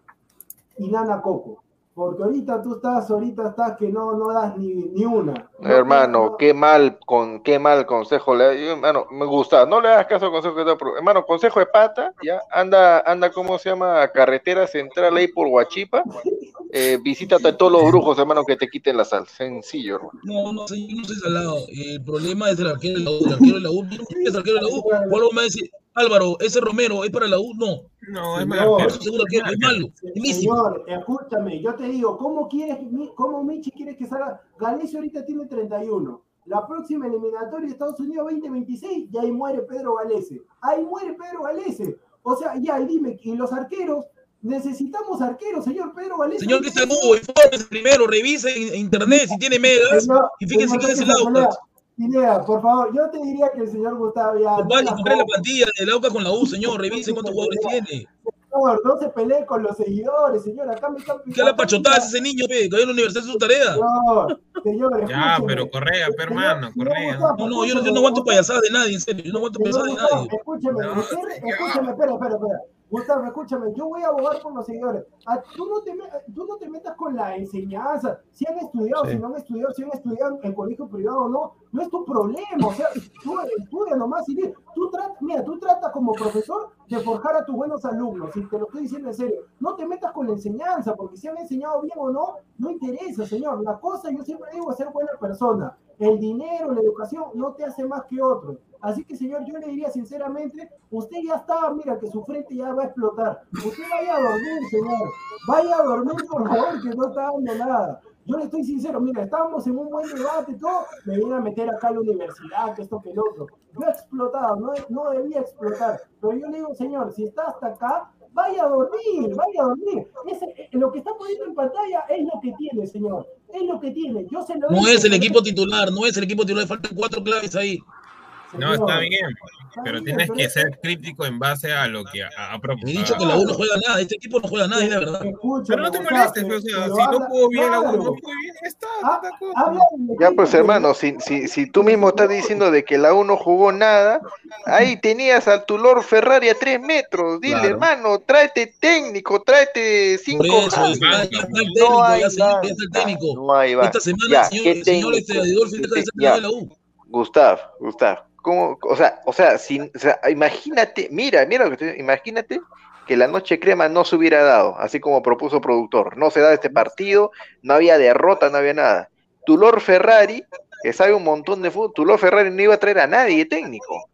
y nana coco. Porque ahorita tú estás, ahorita estás que no, no das ni, ni una. No, Hermano, no, qué mal, con qué mal consejo le yo, hermano, me gusta, no le hagas caso al consejo que te hermano, consejo de pata, ya, anda, anda, ¿cómo se llama? Carretera central ahí por Huachipa, eh, visítate a todos los brujos, hermano, que te quiten la sal, sencillo, hermano. No, no, señor, no soy salado. El problema es el arquero de la U. El arquero de la U, ¿no es arquero de la U? O algo me va a decir, Álvaro, ese Romero es para la U. No, No, es que es malo. Señor, escúchame, yo te digo, ¿cómo quieres, cómo Michi quieres que salga? Galicia ahorita tiene 31. La próxima eliminatoria de Estados Unidos 2026, y ahí muere Pedro Galese. Ahí muere Pedro Galese. O sea, ya, y dime, y los arqueros, necesitamos arqueros, señor Pedro Galese. Señor que está en Hugo, infórmese primero, revise en internet si tiene megas y fíjense señor quién es el Sánchez Pineda, por favor, yo te diría que el señor Gustavo ya. No compré la la plantilla del Aucas con la U, señor, revise cuántos jugadores tiene. Señor, no se pelee con los seguidores, señor. Acá me están ¿Qué la pachotada es ese niño, pe? Que a la universidad es su tarea. Señor, señor, Ya, pero Correa, pe, hermano, Correa. No, no, yo, no- yo no aguanto payasadas de nadie, en serio. Yo no aguanto payasadas de nadie. escúcheme, escúcheme, espera, espera, espera. Gustavo, escúchame, yo voy a abogar por los seguidores. Ah, tú, no te, tú no te metas con la enseñanza. Si han estudiado, Sí. si no han estudiado, si han estudiado en colegio privado o no, no es tu problema. O sea, tú estudia nomás y tú tratas, mira, tú tratas como profesor de forjar a tus buenos alumnos. Y te lo estoy diciendo en serio. No te metas con la enseñanza, porque si han enseñado bien o no, no interesa, señor. La cosa, yo siempre digo, es ser buena persona. El dinero, la educación, no te hace más que otro. Así que, señor, yo le diría sinceramente, usted ya está, mira, que su frente ya va a explotar. Usted vaya a dormir, señor. Vaya a dormir, por favor, que no está dando nada. Yo le estoy sincero, mira, estábamos en un buen debate todo, me viene a meter acá a la universidad, que esto, que el otro. Yo he explotado, no, no debía explotar. Pero yo le digo, señor, si está hasta acá, vaya a dormir, vaya a dormir. Ese- lo que está poniendo en pantalla es lo que tiene, señor. Es lo que tiene. Yo se lo No es el equipo titular, no es el equipo titular, faltan cuatro claves ahí. No, está bien, está pero tienes que ser crítico en base a lo que ha, ha He dicho que la U no juega nada, este equipo no juega nada, es la verdad. Pero no te molestes, o sea, pero si no jugó bien la U, no jugó bien, está, Ya pues hermano, si, si, si tú mismo estás diciendo de que la U no jugó nada, ahí tenías al tu Lord Ferrari a tres metros, dile Claro. hermano, tráete técnico, tráete cinco Por eso, ya, está el No técnico, hay ya, está el técnico. No hay. Esta semana Ya, el señor, ¿qué el señor este técnico? De la U. Gustav, Gustav, ¿cómo, o sea, o sea, sin, o sea, imagínate, mira, mira lo que estoy, imagínate que la noche crema no se hubiera dado, así como propuso productor, no se da este partido, no había derrota, no había nada. Tu Lord Ferrari, que sabe un montón de fútbol, tu Lord Ferrari no iba a traer a nadie técnico.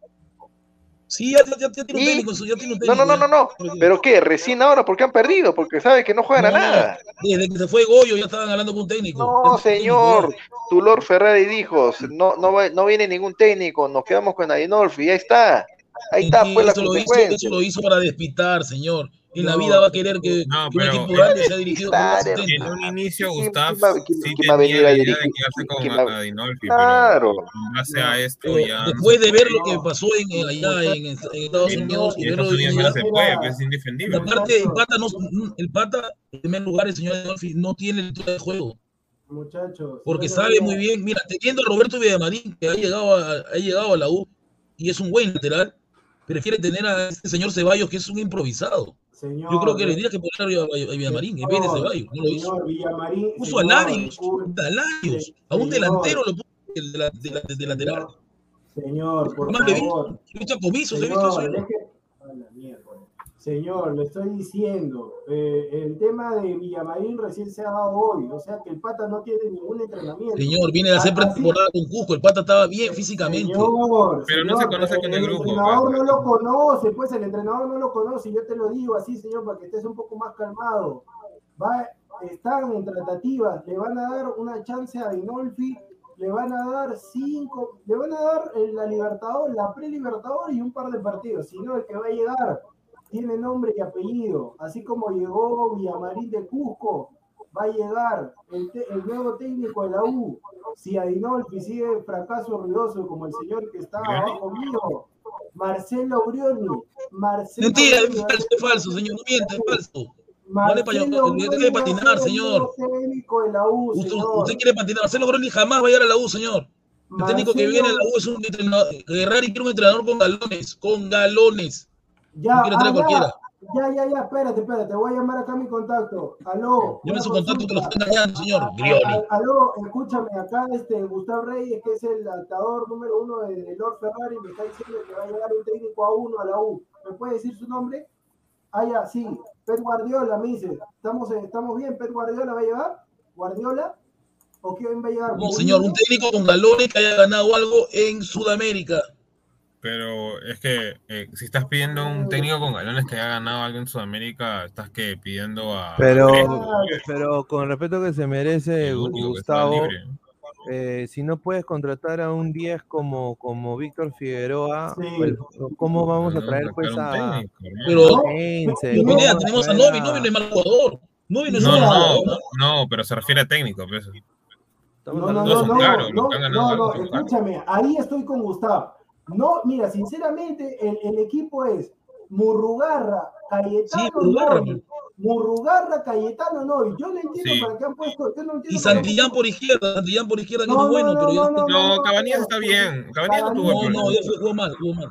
Sí, ya, ya, ya tiene un técnico, ya tiene un No, técnico. no, no, no, no, ya. pero qué, recién ahora porque han perdido, porque sabe que no juegan a No, nada. Desde que se fue Goyo ya estaban hablando con un técnico. No, técnico, señor, ya. tu Lord Ferrari dijo, no, no, no viene ningún técnico, nos quedamos con Adinolfi, ahí está, ahí está, pues la eso, lo hizo, consecuencia. eso lo hizo para despistar, señor. En la vida va a querer que, no, que un equipo grande sea dirigido por un. En un inicio, ¿Quién- Gustav sí quién va a venir tenía a la idea de dirigir? quedarse con ¿Quién va- Adinolfi, Claro. pero en base a esto Pero ya... después de ver lo que pasó en, en- allá en, en Estados Unidos, y y Estados Unidos ya se pues es y indefendible. aparte, el pata, no, el pata, en primer lugar, el señor Adolfi no tiene lectura de juego, Muchachos. porque sabe muy bien, mira, teniendo a Roberto Villamarín, que ha llegado a, ha llegado a la U y es un buen lateral, prefiere tener a este señor Ceballos, que es un improvisado. Señor, Yo creo que le diría que poner a, Villamarín en vez de Ceballos, no lo hizo. Villamarín. Puso a señor, Larios, a Larios, a un delantero lo puso de, la- de la- de lateral. Señor, por Además, he favor. visto, he visto a he visto a. Señor, le estoy diciendo, eh, el tema de Villamarín recién se ha dado hoy, o sea que el pata no tiene ningún entrenamiento. Señor, viene a hacer pretemporada con Cusco, el pata estaba bien físicamente. Señor, Pero no se conoce con el grupo, entrenador pues. no lo conoce, pues el entrenador no lo conoce, yo te lo digo así, señor, para que estés un poco más calmado. Va, están en tratativas, le van a dar una chance a Dinolfi, le van a dar cinco, le van a dar eh, la Libertador, la pre-Libertador y un par de partidos, si no, el que va a llegar tiene nombre y apellido, así como llegó Villamarín de Cusco, va a llegar el, te- el nuevo técnico de la U. Si Adinolfi sigue fracaso ruidoso como el señor que está ¿Brioni? abajo mío, Marcelo Brioni. Marcelo Mentira, es Brioni, falso, es falso, señor, no miente, es falso. Marcelo Brioni de va a patinar, señor. nuevo técnico de la U, Usted, señor. usted quiere patinar. Marcelo Groni jamás va a llegar a la U, señor. El técnico que viene a la U es un entrenador. Ferrari quiere un entrenador con galones, con galones. Ya, traer ah, cualquiera. ya, ya, ya, espérate, espérate, voy a llamar acá a mi contacto. Aló. Llame su contacto que lo consulta. está engañando, señor. Grioni. Aló, escúchame, acá este Gustavo Reyes, que es el atador número uno de, Lord Ferrari, me está diciendo que va a llegar un técnico a uno a la U. ¿Me puede decir su nombre? Ah, ya, sí. Pep Guardiola me dice. ¿Estamos, eh, ¿Estamos bien? ¿Pep Guardiola va a llegar? ¿Guardiola? ¿O quién va a llegar? No, señor, un técnico con galones que haya ganado algo en Sudamérica. Pero es que eh, si estás pidiendo un técnico con galones que haya ganado algo en Sudamérica, estás que pidiendo a. Pero, Crespo, pero con el respeto que se merece Gustavo, eh, si no puedes contratar a un 10 como, como Víctor Figueroa, Sí. pues, ¿cómo vamos a No, traer no, pues a técnico, hermano. Pero, Heinze, pero ¿cómo Pineda, vamos a tenemos a traer Novi, Novi no es mal jugador. Novi no es No, mal no, jugador. no, no, pero se refiere a técnico, pues. No, no, no, no, no, no, no, escúchame, ahí estoy con Gustavo. No, mira, sinceramente, el, el equipo es Murrugarra, Cayetano, Sí, Murrugarra. Murrugarra, Cayetano, Novi. Yo no entiendo Sí. para qué han puesto, yo no entiendo Y Santillán por izquierda, Santillán por izquierda, que No, no es no, bueno, no, pero no, ya- no, No, no, Cabanillas no, está bien. Cabanillas no tuvo No, no, ya fue, jugó mal, jugó mal.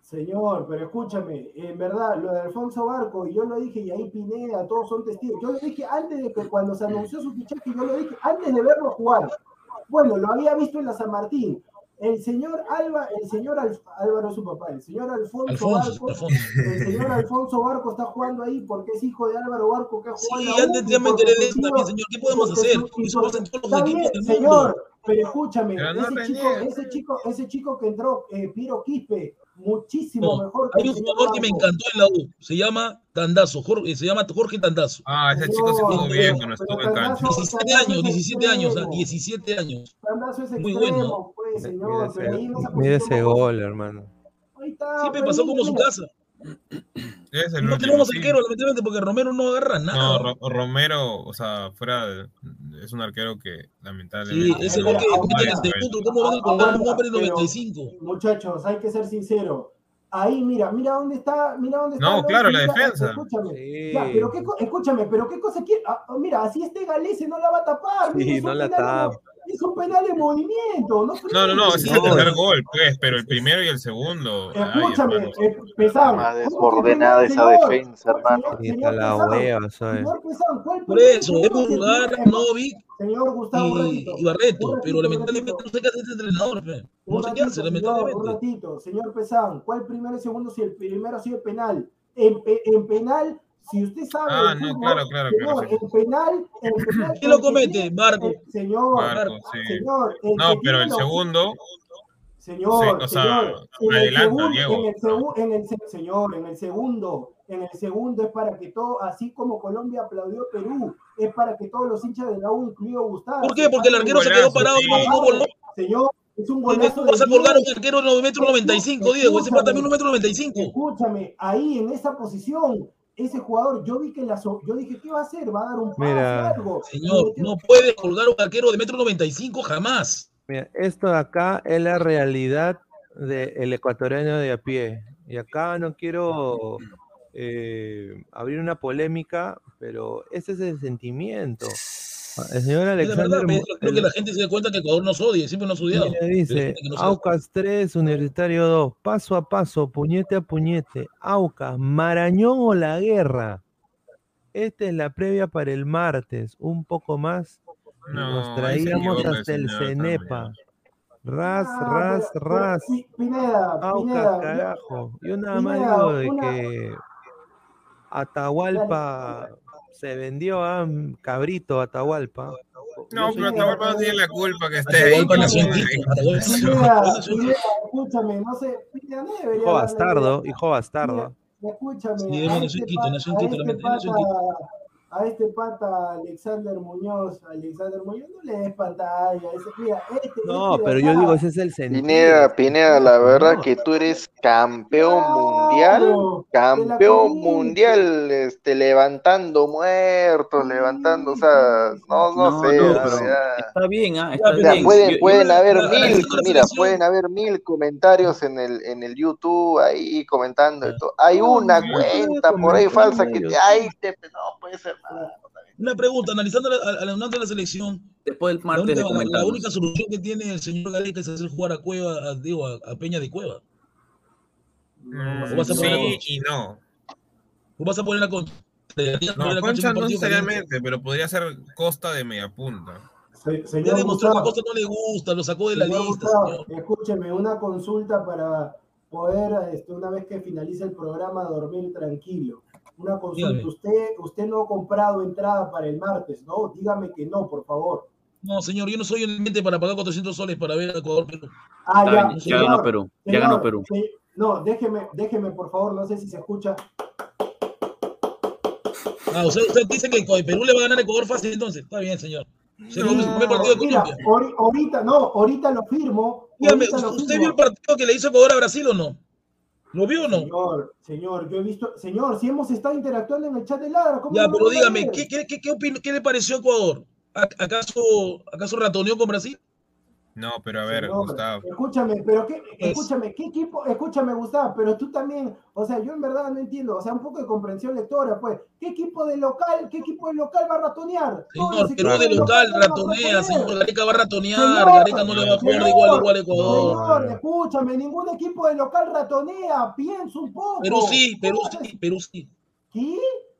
Señor, pero escúchame, en verdad, lo de Alfonso Barco, y yo lo dije, y ahí Pineda, todos son testigos. Yo lo dije antes de que cuando se anunció su fichaje, yo lo dije antes de verlo jugar. Bueno, lo había visto en la San Martín. El señor Alba, el señor Al- Álvaro su papá, el señor Alfonso, Alfonso, Barco, Alfonso. el señor Alfonso Barco está jugando ahí porque es hijo de Álvaro Barco que ha jugado Sí, en la antes U, ya me porque enteré de su eso tío- también, señor. ¿Qué podemos hacer? su- Eso pasa en todos los Está bien, equipos del señor, mundo. pero escúchame, ese, chico, ese, chico, ese chico que entró, eh, Piero Quispe, muchísimo No, mejor hay un jugador que me encantó en la U. Se llama Tandazo. Jorge, se llama Jorge Tandazo. Ah, ese chico se No, estuvo pero- bien cuando estuvo en cancha. Tandazo- 17 Tandazo años, es 17 años, ah, extremo. 17 años. Tandazo es Muy extremo, bueno. pues, señor, Mira ese, mira ese gol, hermano. Ahí está, Siempre pasó como su casa. Es el No último, tenemos sí. arquero, lamentablemente, porque Romero no agarra No, nada. Ro- Romero, o sea, fuera de- es un arquero que Sí, lamentablemente. ese no gol que punto, ¿cómo van a colgar un hombre en pero- 95? Muchachos, hay que ser sinceros. Ahí, mira, mira dónde está, mira dónde está. No, claro, la mira, defensa. Escúchame. Sí. Ya, pero qué, escúchame, pero qué cosa quiere. Ah, mira, así este Galese no la va a tapar. Sí, no la tapa. Es un penal de movimiento, no No, no, no, ese es el tercer gol, pues, pero el primero y el segundo. Escúchame, eh, Pesán. Más ¿cómo que desordenada esa señor? defensa, hermano. Señor, Y señor está la Pesán, hueva, ¿sabes? Señor Pesán, ¿cuál Por eso, es Pulgar, primer- Novik Señor Gustavo, un y, Barreto, Un pero ratito, lamentablemente un no sé qué hace este entrenador. fe. No Un sé qué ratito, hace, señor, un lamentablemente. ratito, señor Pesán, ¿cuál primero y segundo si el primero ha sido penal? En, pe- en penal, si usted sabe. Ah, no, fútbol, claro, claro, Señor, claro, sí. en penal, en penal. ¿Quién lo el comete? Barco. el- señor, Barco, sí. señor. el No, pero el segundo, Señor, Sí, o sea, señor, en el segundo, Diego. en el segu- en el señor, en el segundo, en el segundo es para que todo, así como Colombia aplaudió Perú, es para que todos los hinchas de la U, incluido Gustavo. ¿Por qué? Porque el arquero se quedó parado y no, sí. voló. Señor, es un ¿Y golazo ¿Cómo vas a colgar un arquero de 1 metro 95, Diego? Ese pata también 1 metro 95. Escúchame, ahí en esa posición, ese jugador, yo vi que la so- yo dije, ¿qué va a hacer? ¿Va a dar un pase Mira. algo? Señor, no puede colgar a un arquero de metro 95 jamás. Mira, esto de acá es la realidad del ecuatoriano de a pie. Y acá no quiero eh, abrir una polémica, pero ese es el sentimiento. El señor la Alexander verdad, creo que la gente se da cuenta que Ecuador nos odia, siempre nos ha odiado. Dice. Aucas 3, Universitario 2, paso a paso, puñete a puñete, Aucas, Marañón o la guerra. Esta es la previa para el martes, un poco más. No, nos traíamos hasta el Cenepa. Ras, Ah, ras, ras. Pineda, Aucas, Pineda, carajo. Yo nada más digo de una- que Atahualpa se vendió a Cabrito Atahualpa. No, soy pero Atahualpa no tiene la culpa que esté ahí. Escúchame, no sé, no Hijo bastardo, hijo bastardo. Escúchame, Sí, este, en Quito, pata, nació en a este pata, Alexander Muñoz, Alexander Muñoz, no le des pantalla. ese- mira, este, No, este pero yo digo, ese es el sentido. Pineda, Pineda, la verdad No. que tú eres campeón mundial, campeón mundial, este, levantando muertos, levantando, o sea, no, no, No, sé, no, o pero sea, está bien, ¿ah? Está Ya, o sea, bien. pueden, Yo- yo- pueden haber mil, mira, pueden haber mil comentarios en el, en el YouTube ahí comentando. Hay una cuenta por ahí falsa que te, ay, te, no puede ser. Una pregunta, analizando la, analizando la selección, Después del la martes única, la- la comentamos. única solución que tiene el señor Gareca es hacer jugar a Cueva, a, digo, a, a Peña de Cueva. Mm, ¿O vas a poner a Sí y no. ¿O vas a poner la concha? ¿Deberías poner No, la Concha no necesariamente, pero podría ser Costa de media punta. Se- Ya demostró que a Gustavo, Costa no le gusta, lo sacó de la señor lista, Gustavo, señor. escúcheme, una consulta para poder, este, una vez que finalice el programa, dormir tranquilo. Una consulta, Dígame. usted, usted no ha comprado entrada para el martes, ¿no? Dígame que no, por favor. No, señor, yo no soy el mente para pagar 400 soles para ver a Ecuador, pero Ah, ya, ya señor, ganó Perú. Ya señor, ganó Perú. se- no, déjeme, déjeme, por favor, no sé si se escucha. Ah, sea, usted dice que Perú le va a ganar a Ecuador fácil, entonces. Está bien, señor. Segundo su primer partido de Mira, Colombia. ahorita, no, ahorita lo firmo. Dígame, ahorita lo ¿usted firmo. vio el partido que le hizo Ecuador a Brasil o no? ¿Lo vio o no? Señor, señor, yo he visto, señor, si hemos estado interactuando en el chat de Ladra, ¿cómo Ya, no pero dígame? ¿qué, qué, qué, qué, qué le pareció a Ecuador? ¿A- ¿Acaso, ¿Acaso ratoneó con Brasil? No, pero a ver, Señor, Gustavo. Escúchame, pero qué, escúchame, ¿qué equipo? Escúchame, Gustavo, pero tú también, o sea, yo en verdad no entiendo, o sea, un poco de comprensión lectora, pues, ¿qué equipo de local, qué equipo de local va a ratonear? Señor, Perú de local ratonea, señor. Gareca va a ratonear, Señor, Gareca no le va a jugar de igual a igual a Ecuador. Señor, escúchame, ningún equipo de local ratonea, piensa un poco. Perú sí, Perú ¿Cómo sí, Perú sí. ¿Qué?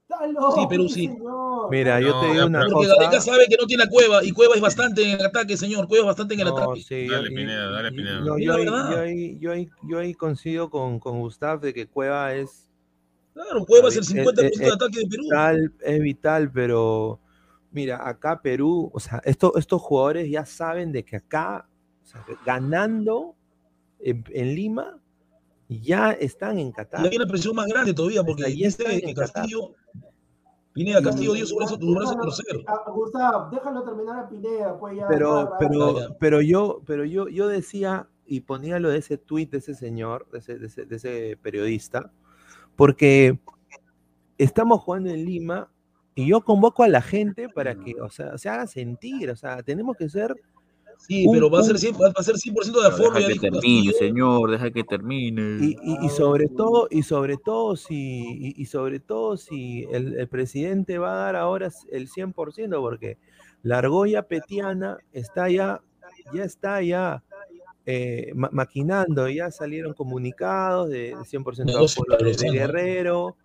Está loco, Sí, Perú sí. señor. Mira, yo te digo una Porque cosa. Gareca sabe que no tiene a Cueva y Cueva es bastante en el ataque, señor. Cueva es bastante en el No, ataque. sí, Dale, Pineda, dale, Pineda. no, yo, ahí, yo, ahí, yo, ahí, yo ahí coincido con, con Gustav de que Cueva es Claro, Cueva es el Es- 50% es- de ataque de Perú. vital, es vital, pero mira, acá Perú, o sea, esto- estos jugadores ya saben de que acá, o sea, ganando en, en Lima, ya están en Y Qatar. hay una presión más grande todavía, porque Ahí está dice que Qatar. Castillo, Pineda Castillo dio su brazo, su brazo a ah, Gustavo, déjalo terminar a Pineda, pues ya. pero, ya, pero, ya. pero yo, pero yo, yo decía y ponía lo de ese tuit de ese señor, de ese, de ese- de ese periodista, porque estamos jugando en Lima y yo convoco a la gente para que, o sea, se haga sentir, o sea, tenemos que ser Sí, Un- pero va a ser 100%, va a ser 100% de aforo, Deja ya que dijo termine, señor, deja que termine. y, y- y sobre todo, y sobre todo si, y, y sobre todo si el, el presidente va a dar ahora el 100%, porque la argolla petiana está ya, ya está ya eh, ma- maquinando, ya salieron comunicados de, de 100% Negocio aforo de, de. Guerrero,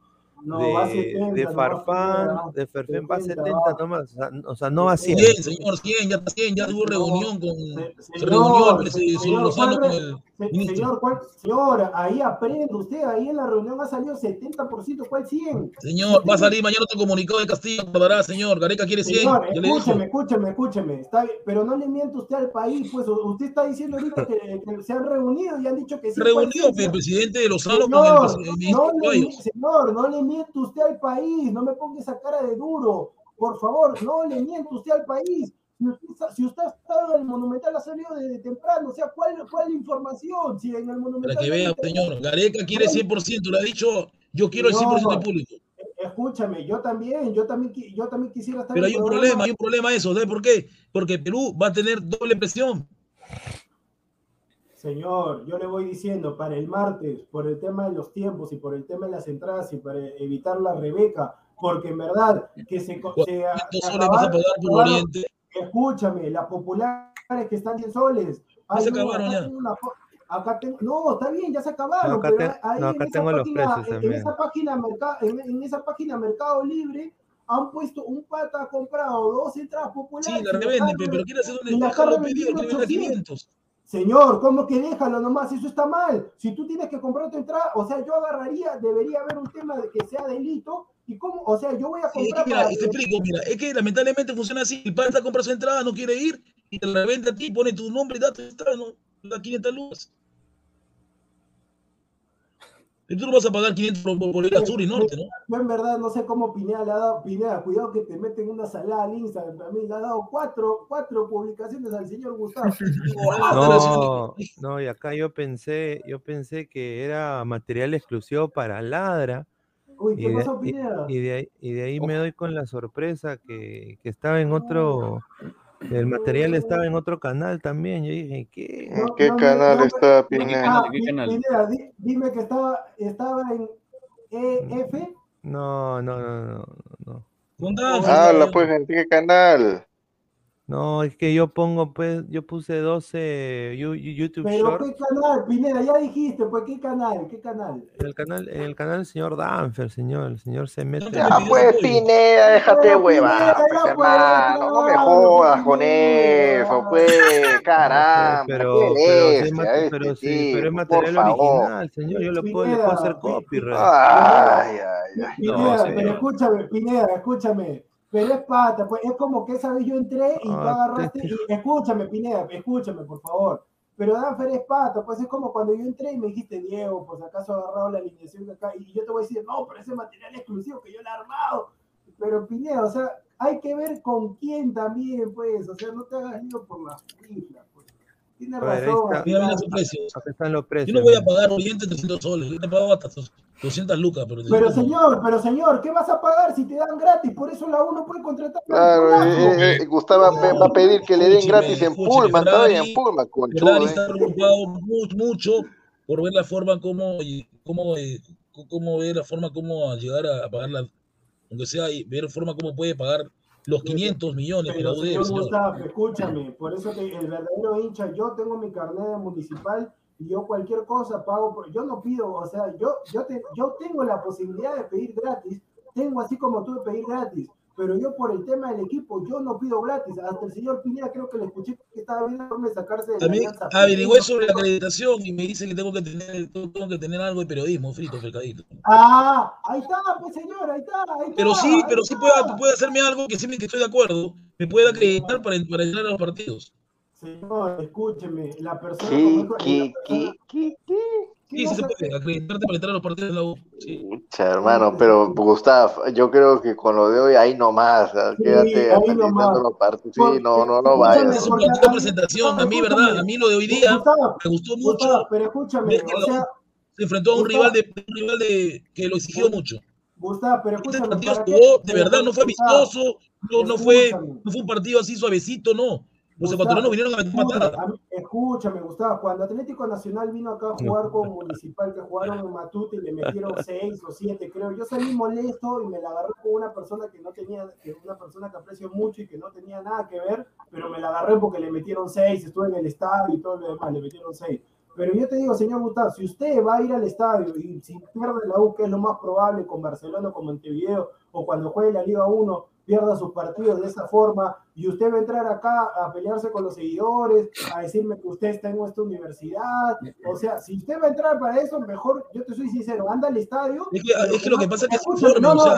No, de, va a 70, de no va a Farfán, 70, de Ferfén va a 70 70 va. nomás, o sea, o sea, no va a 100. 100, señor, 100, ya está 100, ya tuvo reunión con. Se- reunió el se- presidente señor, Lozano ¿cuál con el ministro. Señor, ¿cuál- señor, ahí aprende usted, ahí en la reunión ha salido 70%, ¿cuál 100? Señor, va a salir mañana otro comunicado de Castillo, acordará, señor. Gareca quiere 100, Señor, escúcheme, escúcheme, escúcheme, está bien, pero no le miente usted al país, pues usted está diciendo ahorita que, que se han reunido y han dicho que sí. ¿cuál Reunió 100? el presidente de Lozano con el, ministro no le, señor, no le miente usted al país, no me ponga esa cara de duro, por favor, no le miente usted al país. Si usted, está- si usted ha estado en el Monumental, ha salido desde temprano, o sea, ¿cuál, cuál información? Si en el Monumental... Para que vea, señor. Gareca quiere 100%, le ha dicho, yo quiero el 100% de público. Escúchame, yo también, yo también, yo también quisiera estar Pero hay un programa. problema, hay un problema eso, ¿sabes por qué? Porque Perú va a tener doble presión. Señor, yo le voy diciendo para el martes, por el tema de los tiempos y por el tema de las entradas y para evitar la Rebeca, porque en verdad que se, se, ¿Cuántos se acabaron- acabaron- Oriente? Escúchame, las populares que están 100 soles. Ya se Hay uno- acabaron acá ya. tengo una fo- acá tengo- no, está bien, ya se acabaron. No, acá pero ahí no, en acá tengo los página- precios en- en, también. esa página mercado, en, en esa página Mercado Libre han puesto un pata ha comprado dos entradas populares. Sí, la revenden, pero quiere hacer un han pedido que venda 800. 500. Señor, ¿cómo que déjalo nomás? Eso está mal. Si tú tienes que comprar tu entrada, o sea, yo agarraría, debería haber un tema de que sea delito. ¿Y cómo? O sea, yo voy a Sí, es comprar. que mira, para te explico, mira, es que lamentablemente funciona así. El pata compra su entrada, no quiere ir, y te la revende a ti, pone tu nombre y datos, está, no, da 500 lucas. Y tú no vas a pagar 500 por, por- ir a sur y norte, ¿no? Yo en verdad no sé cómo Pineda le ha dado. Pineda, cuidado que te meten una salada al Instagram. También le ha dado cuatro, cuatro publicaciones al señor Gustavo. No, no, y acá yo pensé, yo pensé que era material exclusivo para Ladra. Uy, Y ¿qué de, pasó, y- Pineda? y de ahí, y de ahí me doy con la sorpresa que, que estaba en otro, el material estaba en otro canal también. Yo dije, ¿qué? ¿En qué no canal no ¿qué Pineda? Ah, ¿De qué canal? Pineda, di- dime que estaba, estaba en EF. No, no, no, no, no. Contá, Habla pues, ¿en qué canal? No, es que yo pongo, pues, yo puse 12 Yu- Yu- YouTube Pero Short qué canal, Pineda, ya dijiste, pues qué canal, qué canal. en el canal, en el canal del señor Danfer, señor, el señor se mete. Ya, pues. Pineda, déjate hueva, pues, hermano, no me jodas con eso, pues, caramba, pero, sí, este pero, sí, pero es material original, señor. Yo le puedo, le puedo hacer copyright. Ay, ay, ay. Pineda, No, pero señor. escúchame, Pineda, escúchame. Pero es pata, pues es como que esa vez yo entré y tú Ah, agarraste. te- Y, escúchame, Pineda, escúchame, por favor. Pero Danfer es pata, pues es como cuando yo entré y me dijiste, Diego, pues acaso agarrado la alineación de acá. Y yo te voy a decir, no, pero ese material exclusivo que yo le he armado. Pero Pineda, o sea, hay que ver con quién también, pues, o sea, no te hagas lío por la isla, ahí razón. precios. Están los Yo precios. no voy a pagar Oriente 300 soles, yo te pago hasta 200 lucas, pero... Pero 300 no. señor, pero señor, ¿qué vas a pagar si te dan gratis? Por eso la uno puede contratar. Claro, polaco. eh, eh, Gustavo va, va a pedir que le den Escúcheme, gratis en Pullman, todavía en Pullman, conchudo, Ferrari eh. está preocupado mu- mucho por ver la forma como, cómo, eh, cómo ver la forma como llegar a pagar la, aunque sea y ver forma cómo puede pagar los 500 millones que la Pero señor señor. Gustavo, escúchame, por eso que el verdadero hincha, yo tengo mi carnet de municipal y yo cualquier cosa pago, por- yo no pido, o sea, yo, yo, te, yo tengo la posibilidad de pedir gratis, tengo así como tú de pedir gratis, pero yo por el tema del equipo, yo no pido gratis, hasta el señor Pineda creo que le escuché que estaba viendo de sacarse de la También alianza. averigüé sobre la acreditación y me dice que tengo que tener, tengo que tener algo de periodismo frito, pescadito. Ah, ahí está, pues señor, ahí está, ahí está. Pero sí, ahí pero sí puede, puede hacerme algo que sí me que estoy de acuerdo, me puede acreditar para, para entrar a los partidos. Señor, escúcheme, la persona... ¿Qué, como- qué, la persona- qué, qué, qué? ¿Qué Sí, sí se puede, acreditarte para entrar a los partidos de la U. Sí. Pucha, hermano, pero Gustav, yo creo que con lo de hoy ahí nomás, ¿ah? Sí, quédate ahí acreditando nomás. los partidos. Sí, no, no, no vayas. Es un porque partido de a mí- presentación, a mí, ¿verdad? A mí lo de hoy día Gustavo, me gustó Gustavo, mucho. pero escúchame, ver que o sea, se enfrentó a un Gustavo- rival de un rival de que lo exigió mucho. Gustavo, pero Este escúchame, partido ¿para qué? jugó, de verdad, no fue Gustavo, amistoso, no, no fue, no fue un partido así suavecito, no. Los ecuatorianos vinieron a meter escúchame, Gustavo, cuando Atlético Nacional vino acá a jugar con Municipal, que jugaron en Matute y le metieron seis o siete, creo, yo salí molesto y me la agarré con una persona que no tenía, que una persona que aprecio mucho y que no tenía nada que ver, pero me la agarré porque le metieron seis, estuve en el estadio y todo lo demás, le metieron seis. Pero yo te digo, señor Gustavo, si usted va a ir al estadio y si pierde la U, que es lo más probable con Barcelona con Montevideo, o cuando juegue la Liga 1, pierda sus partidos de esa forma, y usted va a entrar acá a pelearse con los seguidores, a decirme que usted está en nuestra universidad, o sea, si usted va a entrar para eso, mejor, yo te soy sincero, anda al estadio. Es que, pero es que lo que pasa es que es no, o no, sea.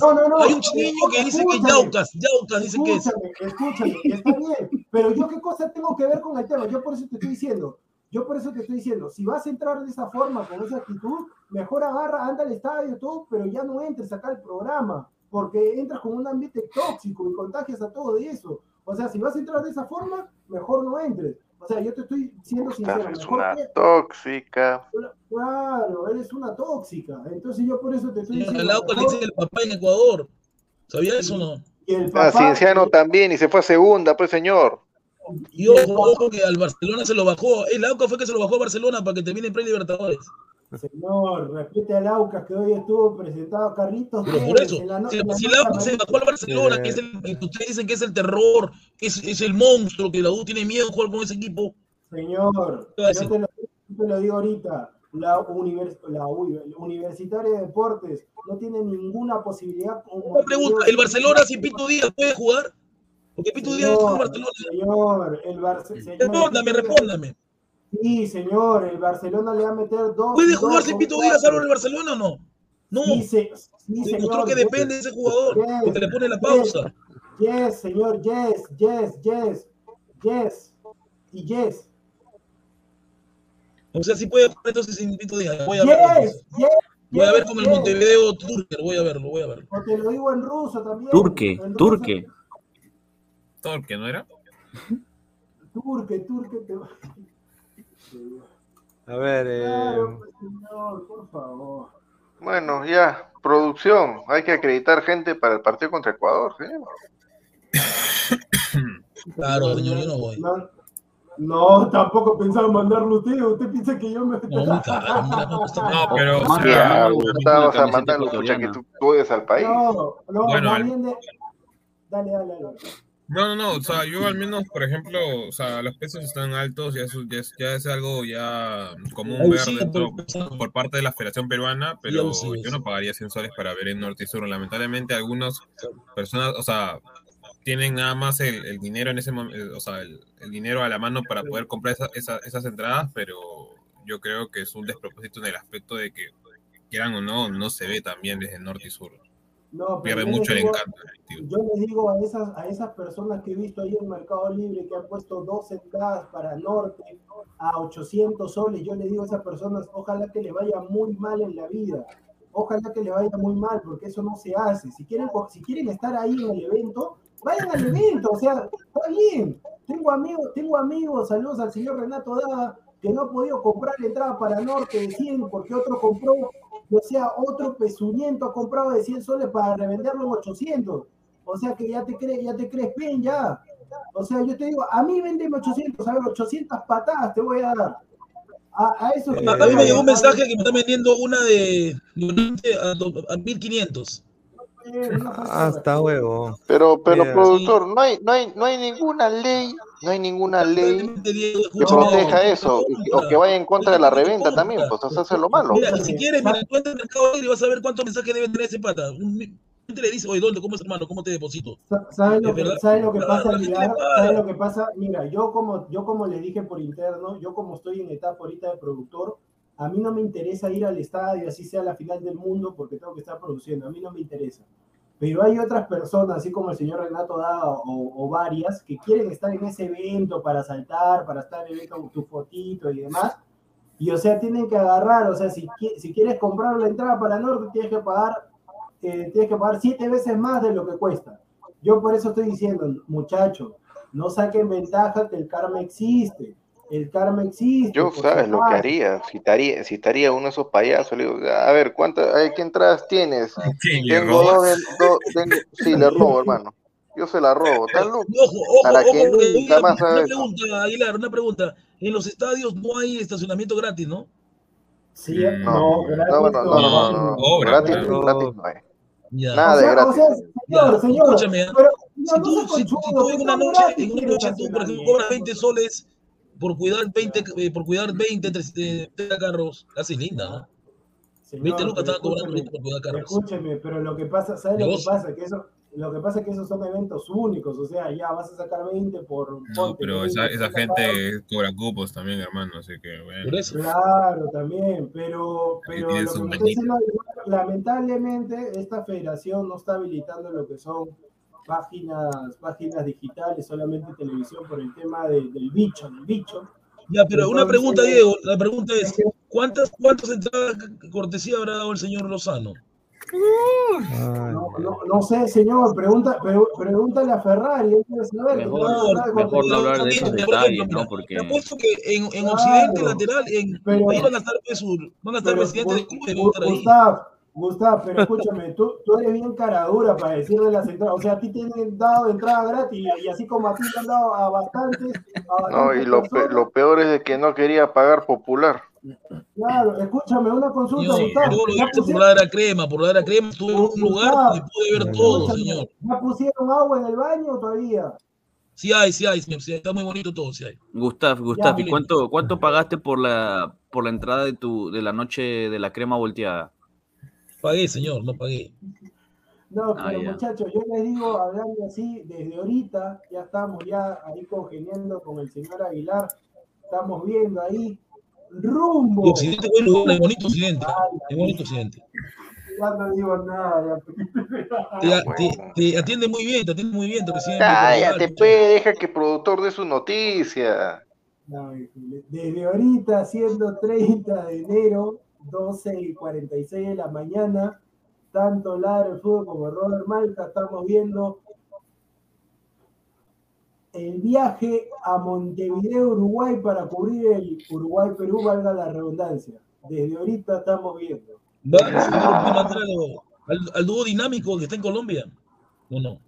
No, no, no, Hay un niño que dice que. Yaucas, Yaucas dice que es. Escúchame, escúchame, está bien, pero yo qué cosa tengo que ver con el tema, yo por eso te estoy diciendo, yo por eso te estoy diciendo, si vas a entrar de esa forma, con esa actitud, mejor agarra, anda al estadio, todo, pero ya no entres acá al programa, porque entras con un ambiente tóxico y contagias a todo de eso. O sea, si vas a entrar de esa forma, mejor no entres. O sea, yo te estoy siendo sincero. Gustav es mejor una que- tóxica. Claro, eres una tóxica. Entonces yo por eso te estoy diciendo. Al Aucas le mejor- dice el papá en Ecuador. ¿Sabía eso o no? y el Ah, papá- Cienciano también, y se fue a segunda, pues señor. Y ojo, ojo que al Barcelona se lo bajó. El Aucas fue que se lo bajó a Barcelona para que termine en pre-libertadores. Señor, respete al Aucas que hoy estuvo presentado a Carlitos. Pero por eso, en la no- si, en la si el Aucas se bajó al Barcelona, Eh. que es el, que ustedes dicen que es el terror, que es, es el monstruo, que la U tiene miedo de jugar con ese equipo. Señor, ¿Qué va a yo te lo, yo te lo digo ahorita. La, univers- la U- Universitaria de Deportes no tiene ninguna posibilidad. Una pregunta, ¿el Barcelona sin Pito Díaz puede jugar? Porque Pito Díaz en Señor, Barcelona. señor, el Barcelona. Respóndame, respóndame. Sí, señor, el Barcelona le va a meter dos. ¿Puede dos jugar sin con Pito Díaz algo en el Barcelona o no? No, Sí, se- sí, demostró que yes, depende de ese jugador, yes, porque le pone la pausa. Yes, señor, yes, yes, yes, yes, y yes. O sea, sí puede jugar entonces sin Pito Díaz. Voy a. Yes, yes, Voy a ver yes, como el. Montevideo Turker, voy a verlo, voy a verlo. Te lo digo en ruso también. Turque, ruso. turque. Torque, ¿no era? Turque, turque. Te... A ver, eh, Claro, pues, señor, por favor. Bueno, ya, producción. Hay que acreditar gente para el partido contra Ecuador, señor. Claro, señor, yo no voy. No, tampoco pensaba mandarlo usted. Usted piensa que yo me. No, No, pero, o sea. Ya, no, vas a mandarlo, escucha que tú, odias al país. No, no, Bueno, más al- bien de. Dale, dale, dale. No, no, no, o sea, yo al menos, por ejemplo, o sea, los precios están altos, ya, eso, ya, es, ya es algo ya común ver dentro, pues, por parte de la Federación Peruana, pero yo no pagaría 100 soles para ver en Norte y Sur. Lamentablemente algunas personas, o sea, tienen nada más el, el dinero en ese momento, o sea, el, el dinero a la mano para poder comprar esa- esa- esas entradas, pero yo creo que es un despropósito en el aspecto de que, quieran o no, no se ve también desde Norte y Sur. No, pero Pierde yo le el digo- encanto. definitivo. Yo les digo a esas, a esas personas que he visto ahí en Mercado Libre que han puesto dos entradas para Norte a 800 soles, yo les digo a esas personas, ojalá que le vaya muy mal en la vida. ojalá que le vaya muy mal, porque eso no se hace. Si quieren, si quieren estar ahí en el evento, vayan al evento, o sea, está bien. Tengo amigos, tengo amigos, saludos al señor Renato Dada, que no ha podido comprar la entrada para Norte de 100 porque otro compró, o sea, otro pezuñento ha comprado de 100 soles para revenderlo en 800. O sea que ya te crees, ya te crees bien ya. O sea, yo te digo, a mí vendeme 800, a ver, 800 patadas te voy a dar. A, a eso que- A mí me llegó un mensaje que me está vendiendo una de a, do- a 1500. Ah, está huevo. Pero, pero productor, no hay, no hay, no hay ninguna ley, no hay ninguna ley que proteja eso, o que vaya en contra de la reventa también, pues eso es lo malo. Mira, y si quieres, mira, tú entras en Mercado y vas a ver cuántos mensajes debe tener ese pata. Un gente le dice, oye, ¿dónde? ¿Cómo es hermano? ¿Cómo te deposito? ¿Sabes lo, que, verdad. ¿sabes lo que pasa, Aguilar? ¿Sabes lo que pasa? Mira, yo como, yo como le dije por interno, yo como estoy en etapa ahorita de productor, a mí no me interesa ir al estadio, así sea la final del mundo, porque tengo que estar produciendo, a mí no me interesa. Pero hay otras personas, así como el señor Renato Dada o, o varias, que quieren estar en ese evento para saltar, para estar en el con tu fotito y demás. Y o sea, tienen que agarrar, o sea, si, si quieres comprar la entrada para Norte, tienes que pagar eh, tienes que pagar siete veces más de lo que cuesta. Yo por eso estoy diciendo, muchachos, no saquen ventaja que el karma existe. El karma existe. Yo sabes lo que haría, si estaría, si estaría uno de esos payasos, le digo, a ver, ¿cuántas, entradas tienes? Sí, le Tengo dos, en- do- tengo- sí, le robo, hermano. Yo se la robo, tan loco. Ojo, ojo, Para ojo, que nunca más una pregunta, Aguilar, una pregunta. En los estadios no hay estacionamiento gratis, ¿no? Sí, Mm, no, No, gratis no, no, no, no, no, no, Gratis, gratis no. Ya. Nada o de o gratis. sea, señor, Ya, señor, escúchame, ¿eh? pero Si tú, si, si tú en una noche, en una noche tú, por ejemplo, cobras 20 soles por cuidar 20, eh, por cuidar 20, entre- eh, 30 carros, casi linda, ¿no? Señor, 20 lucas estaban cobrando por cuidar carros. Escúcheme, pero lo que pasa, ¿sabes lo que pasa? Que eso, lo que pasa es que esos son eventos únicos, o sea, ya vas a sacar 20 por... No, ponte, pero 20, esa, esa 30 gente cobra cupos también, hermano, así que bueno. Por eso. Claro, también, pero, pero lo que me diciendo, lamentablemente esta federación no está habilitando lo que son páginas, páginas digitales, solamente televisión por el tema de- del bicho, del bicho. Ya, pero una pregunta, Diego. La pregunta es: ¿cuántas, cuántas entradas de cortesía habrá dado el señor Lozano? No, no, no sé, señor, pregunta, pre- pregúntale a Ferrari, saber. Mejor, mejor no hablar de esos detalles, ¿no? Porque Te apuesto que en, en Claro, Occidente lateral, en, pero- ahí van a estar pues, van a estar Pero, presidentes de. Gustav, Gustav, pero escúchame, tú, tú eres bien cara dura para decirle las entradas. O sea, a ti te han dado entrada gratis y, así como a ti te han dado a bastantes. a No, y lo, pe- lo peor es de que no quería pagar popular. Claro, escúchame, una consulta, Yo, Gustavo. yo lo ¿Ya, hice por la era crema, por la era crema, estuve en un lugar donde pude ver todo, señor. ¿ya pusieron agua en el baño todavía? Sí hay, sí hay, señor, sí hay, está muy bonito todo, sí hay. Gustav, Gustav, Ya. ¿y cuánto, cuánto pagaste por la por la entrada de tu de la noche de la crema volteada? Pagué, señor, no pagué. No, Ah, pero muchachos, yo les digo, hablando así, desde ahorita, ya estamos ya ahí congeniando con el señor Aguilar, estamos viendo ahí rumbo. Lugar, es bonito Occidente, es bonito Occidente. Ya no digo nada. ya. Te, te- te atiende muy bien, te atiende muy bien, te reciben Cállate, pe, deja que el productor dé su noticia. No, Desde ahorita, siendo 30 de enero, 12 y 46 de la mañana, tanto Ladra el Fútbol como Robert Malta estamos viendo el viaje a Montevideo, Uruguay, para cubrir el Uruguay-Perú, valga la redundancia. Desde ahorita estamos viendo. Va, señor, ¿puede mandar al, dúo dinámico que está en Colombia? ¿O no?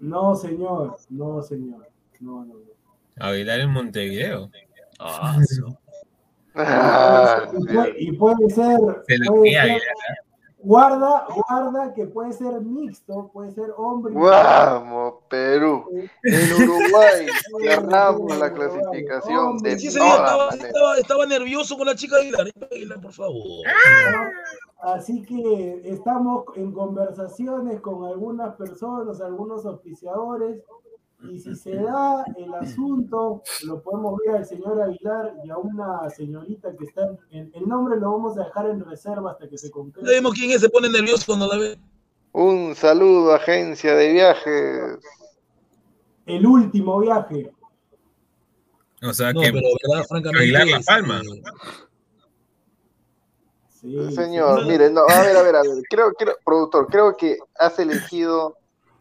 No, señor, no, señor. No, no, no. Aguilar en Montevideo. Ah, su- Ah, Y puede, y puede ser, puede ser- guarda, guarda que puede ser mixto, puede ser hombre Vamos, Perú. En Uruguay cerramos la clasificación de Sí, todas estaba, estaba, estaba nervioso con la chica Aguilar. Aguilar, por favor. Así que estamos en conversaciones con algunas personas, algunos auspiciadores, y si se da el asunto, lo podemos ver al señor Aguilar y a una señorita que está, en, el nombre lo vamos a dejar en reserva hasta que se concrete. Sabemos quién es, se pone nervioso cuando la ve. Un saludo, agencia de viajes. El último viaje. O sea No, que pero verdad, francamente. Aguilar La Palma. Sí, Señor, sí. mire, no, a ver, a ver, a ver, creo, creo, productor, creo que has elegido,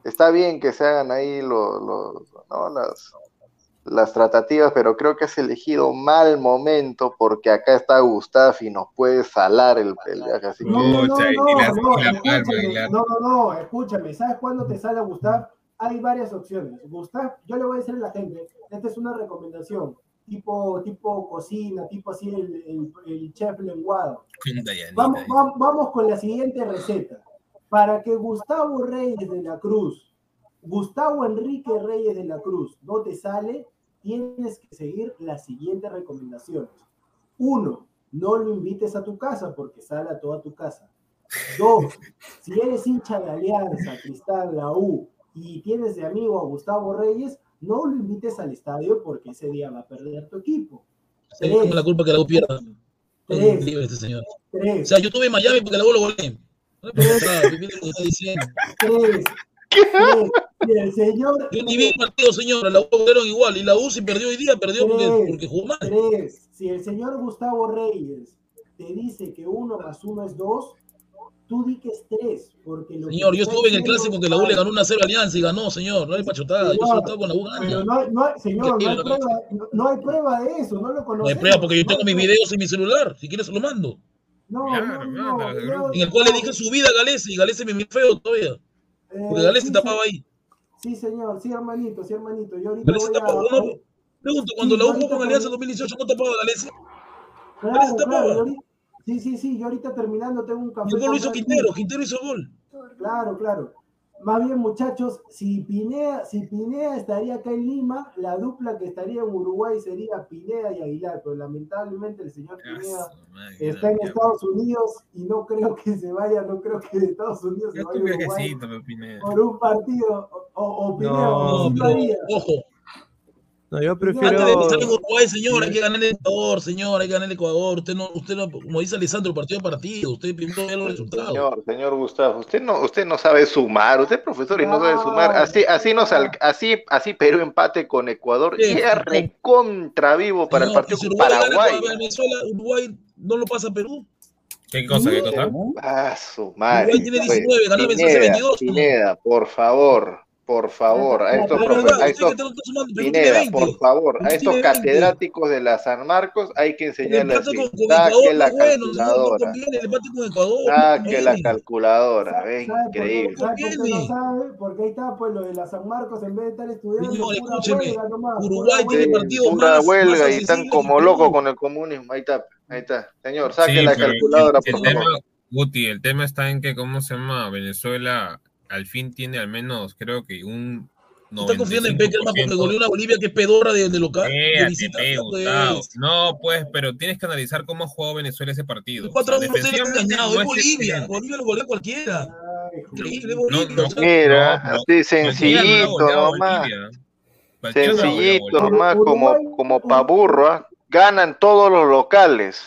está bien que se hagan ahí los, los, ¿no? las, las tratativas, pero creo que has elegido mal momento porque acá está Gustav y nos puede salar el, el viaje, así que... No, no, no, no, escúchame, no, no, no, escúchame, ¿sabes cuándo te sale Gustav? Hay varias opciones. Gustav, yo le voy a decir a la gente, esta es una recomendación, tipo, tipo cocina, tipo así el, el, el chef lenguado. Vamos, va- vamos con la siguiente receta. Para que Gustavo Reyes de la Cruz, Gustavo Enrique Reyes de la Cruz no te sale, tienes que seguir las siguientes recomendaciones. Uno, no lo invites a tu casa porque sale a toda tu casa. Dos, si eres hincha de Alianza, Cristal, la U y tienes de amigo a Gustavo Reyes, no lo invites al estadio porque ese día va a perder tu equipo. La culpa que la U pierda. Es Tres. este señor. O sea, yo estuve en Miami porque la U lo volé. No me ¿qué que está diciendo? Y el señor Yo ni vi el partido, señor. La U volvieron igual. Y la U si perdió hoy día, perdió porque, Tres. porque jugó mal. Tres, si el señor Gustavo Reyes te dice que uno más uno es dos, tú di que es tres, porque lo Señor, yo estuve en el clásico que la U le ganó una 0 Alianza y ganó, señor. No hay pachotada. Yo solo estaba con la U Pero no, hay- no hay- señor, no hay, prueba, no, no hay prueba de eso, no lo No hay conocemos. prueba porque yo tengo mis prueba. videos en mi celular. Si quieres se lo mando. No, Claro, no, no, grupo. En el cual le no, dije su vida a Galese y Galese me miró feo todavía. eh, Porque Galese sí, tapaba ahí. Sí, señor, sí, hermanito, sí, hermanito. Yo ahorita Galese voy a... tapaba. No, pregunto, cuando Sí, la U ahorita jugó con Alianza en 2018, ¿no tapaba Galese? Claro, Galese claro, tapaba. ahorita- sí, sí, sí, yo ahorita terminando tengo un café. Y el gol lo hizo Quintero. Quintero hizo gol. Claro, claro. Más bien, muchachos, si Pineda, si Pineda estaría acá en Lima, la dupla que estaría en Uruguay sería Pineda y Aguilar, pero lamentablemente el señor Pineda Ah, madre, está en Estados Unidos y no creo que se vaya, no creo que de Estados Unidos se Ya vaya a Uruguay Pineda. por un partido, o, o, Pineda, No, No, sí lo pero haría. ojo. No, yo Antes de prefiero. estar en Uruguay, señor, hay que ganar el Ecuador, señor, hay que ganar el Ecuador. Usted no, usted no, como dice Alessandro, partido a partido. Usted primero ve los resultados. Señor, señor Gustavo, usted no, usted no sabe sumar, usted es profesor y no sabe sumar. Así, así nos así, así Perú empate con Ecuador Sí, y era recontra vivo para el Señor, partido y si con Paraguay. Venezuela, Uruguay no lo pasa a Perú. ¿Qué cosa, qué cosa? Ah, su madre. Uruguay tiene pues, 19, ganó Venezuela Pineda, 22, ¿no? Pineda, por favor, por favor, a estos, verdad, a estos Pineda, 20. por favor, a estos tiene 20. catedráticos de la San Marcos hay que enseñarles así. Saque la no es no calculadora. no Saque la calculadora, ven, ¿Sabe por qué? increíble. ¿Sabe por qué Conviene. no sabe? Porque ahí está, pues, lo de la San Marcos, en vez de estar estudiando, Uruguay tiene más- más huelga y están como locos con el comunismo. Ahí está, ahí está. Señor, saque Sí, la calculadora, el, por favor. Guti, el tema está en que, ¿cómo se llama? Venezuela al fin tiene al menos, creo que un ¿Está confiando en Peckerman porque 95%. goleó una Bolivia que es pedorra de, de local? de visita? Gustavo. pues. No, pues, pero tienes que analizar cómo jugó Venezuela ese partido. El 4 a 1 se le ha defensivamente engañado. no Es Bolivia. Bolivia lo golea cualquiera. Ay, Increíble, No, Bolivia. no, o Mira, así sencillito nomás. Sencillito nomás, como, como pa' burro, ¿ah? ganan todos los locales.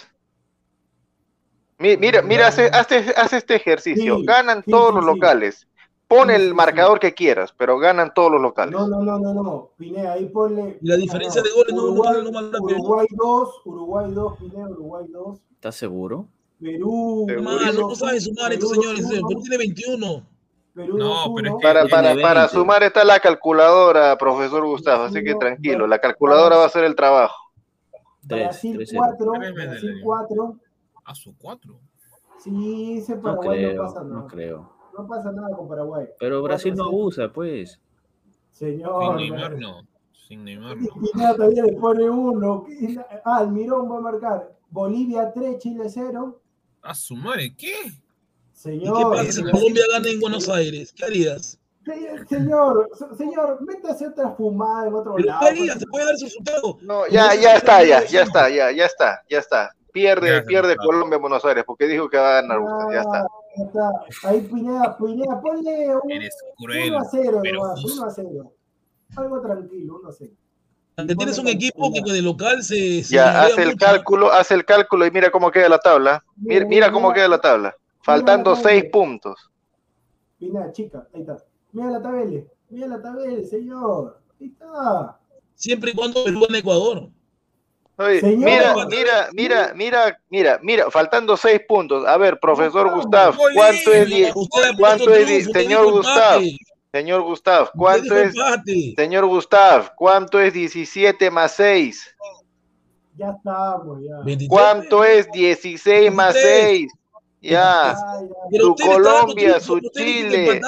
Mi- Mira, mira, hace, hace, hace este ejercicio. Sí, Ganan sí, todos sí, los locales. Pon el marcador que quieras, pero ganan todos los locales. No, no, no, no, no. Pineda, ahí ponle. Y la diferencia de goles no- no- Uruguay, no manda Uruguay 2, Uruguay 2, Pineda, Uruguay 2. ¿Estás seguro? Perú. Mal, no saben sumar estos señores. 2-1, Perú tiene 21. Perú No, 2-1. pero es que- Para, para, para 20. sumar está la calculadora, profesor Gustavo, así que No, tranquilo, no. la calculadora va a hacer el trabajo. Tres, Brasil 3-0. 4, Tres veces Brasil le 4. A su cuatro. Sí, ese No Paraguay no, creo, pasa nada. no creo. No pasa nada con Paraguay. Pero Brasil no 4-0. abusa, pues. Sin Señor. Neymar no. Sin Neymar no. Y Pineda todavía le pone uno. Ah, Almirón va a marcar. Bolivia 3, Chile 0. A su madre, ¿qué? ¿Y qué Señor. pasa si Colombia gana en Buenos Aires? ¿Qué harías? Se- Señor, se- señor, métase otra fumada en otro Pero lado. ¿qué harías? ¿Se puede dar ese resultado? No, ya, ya está, ya, ya está, ya, ya está, ya está. Pierde, Ya pierde. Colombia en Buenos Aires, porque dijo que va a ganar usted, ya está. Ah, está. Ahí Pineda, Pineda, ponle un, Eres cruel. 1 a 0 pero nomás, justo. 1 a 0. Algo tranquilo, 1 a 0. Te tienes un equipo que de local se. se Ya, hace el mucho. cálculo, hace el cálculo y mira cómo queda la tabla. Mira, mira cómo queda la tabla. Faltando Mira la seis tabla. puntos. Pineda, chica, ahí está. Mira la tabela, mira la tabela, señor. Ahí está. Siempre y cuando Perú gane Ecuador. Oye, mira, mira, mira, mira, mira, mira, faltando seis puntos. A ver, profesor Gustav, ¿cuánto es, die- Usted ha cuánto es, señor Gustav, señor Gustav, cuánto es, señor Gustav, cuánto es 17 más 6? Ya estamos, ya. 23. ¿Cuánto es 16 más 6? Ya, su Colombia, su Chile.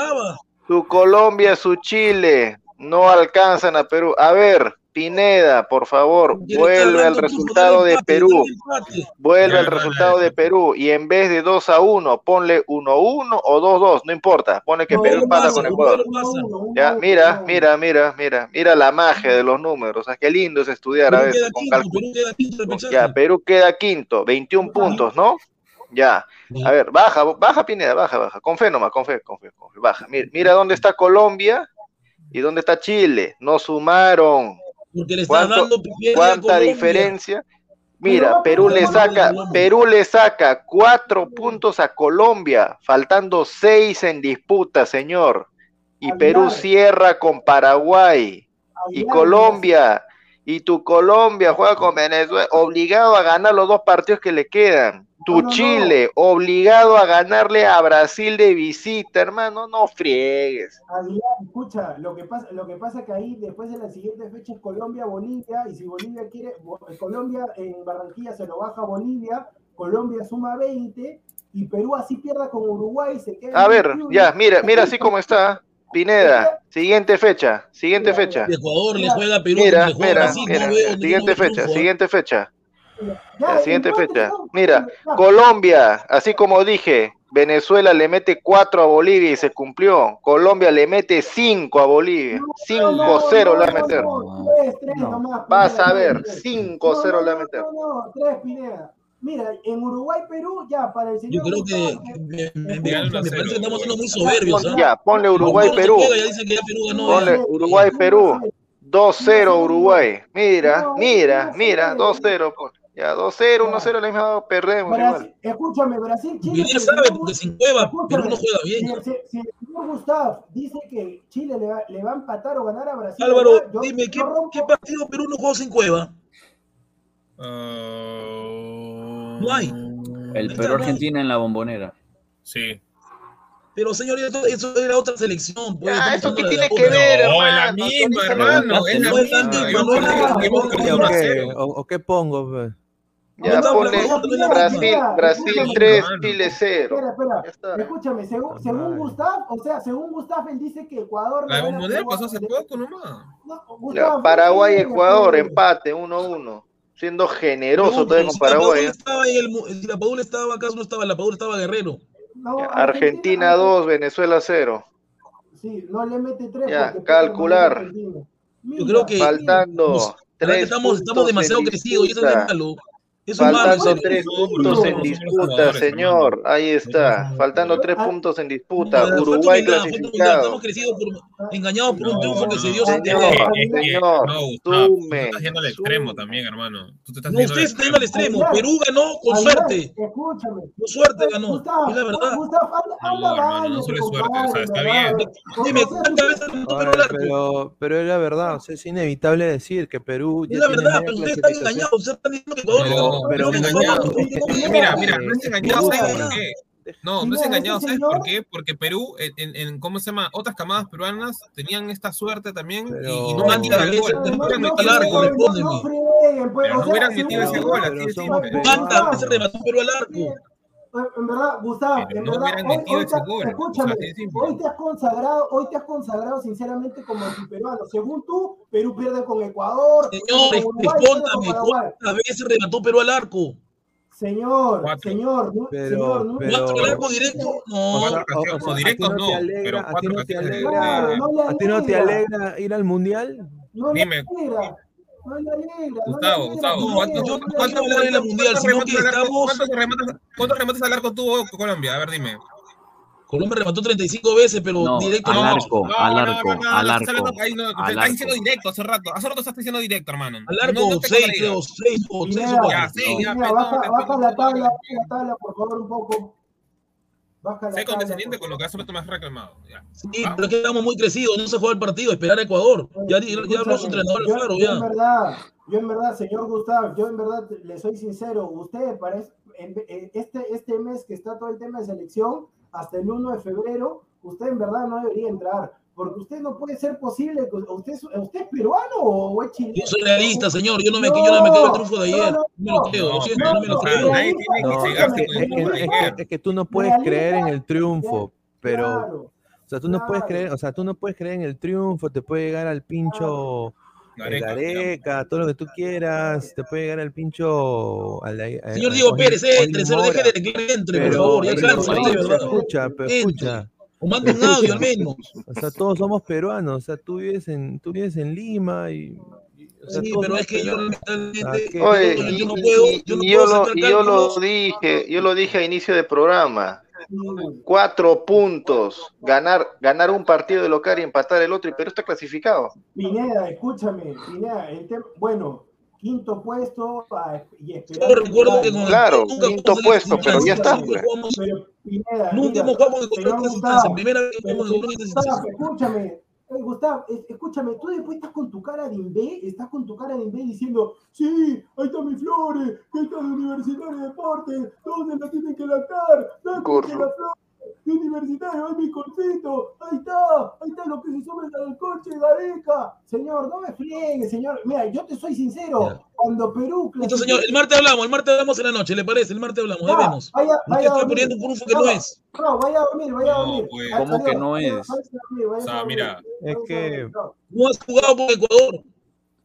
su Colombia, su Chile, no alcanzan a Perú. A ver, Pineda, por favor, vuelve al resultado de Perú. Vuelve al resultado de Perú y en vez de 2 a 1, ponle 1 a 1 o 2 a 2, no importa. Pone que No, Perú empata con Ecuador. Ya, mira, mira, mira, mira, mira la magia de los números. O sea, qué lindo es estudiar a Perú veces queda con quinto, cálculo. Ya, Perú queda quinto, 21 puntos, ¿no? Ya. A ver, baja, baja Pineda, baja, baja. Con fe nomás, con fe, con fe, con fe. Baja. Mira, mira dónde está Colombia y dónde está Chile. No sumaron. Porque le está ¿Cuánto- dando ¿Cuánta diferencia? Mira, Perú le saca. Perú le saca cuatro puntos a Colombia, faltando seis en disputa, señor. Y. Perú cierra con Paraguay y Colombia. Y tu Colombia juega con Venezuela, obligado a ganar los dos partidos que le quedan. Tu No, no, no. Chile, obligado a ganarle a Brasil de visita, hermano, no friegues. Aguilar, escucha, lo que pasa, lo que pasa que ahí después de la siguiente fecha es Colombia, Bolivia, y si Bolivia quiere, Colombia en Barranquilla se lo baja a Bolivia, Colombia suma 20, y Perú así pierda con Uruguay, se queda en A ver, 21. ya, mira, mira así como está. Pineda, siguiente fecha, siguiente fecha. De Ecuador le juega a Perú, Mira, le juega a mira, Brasil, mira, no veo, no siguiente fecha, siguiente fecha. La siguiente fecha. Mira. Colombia, así como dije, Venezuela le mete 4 a Bolivia y se cumplió. Colombia le mete 5 a Bolivia. No, 5-0 no, le va a meter. Vas a ver, tres, tres. 5-0 No, le va a meter. No, no, tres, Pineda. Mira, en Uruguay, Perú, ya, para el Yo señor creo que me, me- me- parece que estamos siendo muy soberbios. ¿ah? Ya, ponle Uruguay, Perú. juega, ya dicen que ya Perú ganó. Ponle. Uruguay, Perú. 2-0 Uruguay. Mira, mira, mira, no, 2-0. Ya, 2-0, 1-0, la misma perdemos igual. Brasil, escúchame, Brasil, Chile. Si ya el sabe, señor porque sin cueva escúchame, Perú no juega Si, bien. el- si- si el señor Gustav dice que Chile le va, le va a empatar o ganar a Brasil, Álvaro, ¿verdad? Yo- dime, yo ¿qué, rompo- qué partido Perú no jugó sin cueva? Ah, No hay. El Ahí Perú está, Argentina en la bombonera. Sí. Pero señor, eso, eso era otra selección. Pues, estamos ¿eso de tiene la que ver, No, es la hermano? hermano. Es la No es la misma. misma, Yo no es la que misma. hemos ¿Y perdido o uno qué? cero. ¿O, o qué pongo? Ya, No, ponle no, no, Brasil, no, Brasil escúchame. 3, Hermano. Chile 0. Espera, espera. Escúchame, según, según. Gustav, o sea, según Gustav, él dice que Ecuador. La Perú. pasó hace poco nomás. Gustav, Paraguay, Ecuador, empate 1-1. Siendo generoso todavía con Paraguay. ¿eh? estaba en el la Padula estaba, acaso no estaba, la Padula estaba Guerrero. Argentina 2, Venezuela 0. Sí, no le mete tres. Ya, porque calcular. Yo creo que Faltando 3 estamos, estamos demasiado crecidos y eso es malo. Faltando tres no, puntos en disputa, señor. Ahí está. Faltando tres Ah, puntos en disputa. Uruguay clasificado. Estamos crecidos por, engañados por un triunfo que se dio señor. Sume, estás yendo al extremo también, hermano. Tú te estás No, yendo ustedes están yendo al extremo. Perú ganó con suerte. Escúchame. Con suerte ganó. Gustavo, Es la verdad. No, anda, hermano, no solo es suerte, o sea, está bien. Dime, sea, ¿cuántas veces pero, pero es la verdad, es inevitable decir que Perú Es la verdad, pero ustedes están engañados. Ustedes están diciendo que Ecuador No, pero Pero engañado. No ganó. Mira, mira, no es engañado, ¿sabes por qué? No, no es engañado, ¿sabes por qué? Porque Perú, en, en- ¿cómo se llama? Otras camadas peruanas tenían esta suerte también y- no metían el gol. No, hubieran metido al ese arco, gol. metido ese hubiera- gol, Pero así de somos simple. peruanos. ¿Cuántas veces remató Perú al arco? En verdad, Gustavo, Pero en no verdad, hoy, hoy te- gol, o sea, escúchame, simple. hoy te has consagrado, hoy te has consagrado sinceramente como antiperuano. Según tú, Perú pierde con Ecuador, Señor, pierde con Uruguay, pierde con respóndame. ¿Cuántas veces remató Perú al arco? Señor, Cuatro. señor, no- Pero- señor, no- pero- ¿Cuatro al arco directo? O No. Cuatro o- o sea, no, directos ¿a ti no te no, alegra, pero a ti cuatro a ti no te alegra. ir al mundial? no Dime. no Gustavo, Gustavo, no le ¿cuántos alegra, yo- no le ¿cuántos alegra. goles en la mundial? ¿Cuántos sino remates al arco- estamos- cuántos remates- ¿Cuántos remates al arco tuvo Colombia? A ver, dime. Colombia remató 35 veces, pero No, directo al no. arco, al arco, al arco, ahí no, te al estás diciendo arco. directo hace rato. Hace rato estás diciendo directo, hermano. Al arco, No- no te 6, contradigas. creo, 6 o 6 o Pineda, Ya, 4. sí, ya, Mira, pues, baja, no, baja no, la no, tabla, no, baja la tabla, por favor, un poco. Baja Sé condescendiente por con lo que hace me has reclamado. Ya. Sí, Vamos. pero es que estamos muy crecidos, no se juega el partido, esperar a Ecuador. Ya, ya habló su entrenador, Yo- claro, yo En ya. verdad, yo en verdad, señor Gustavo, yo en verdad le soy sincero, usted parece, en- en este, este mes que está todo el tema de selección, hasta el 1 de febrero, usted en verdad no debería entrar, porque usted no puede ser posible, que usted, es- ¿usted es peruano o es chileno? Yo soy realista, señor. Yo no me, yo no me creo el triunfo de ayer. No, me lo creo. lo siento, no, me lo creo. tiene que No, es que, que- que tú no puedes creer en el triunfo, pero, Claro, o sea, tú no puedes creer, o sea, tú no puedes creer en el triunfo, te puede llegar al pincho eh, Gareca, Gareca, todo lo que tú quieras, te puede llegar al pincho al, al- Señor Diego Pérez, entre, se lo deje de declarar entre, por Pero- favor, ya cansa. Escucha, pero Entre. escucha. O manda un audio al menos. O sea, todos somos peruanos, o sea, tú vives en, tú vives en Lima y... y- o sea, Sí, pero es que yo lamentablemente yo, y, yo no y- puedo, y- yo no y puedo yo, lo, yo dije, yo lo dije a inicio del programa. Cuatro puntos, ganar, ganar un partido de local y empatar el otro, y Perú está clasificado. Pineda, escúchame, Pineda, el tema, bueno, quinto puesto y Yo esperando. recuerdo que con el Claro, quinto puesto, pero ya está, nunca pues. jugamos- Pero, Pineda, Nunca mira, cualquier Gustavo, instancia. Primera vez que jugamos instancia. escúchame, eh, Gustavo, es- escúchame, tú después estás con tu cara de imbé, estás con tu cara de imbé diciendo, sí, ahí está mi Flores, que ahí está de Universitario de Deportes, ¿dónde la tienen que lactar? ¿Dónde la Flores? De Universitario, ahí mi corcito, ahí está, ahí está lo que se sube al coche, Gareca. Señor, no me friegue, señor. Mira, yo te soy sincero, Ya. cuando Perú Listo, señor. El martes hablamos, el martes hablamos en la noche, ¿le parece? El martes hablamos, ahí Ya, vemos. vaya, Usted vaya a está dormir. poniendo un que no es. No, vaya a dormir, vaya a No, dormir. pues. ¿Cómo Adiós, que no es? O sea, mira, Es que-. No has jugado por Ecuador.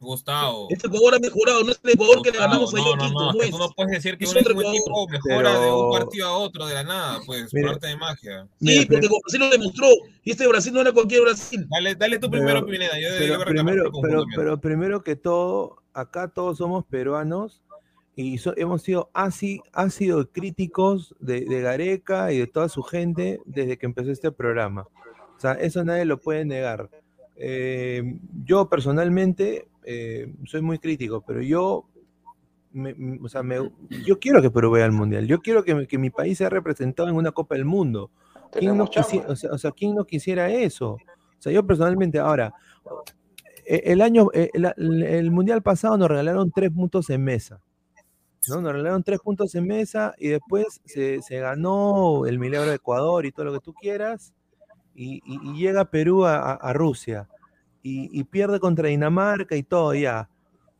Gustavo. Este Ecuador ha mejorado, no es el Ecuador que le ganamos no, en no, Quito, no, no es que es. tú no puedes decir que Es un, equipo mejora de Pero- un partido a otro de la nada, pues, Mira. por arte de magia. Sí, Mira, porque pero- Brasil lo demostró. Y este Brasil no era cualquier Brasil. Dale, dale tú Pero- primero, Pineda. Yo, Pero primero, pero, pero primero que todo, acá todos somos peruanos y so- hemos sido así, sido críticos de, de Gareca y de toda su gente desde que empezó este programa. O sea, eso nadie lo puede negar. Eh, yo personalmente eh, soy muy crítico, pero yo, me- o sea, me- yo quiero que Perú vaya al Mundial. Yo quiero que, mi- que mi país sea representado en una Copa del Mundo. ¿Quién no, Tenemos chamba. quisi- o sea, o sea, ¿quién no quisiera eso? O sea, yo personalmente, ahora, eh, el año, la- el, el mundial pasado nos regalaron tres puntos en mesa. ¿no? Nos regalaron tres puntos en mesa y después se, se ganó el milagro de Ecuador y todo lo que tú quieras. Y, y- y llega Perú a- a Rusia y, y pierde contra Dinamarca y todo, ya.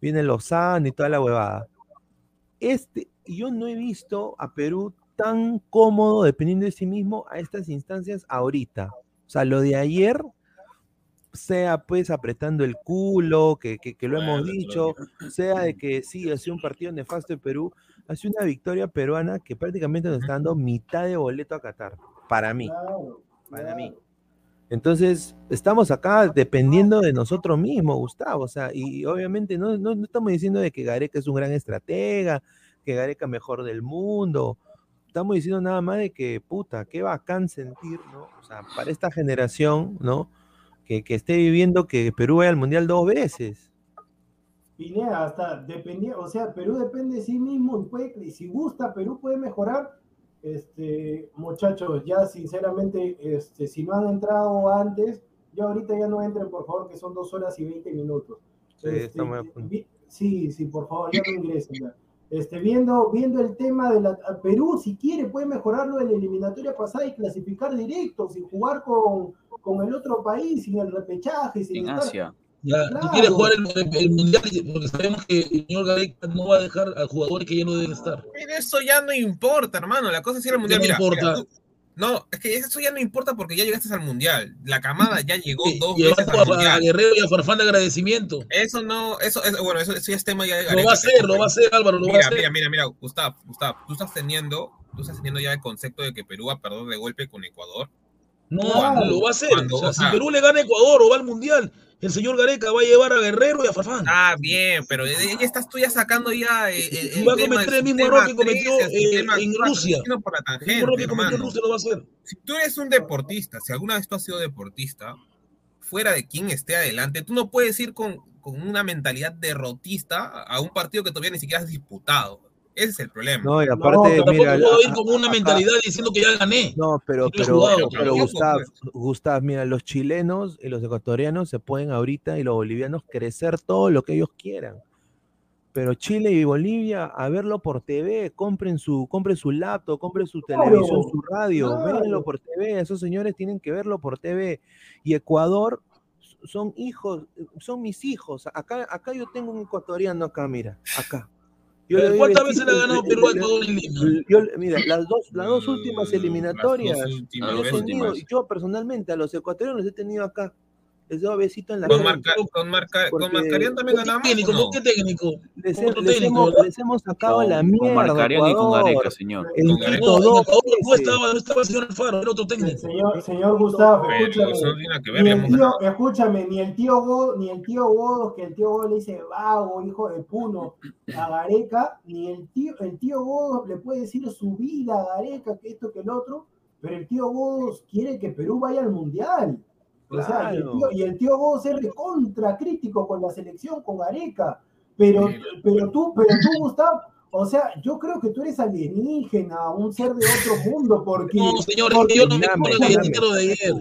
Viene Lozano y toda la huevada. Este, yo no he visto a Perú tan cómodo dependiendo de sí mismo a estas instancias ahorita. O sea, lo de ayer, sea pues apretando el culo, que, que- que lo hemos dicho, sea de que sí, ha sido un partido nefasto de Perú, ha sido una victoria peruana que prácticamente nos está dando mitad de boleto a Qatar, para mí, Claro, para mí. Entonces, estamos acá dependiendo de nosotros mismos, Gustavo. O sea, y obviamente no, no, no estamos diciendo de que Gareca es un gran estratega, que Gareca mejor del mundo. Estamos diciendo nada más de que, puta, qué bacán sentir, ¿no? O sea, para esta generación, ¿no? Que, esté viviendo que Perú vaya al Mundial dos veces. Pineda, hasta dependía, o sea, Perú depende de sí mismo y, puede, si gusta, Perú puede mejorar. Este, muchachos, ya sinceramente, este, si no han entrado antes, ya ahorita ya no entren, por favor, que son dos horas y veinte minutos. Sí, Este, vi- sí, sí, por favor, ya no ingresen. ya. Este, viendo, viendo el tema de la a Perú, si quiere, puede mejorarlo en la eliminatoria pasada y clasificar directo, sin jugar con, con el otro país, sin el repechaje, sin En estar- Asia. Ya, tú Claro. quieres jugar el, el mundial porque sabemos que el señor Gareca no va a dejar a jugadores que ya no deben estar. Pero eso ya no importa, hermano. La cosa es ir al ¿Qué mundial. no Mira, importa? mira, tú- no, es que eso ya no importa porque ya llegaste al mundial. La camada ya llegó dos veces a, al a mundial. Guerrero y a Farfán de agradecimiento. Eso no, eso es, bueno, eso, eso ya es tema ya de Lo Gareca, va a hacer, lo va a hacer, Álvaro, lo va a Mira, hacer. mira, mira, mira, Gustav, Gustav, tú estás teniendo, tú estás teniendo ya el concepto de que Perú va a perder de golpe con Ecuador. No, Claro. lo va a hacer. Cuando, o sea, o si sea- Perú le gana a Ecuador o va al mundial, el señor Gareca va a llevar a Guerrero y a Farfán. Ah, bien, pero ya ya estás tú ya sacando ya eh, eh, Y va a cometer el mismo error que cometió, 13, el eh, en Rusia. por la El tangente, mismo error que cometió en. Rusia lo va a hacer. Si tú eres un deportista, si alguna vez tú has sido deportista, fuera de quien esté adelante, tú no puedes ir con, con una mentalidad derrotista a un partido que todavía ni siquiera has disputado. Ese es el problema. No, y No, aparte, pero Tampoco mira. puedo ir con una acá- mentalidad diciendo que ya gané. No, pero, no pero, pero, Gustav, pues. Gustav, mira, los chilenos y los ecuatorianos se pueden ahorita y los bolivianos crecer todo lo que ellos quieran. Pero Chile y Bolivia, a verlo por TV, compren su, compren su laptop, compren su Claro, televisión, su radio, claro. véanlo por TV, esos señores tienen que verlo por TV. Y Ecuador son hijos, son mis hijos. Acá, acá yo tengo un ecuatoriano acá, mira, acá. Yo ¿Cuántas veces le ha ganado Perú a le- Ecuador en Lima? yo, mira, las dos, las dos últimas Las dos eliminatorias, últimas yo he tenido, yo personalmente a los ecuatorianos los he tenido acá. Les doy besito en la Con. Marca, con, Marca, con Marcarián también ¿Con qué ganamos. técnico? ¿o no? ¿Con qué técnico? Les, Con he- otro les técnico, hemos, les hemos sacado Con, la con mierda. Marcarián y con. Gareca, señor. En Con Gareca. No, no estaba, no estaba el señor Alfaro, era otro técnico. Señor, señor Gustavo, Pero escúchame. eso no tiene nada que ver. Ni el tío, escúchame, ni el tío Godos, ni el tío Godos, que el tío Godos le dice vago, hijo de Puno, a Gareca, ni el tío, el tío Godos le puede decir su vida a Gareca, que esto, que el otro, pero el tío Godos quiere que Perú vaya al Mundial. O sea, y el, tío, y el tío Godos es recontra crítico con la selección, con Gareca. Pero, pero tú, pero tú, Gustavo, o sea, yo creo que tú eres alienígena, un ser de otro mundo, porque. No, señor, porque- que yo no me como el dame. galletero de ayer.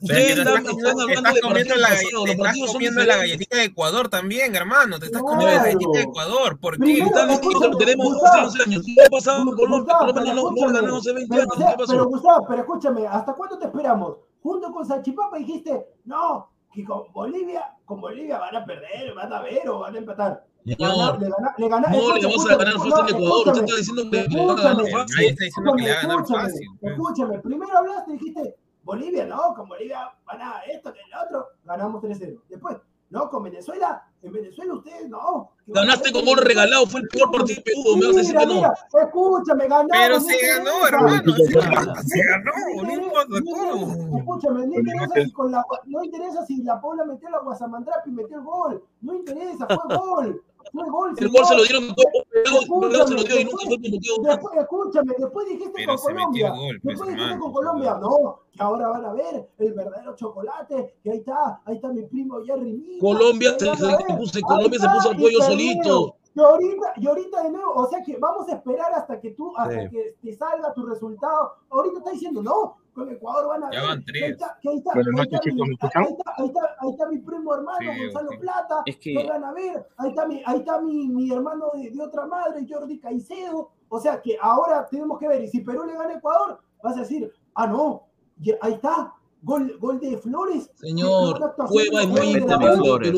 Ustedes te están, estás, están te hablando estás de comiendo la, te estás comiendo la galletita de Ecuador también, hermano. Te estás comiendo la galletita de Ecuador. ¿Por qué? Escúchame, tenemos Gustavo, 11 años. ¿Qué ha pasado con Colombia? Gustavo, Colombia pero no, hace 20 pero, años. pero, Gustavo, pero escúchame, ¿hasta cuándo te esperamos? Junto con Salchipapa dijiste, no, que con Bolivia, con Bolivia van a perder, van a ver o van a empatar. Le gana- Señor, le le no le vamos a ganar fácil a Ecuador. Usted está diciendo que le van a ganar fácil. Nadie está diciendo que le va a ganar escúchame, fácil. pues. Escúchame, primero hablaste y dijiste, Bolivia, no, con Bolivia van a esto, que el otro, ganamos 3-0. Después, no, con Venezuela, en Venezuela ustedes no. que Ganaste gol Venezuela. regalado. Fue el peor partido de Perú. Me vas a decir que no. mira, escúchame, ganamos. Pero se ganó, hermano. Se ganó, se ganó. No importa no interesa- cómo. Escúchame, no interesa si con la no interesa si la Paula metió la Guasamandrapi y metió el gol. No interesa, fue gol. Fue gol. El gol se lo dieron en cuerpo. Escúchame, se lo dio y nunca después- fue convocado. Después, escúchame, después dijiste Pero con Colombia. gol, después dijiste con Colombia, no, que ahora van a ver el verdadero chocolate, que ahí está, ahí está mi primo Jerry Mina, Colombia se, se- puso, Colombia se puso al cuello solito. Y ahorita, y ahorita de nuevo, o sea que vamos a esperar hasta que tú, hasta Sí. que te salga tu resultado. Ahorita está diciendo, no, con Ecuador van a Ya ver. van que ahí tres. está, que ahí está, Buenas ahí noches, está mi- chicos, ¿me ahí está, ahí está, ahí está mi primo hermano Sí, Gonzalo. Plata, Es que que van a ver, ahí está mi, ahí está mi, mi hermano de, de otra madre, Jordi Caicedo. O sea que ahora tenemos que ver, y si Perú le gana a Ecuador, vas a decir, ah, no, ya- ahí está, gol, gol de Flores. Señor, Cueva es muy Flores.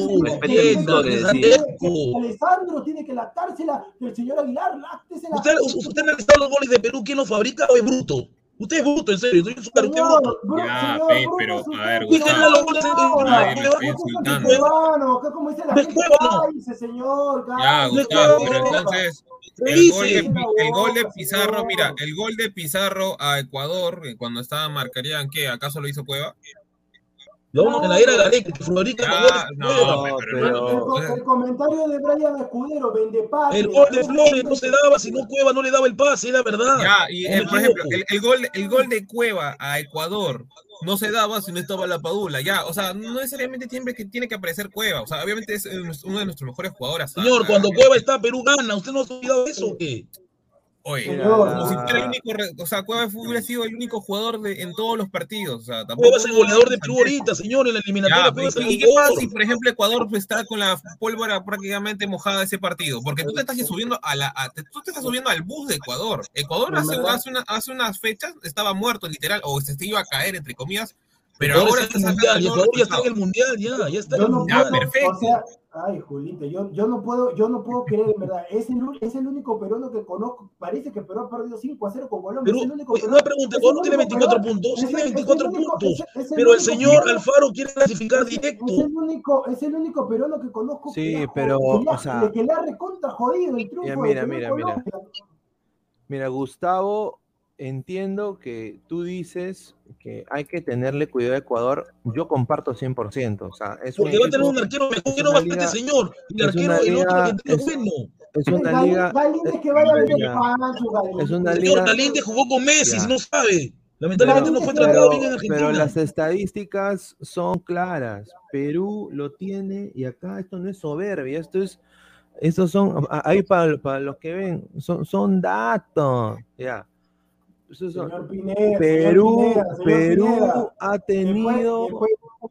Alessandro tiene que lactársela, que el señor Aguilar láctesela. Usted, usted ha analizado los goles de Perú, ¿quién los fabrica o es bruto? Usted es bruto, en serio, soy un super usted es Señor, bruto. Ya, señor, pe, pero, a ver, usted Gustavo. no lo es insultando. que como dice la gente, cállese, señor, Ya, Gustavo, pero entonces, ¿Qué el gol, de, el gol de Pizarro, mira, el gol de Pizarro a Ecuador, eh, cuando estaba Marcarían, ¿qué? ¿Acaso lo hizo Cueva? La era que los goles. no, pero, pero- El, entonces- el comentario de Brian Escudero, vende patria. El gol de Flores no se daba, si no Cueva no le daba el pase, era verdad. Ya, y No eh, por ejemplo, el, el gol, el gol de Cueva a Ecuador no se daba si no estaba la Padula, ya, o sea, no necesariamente siempre que tiene que aparecer Cueva, o sea, obviamente es uno de nuestros mejores jugadores. Señor, Ah, cuando ah, Cueva está, Perú gana. ¿Usted no ha olvidado eso o qué? Oye, Señor, como si fuera el único, o sea, Cueva fue- hubiera sido el único jugador de, en todos los partidos, o sea, tampoco. Cueva es el goleador de Perú ahorita, señor, en la eliminatoria. Ya, Cueva es el ¿y qué pasa si, por ejemplo, Ecuador pues, está con la pólvora prácticamente mojada ese partido? Porque tú te estás subiendo a la, a- te- tú te estás subiendo al bus de Ecuador. Ecuador En hace, hace, una- hace unas fechas estaba muerto, literal, o se iba a caer, entre comillas, pero ahora está está en el mundial, ya está en el mundial, ya, ya está en el no mundial. Puedo, perfecto. o sea, ay, Julito, yo, yo no puedo, yo no puedo creer, en verdad, es el, es el único peruano que conozco, parece que Perú ha perdido 5 a 0 con Colombia, Perú, es el único oye, una pregunta, el tiene único 24 peruano- puntos, tiene es el 24 único- puntos, es- pero el señor peruano- Alfaro quiere clasificar directo. Es el único, es el único peruano que conozco Sí, que, le ha- pero, ha- o sea- que le ha recontra jodido el triunfo mira, de Perú mira, mira. Colombia. Mira, Gustavo, entiendo que tú dices que hay que tenerle cuidado a Ecuador. Yo comparto 100%. O sea, es un Porque va a tener un arquero mejor es que no este señor. Y el es arquero, el otro argentino es- bueno. es una liga. Galíndez que vaya a. Es una Señor, liga. Galíndez jugó con Messi, Ya. no sabe. Lamentablemente no fue Pero- tratado bien en Pero, Argentina. pero las estadísticas son claras. Perú lo tiene y acá esto no es soberbia, esto es, estos son, ahí para, para los que ven, son, son datos. Ya. Señor Pineda, Perú, señor Pineda, señor Perú Pineda. ha tenido, después-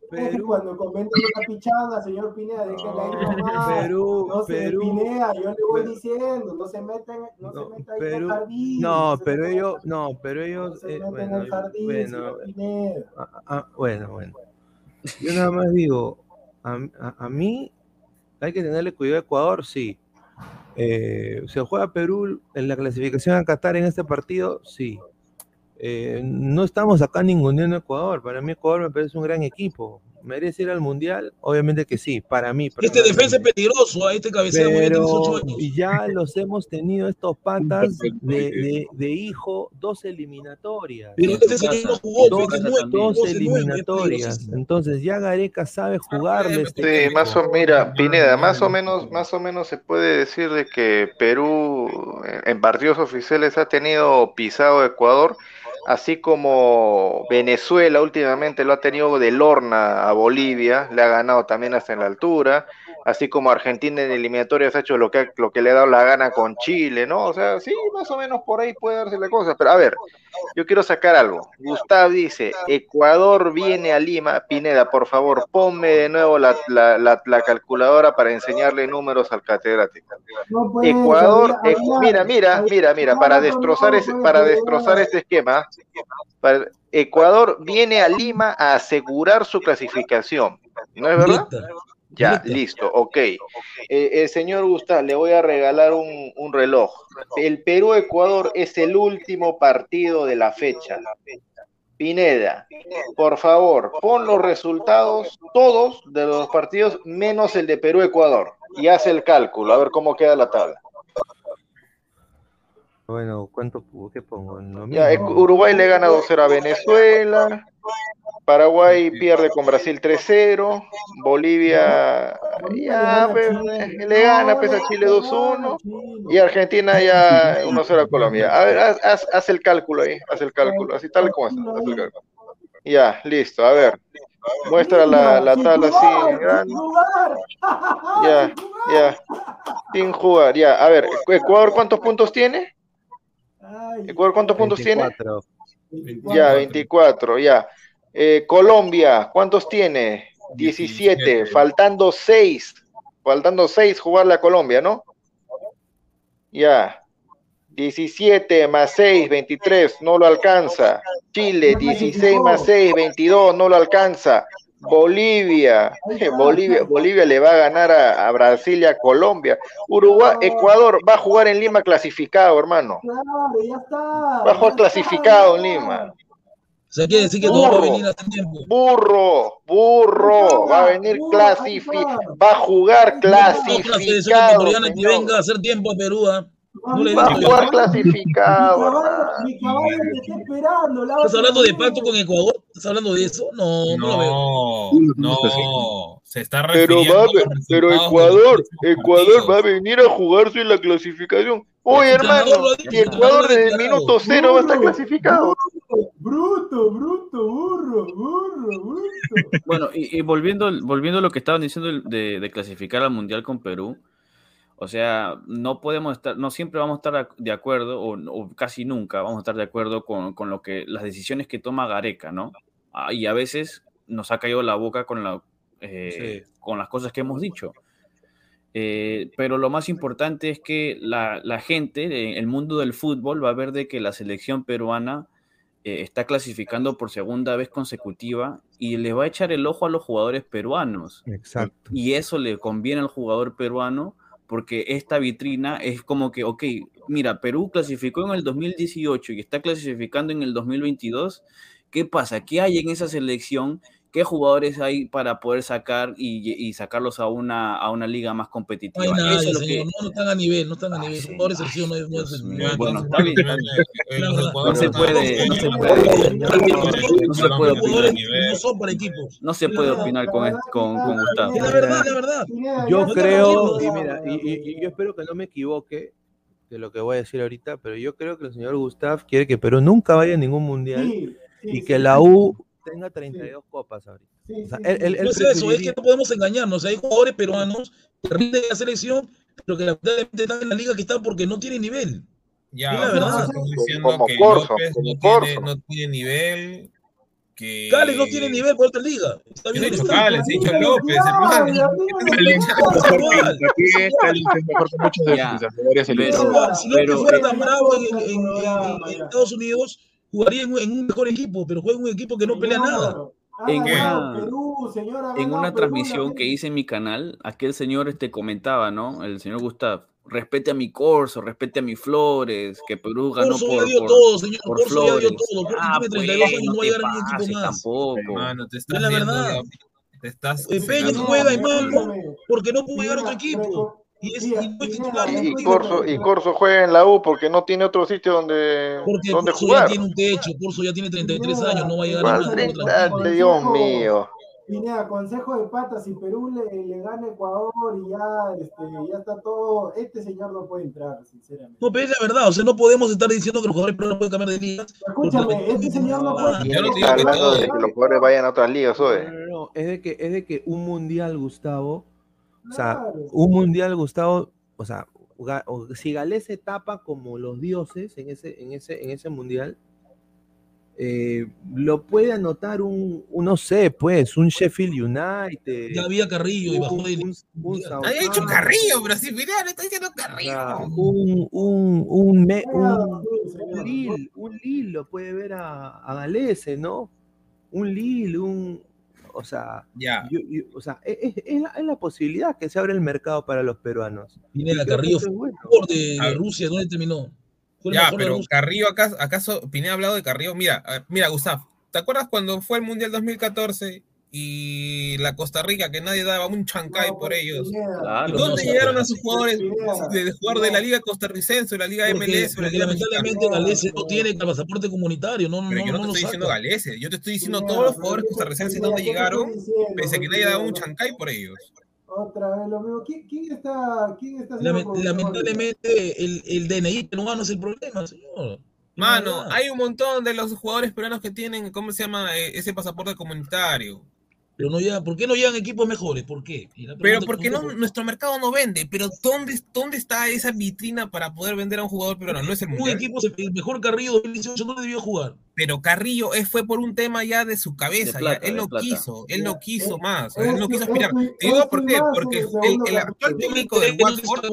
Perú, Cuando comenten una pichada, señor Pineda, déjenla ahí nomás. Perú, no se Perú, Pineda, yo le voy Perú. diciendo, no se metan, no, No, se metan Perú- en el jardín. no, se pero ellos, no, pero ellos, se eh, metan bueno, en el jardín, bueno, señor Pineda. ah, ah, bueno, bueno. Yo nada más digo, a, a- a mí hay que tenerle cuidado a Ecuador, sí. Eh, ¿Se juega Perú en la clasificación a Qatar en este partido? Sí. Eh, no estamos acá ninguneando a Ecuador. Para mí Ecuador me parece un gran equipo. ¿Merece ir al Mundial? Obviamente que sí, para mí. Este defensa es peligroso, a este bien, tiene 18 Pero años. ya los hemos tenido estos patas de, de- de hijo, dos eliminatorias. Pero este señor no jugó, en tu Dos, pues, es casa nuevo, también. dos dos es nueve, es eliminatorias. Entonces ya Gareca sabe jugarle este Sí, más o mira, Pineda, más o menos, más o menos se puede decir de que Perú eh, en partidos oficiales ha tenido pisado Ecuador, así como Venezuela últimamente lo ha tenido de lorna a Bolivia, le ha ganado también hasta en la altura, así como Argentina en eliminatorias ha hecho lo que, lo que le ha dado la gana con Chile, ¿no? O sea, sí, más o menos por ahí puede darse la cosa, pero a ver, yo quiero sacar algo. Gustav dice, Ecuador viene a Lima. Pineda, por favor, ponme de nuevo la, la- la- la calculadora para enseñarle números al catedrático. No, Ecuador, había- mira, mira, mira, mira, para destrozar ese, para destrozar este esquema, para- Ecuador viene a Lima a asegurar su clasificación. ¿No es verdad? Ya, listo, ok. Eh, el señor Gustav, le voy a regalar un, un reloj. El Perú-Ecuador es el último partido de la fecha. Pineda, por favor, pon los resultados, todos de los partidos, menos el de Perú-Ecuador, y haz el cálculo, a ver cómo queda la tabla. Bueno, ¿cuánto qué pongo? Lo Ya, mismo. Ecu- Uruguay le gana 2-0 a Venezuela, Paraguay pierde con Brasil 3-0, Bolivia ya, pues, eh, le gana pues, a Chile 2-1 y Argentina ya 1-0 a Colombia. A ver, haz, haz- haz el cálculo ahí, haz el cálculo, así tal como está, haz el cálculo. Ya, listo, a ver, muestra la, la tabla así, grande. Ya, ya, sin jugar, ya. A ver, Ecuador, ¿cuántos puntos tiene? Ecuador, ¿cuántos puntos tiene? 24. Ya, 24, ya. Eh, Colombia, ¿cuántos tiene? 17, 17. faltando 6. Faltando 6 jugarle a Colombia, ¿no? Ya. 17 más 6, 23, no lo alcanza. Chile, 16 más 6, 22, no lo alcanza. Bolivia, eh, Bolivia, Bolivia le va a ganar a, a Brasil y a Colombia. Uruguay, Ecuador va a jugar en Lima clasificado, hermano. Claro, ya está. Va a jugar clasificado en Lima. O sea, quiere decir que todo va a Burro. venir hace tiempo. Burro, burro, va a venir clasificado, va a jugar No, la selección clasificado, ecuatoriana que venga a hacer tiempo a Perú, ¿ah? No le he Va a jugar clasificado, Mi caballo, te está esperando. ¿Estás hablando de pacto con Ecuador? ¿Estás hablando de eso? No, no lo veo. No, no, se está Pero va, a pero Ecuador, Ecuador va a venir a jugarse en la clasificación. Oye, hermano, y el Ecuador desde el minuto cero va a estar clasificado. Bruto, bruto, burro, burro, bruto. Bueno, y, y volviendo, volviendo a lo que estaban diciendo de, de clasificar al Mundial con Perú, o sea, no podemos estar, no siempre vamos a estar de acuerdo, o, o casi nunca vamos a estar de acuerdo con, con lo que, las decisiones que toma Gareca, ¿no? Ah, Y a veces nos ha caído la boca con, la, eh, con las cosas que hemos dicho. Eh, pero lo más importante es que la, la gente, el mundo del fútbol, va a ver de que la selección peruana eh, está clasificando por segunda vez consecutiva y le va a echar el ojo a los jugadores peruanos. Exacto. Y eso le conviene al jugador peruano porque esta vitrina es como que, ok, mira, Perú clasificó en el 2018 y está clasificando en el 2022. ¿Qué pasa? ¿Qué hay en esa selección? ¿Qué jugadores hay para poder sacar y, y sacarlos a una, a una liga más No competitiva? hay Eso nadie, es lo que- No, no están a nivel, no están a nivel. sí. No no no Bueno, no es- está bien. No No se puede, no se No puede, no se puede opinar. no son para equipos. No se puede opinar con, con, con Gustavo. La verdad, la verdad. Yo No creo, y mira, y, y- y yo espero que no me equivoque de lo que voy a decir ahorita, pero yo creo que el señor Gustav quiere que Perú nunca vaya a ningún mundial Sí, sí, y que la U tenga 32 copas ahorita. sí, O sea, sí, él- sí. él- él No es eso, es que no podemos engañarnos. Hay jugadores peruanos que la selección, pero que lamentablemente están en la liga que están porque no tienen nivel. Ya, la verdad. diciendo Como que Corso, López como no tiene, Corso. no tiene nivel que. Cali no tiene nivel por otra liga. Está bien he dicho. Cali, he dicho López. Pero, si López fuera tan bravo en Estados Unidos, jugaría en, un- en un mejor equipo, pero juega en un equipo que no pelea nada. En una, ganado Perú, señora, ha en ganado una Perú, transmisión que hice en mi canal, aquel señor este comentaba, ¿no? El señor Gustav, respete a mi Corso, respete a mi Flores, que Perú ganó Corso por, ya dio por- todo, señor. por Corso ya dio Flores. todo. Corso Ah, pues, 32 años, no no va a te llegar a ningún equipo más. tampoco. Hermano, te Es estás la yendo, verdad. Te estás. Eh, Peña cegando. juega escúchame. porque no pudo llegar a otro equipo. Y es, y no es titular. Y, no y es Corso, y Corso juega en la U porque no tiene otro sitio donde, Porque donde Corso ya jugar. tiene un techo, Corso ya tiene 33 Pineda, años, no va a llegar a equipo. Dios mío. Pineda, consejo de patas, si Perú le, le gana Ecuador y ya, este, ya está todo, este señor no puede entrar, sinceramente. No, pero es la verdad, o sea, no podemos estar diciendo que los jugadores peruanos pueden cambiar de ligas. Escúchame, este señor no puede... Yo no estoy hablando de que los jugadores vayan a otras ligas, No, no, no, es de que, es de que un mundial, Gustavo, o sea, un mundial, Gustavo, o sea, si Galés se tapa como los dioses en ese, en ese, en ese mundial, eh, lo puede anotar un, un, no sé, pues, un Sheffield United. Ya había Carrillo y bajó de un, un Había Southampton, Carrillo, pero si mira, le está diciendo Carrillo. un, un, un, me- un, un Lille, un Lille lo puede ver a, a Galese, ¿no? Un Lille, un, o sea, Ya. yo- yo- o sea, es, es- es la, es la posibilidad que se abre el mercado para los peruanos. Pineda, Carrillo fue bueno. de, A de ver. Rusia, ¿dónde terminó? Ya, pero. Carrillo, ¿acaso, acaso Pineda ha hablado de Carrillo? Mira, ver, mira, Gustav, ¿te acuerdas cuando fue el Mundial 2014 y la Costa Rica que nadie daba un chancay No, por ellos? Claro, ¿Y Pero dónde no, llegaron a sus jugadores de, de jugar de la Liga Costarricense o la Liga Porque, MLS o la porque Liga lamentablemente Galese no tiene el pasaporte comunitario, no, no, Pero yo no no te estoy diciendo. Galese, yo te estoy diciendo todos los jugadores ¿qué te- costarricenses Pineda, donde ¿qué te llegaron, pese a que nadie daba un chancay por ellos. Otra vez lo mismo. ¿Quién, quién está, quién está Lame-? Lamentablemente el, el DNI peruano es el problema, señor. Mano, hay un montón de los jugadores peruanos que tienen, ¿cómo se llama? Eh, ese pasaporte comunitario. Pero no llegan, ¿por qué no llegan equipos mejores? ¿Por qué? Pero porque no, es, nuestro mercado no vende. Pero ¿dónde, ¿dónde está esa vitrina para poder vender a un jugador peruano? No es el un mundial. equipo, el mejor Carrillo 2018 no debió jugar. Pero Carrillo eh, fue por un tema ya de su cabeza. De plata, ya. Él plata. quiso, él no quiso Eh, más. Él no quiso aspirar. esto- Te digo por qué. Porque el actual técnico del Watford,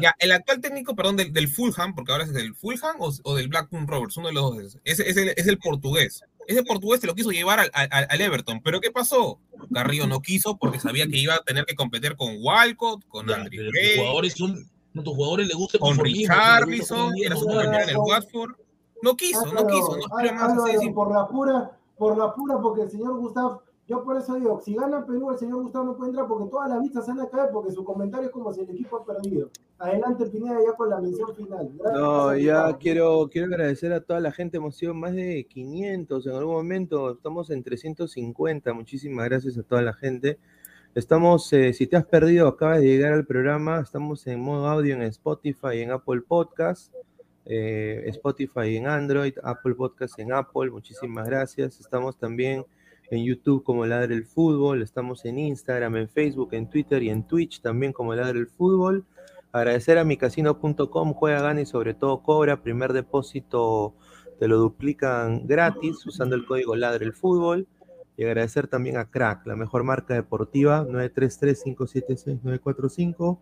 ya, el actual técnico, perdón, del, del Fulham, porque ahora es del Fulham o, o del Blackburn Rovers, uno de los dos. Es, es, el, es el portugués. Ese portugués se lo quiso llevar al, al- al Everton. ¿Pero qué pasó? Carrillo no quiso porque sabía que iba a tener que competir con Walcott, con tus Gray, jugadores son, nuestros jugadores les gusta el con Richarlison, era su compañero en el Watford. No quiso, no quiso, no espera más simple. por la pura, por la pura, porque el señor Gustavo, yo por eso digo, si gana Perú, el señor Gustavo no puede entrar porque todas las vistas se van a caer porque su comentario es como si el equipo ha perdido. Adelante, Pineda, ya con la mención final. Gracias, No, ya quiero, quiero agradecer a toda la gente, hemos sido más de 500, en algún momento estamos en 350, muchísimas gracias a toda la gente. Estamos, eh, si te has perdido, acabas de llegar al programa, estamos en modo audio en Spotify y en Apple Podcast, eh, Spotify en Android, Apple Podcast en Apple, muchísimas gracias. Estamos también en YouTube como Ladre el Fútbol, estamos en Instagram, en Facebook, en Twitter y en Twitch también como Ladre el Fútbol. Agradecer a micasino.com, juega, gana y sobre todo cobra. Primer depósito te lo duplican gratis usando el código Ladre el Fútbol. Y agradecer también a Crack, la mejor marca deportiva, 933-576-945.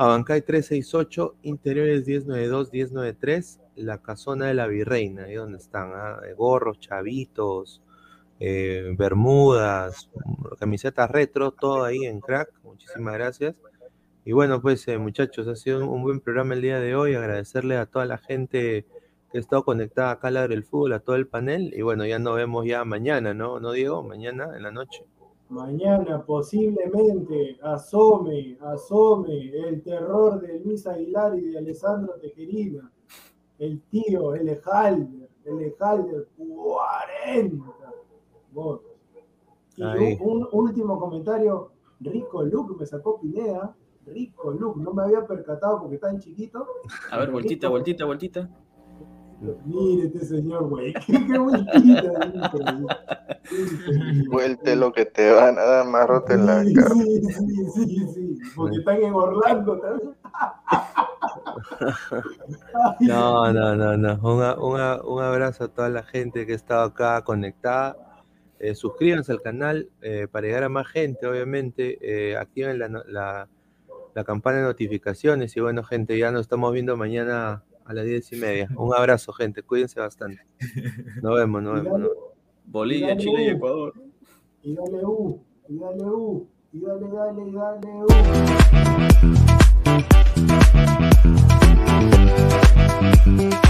Abancay 368, Interiores 1092-1093, La Casona de la Virreina, ahí donde están, ¿ah? gorros, chavitos, eh, bermudas, camisetas retro, todo ahí en Crack. Muchísimas gracias. Y bueno, pues eh, muchachos, ha sido un, buen programa el día de hoy. Agradecerle a toda la gente que ha estado conectada acá a Ladre el Fútbol, a todo el panel. Y bueno, ya nos vemos ya mañana, ¿no? ¿No, Diego? Mañana en la noche. Mañana posiblemente asome, asome el terror de Luis Aguilar y de Alessandro Tejerina. El tío, el Ejalder, el Ejalder, 40 votos. Y un, un último comentario, rico look me sacó Pineda, rico look, no me había percatado porque tan chiquito. A ver, vueltita, vueltita, vueltita. Mire este señor, güey, qué, qué vueltita. Vuelte lo que te van a dar marrote en la Sí, cara. sí, sí, sí, sí, porque están en Orlando también. No, no, no, no. Una- una- un abrazo a toda la gente que ha estado acá conectada. Eh, suscríbanse al canal eh, para llegar a más gente, obviamente. Eh, activen la, la- la campana de notificaciones. Y bueno, gente, ya nos estamos viendo mañana a las diez y media. Un abrazo, gente. Cuídense bastante. Nos vemos, nos vemos. nos vemos. Bolivia, Chile y Ecuador. Y dale U, y dale U, y dale, dale, y dale U. Utiliza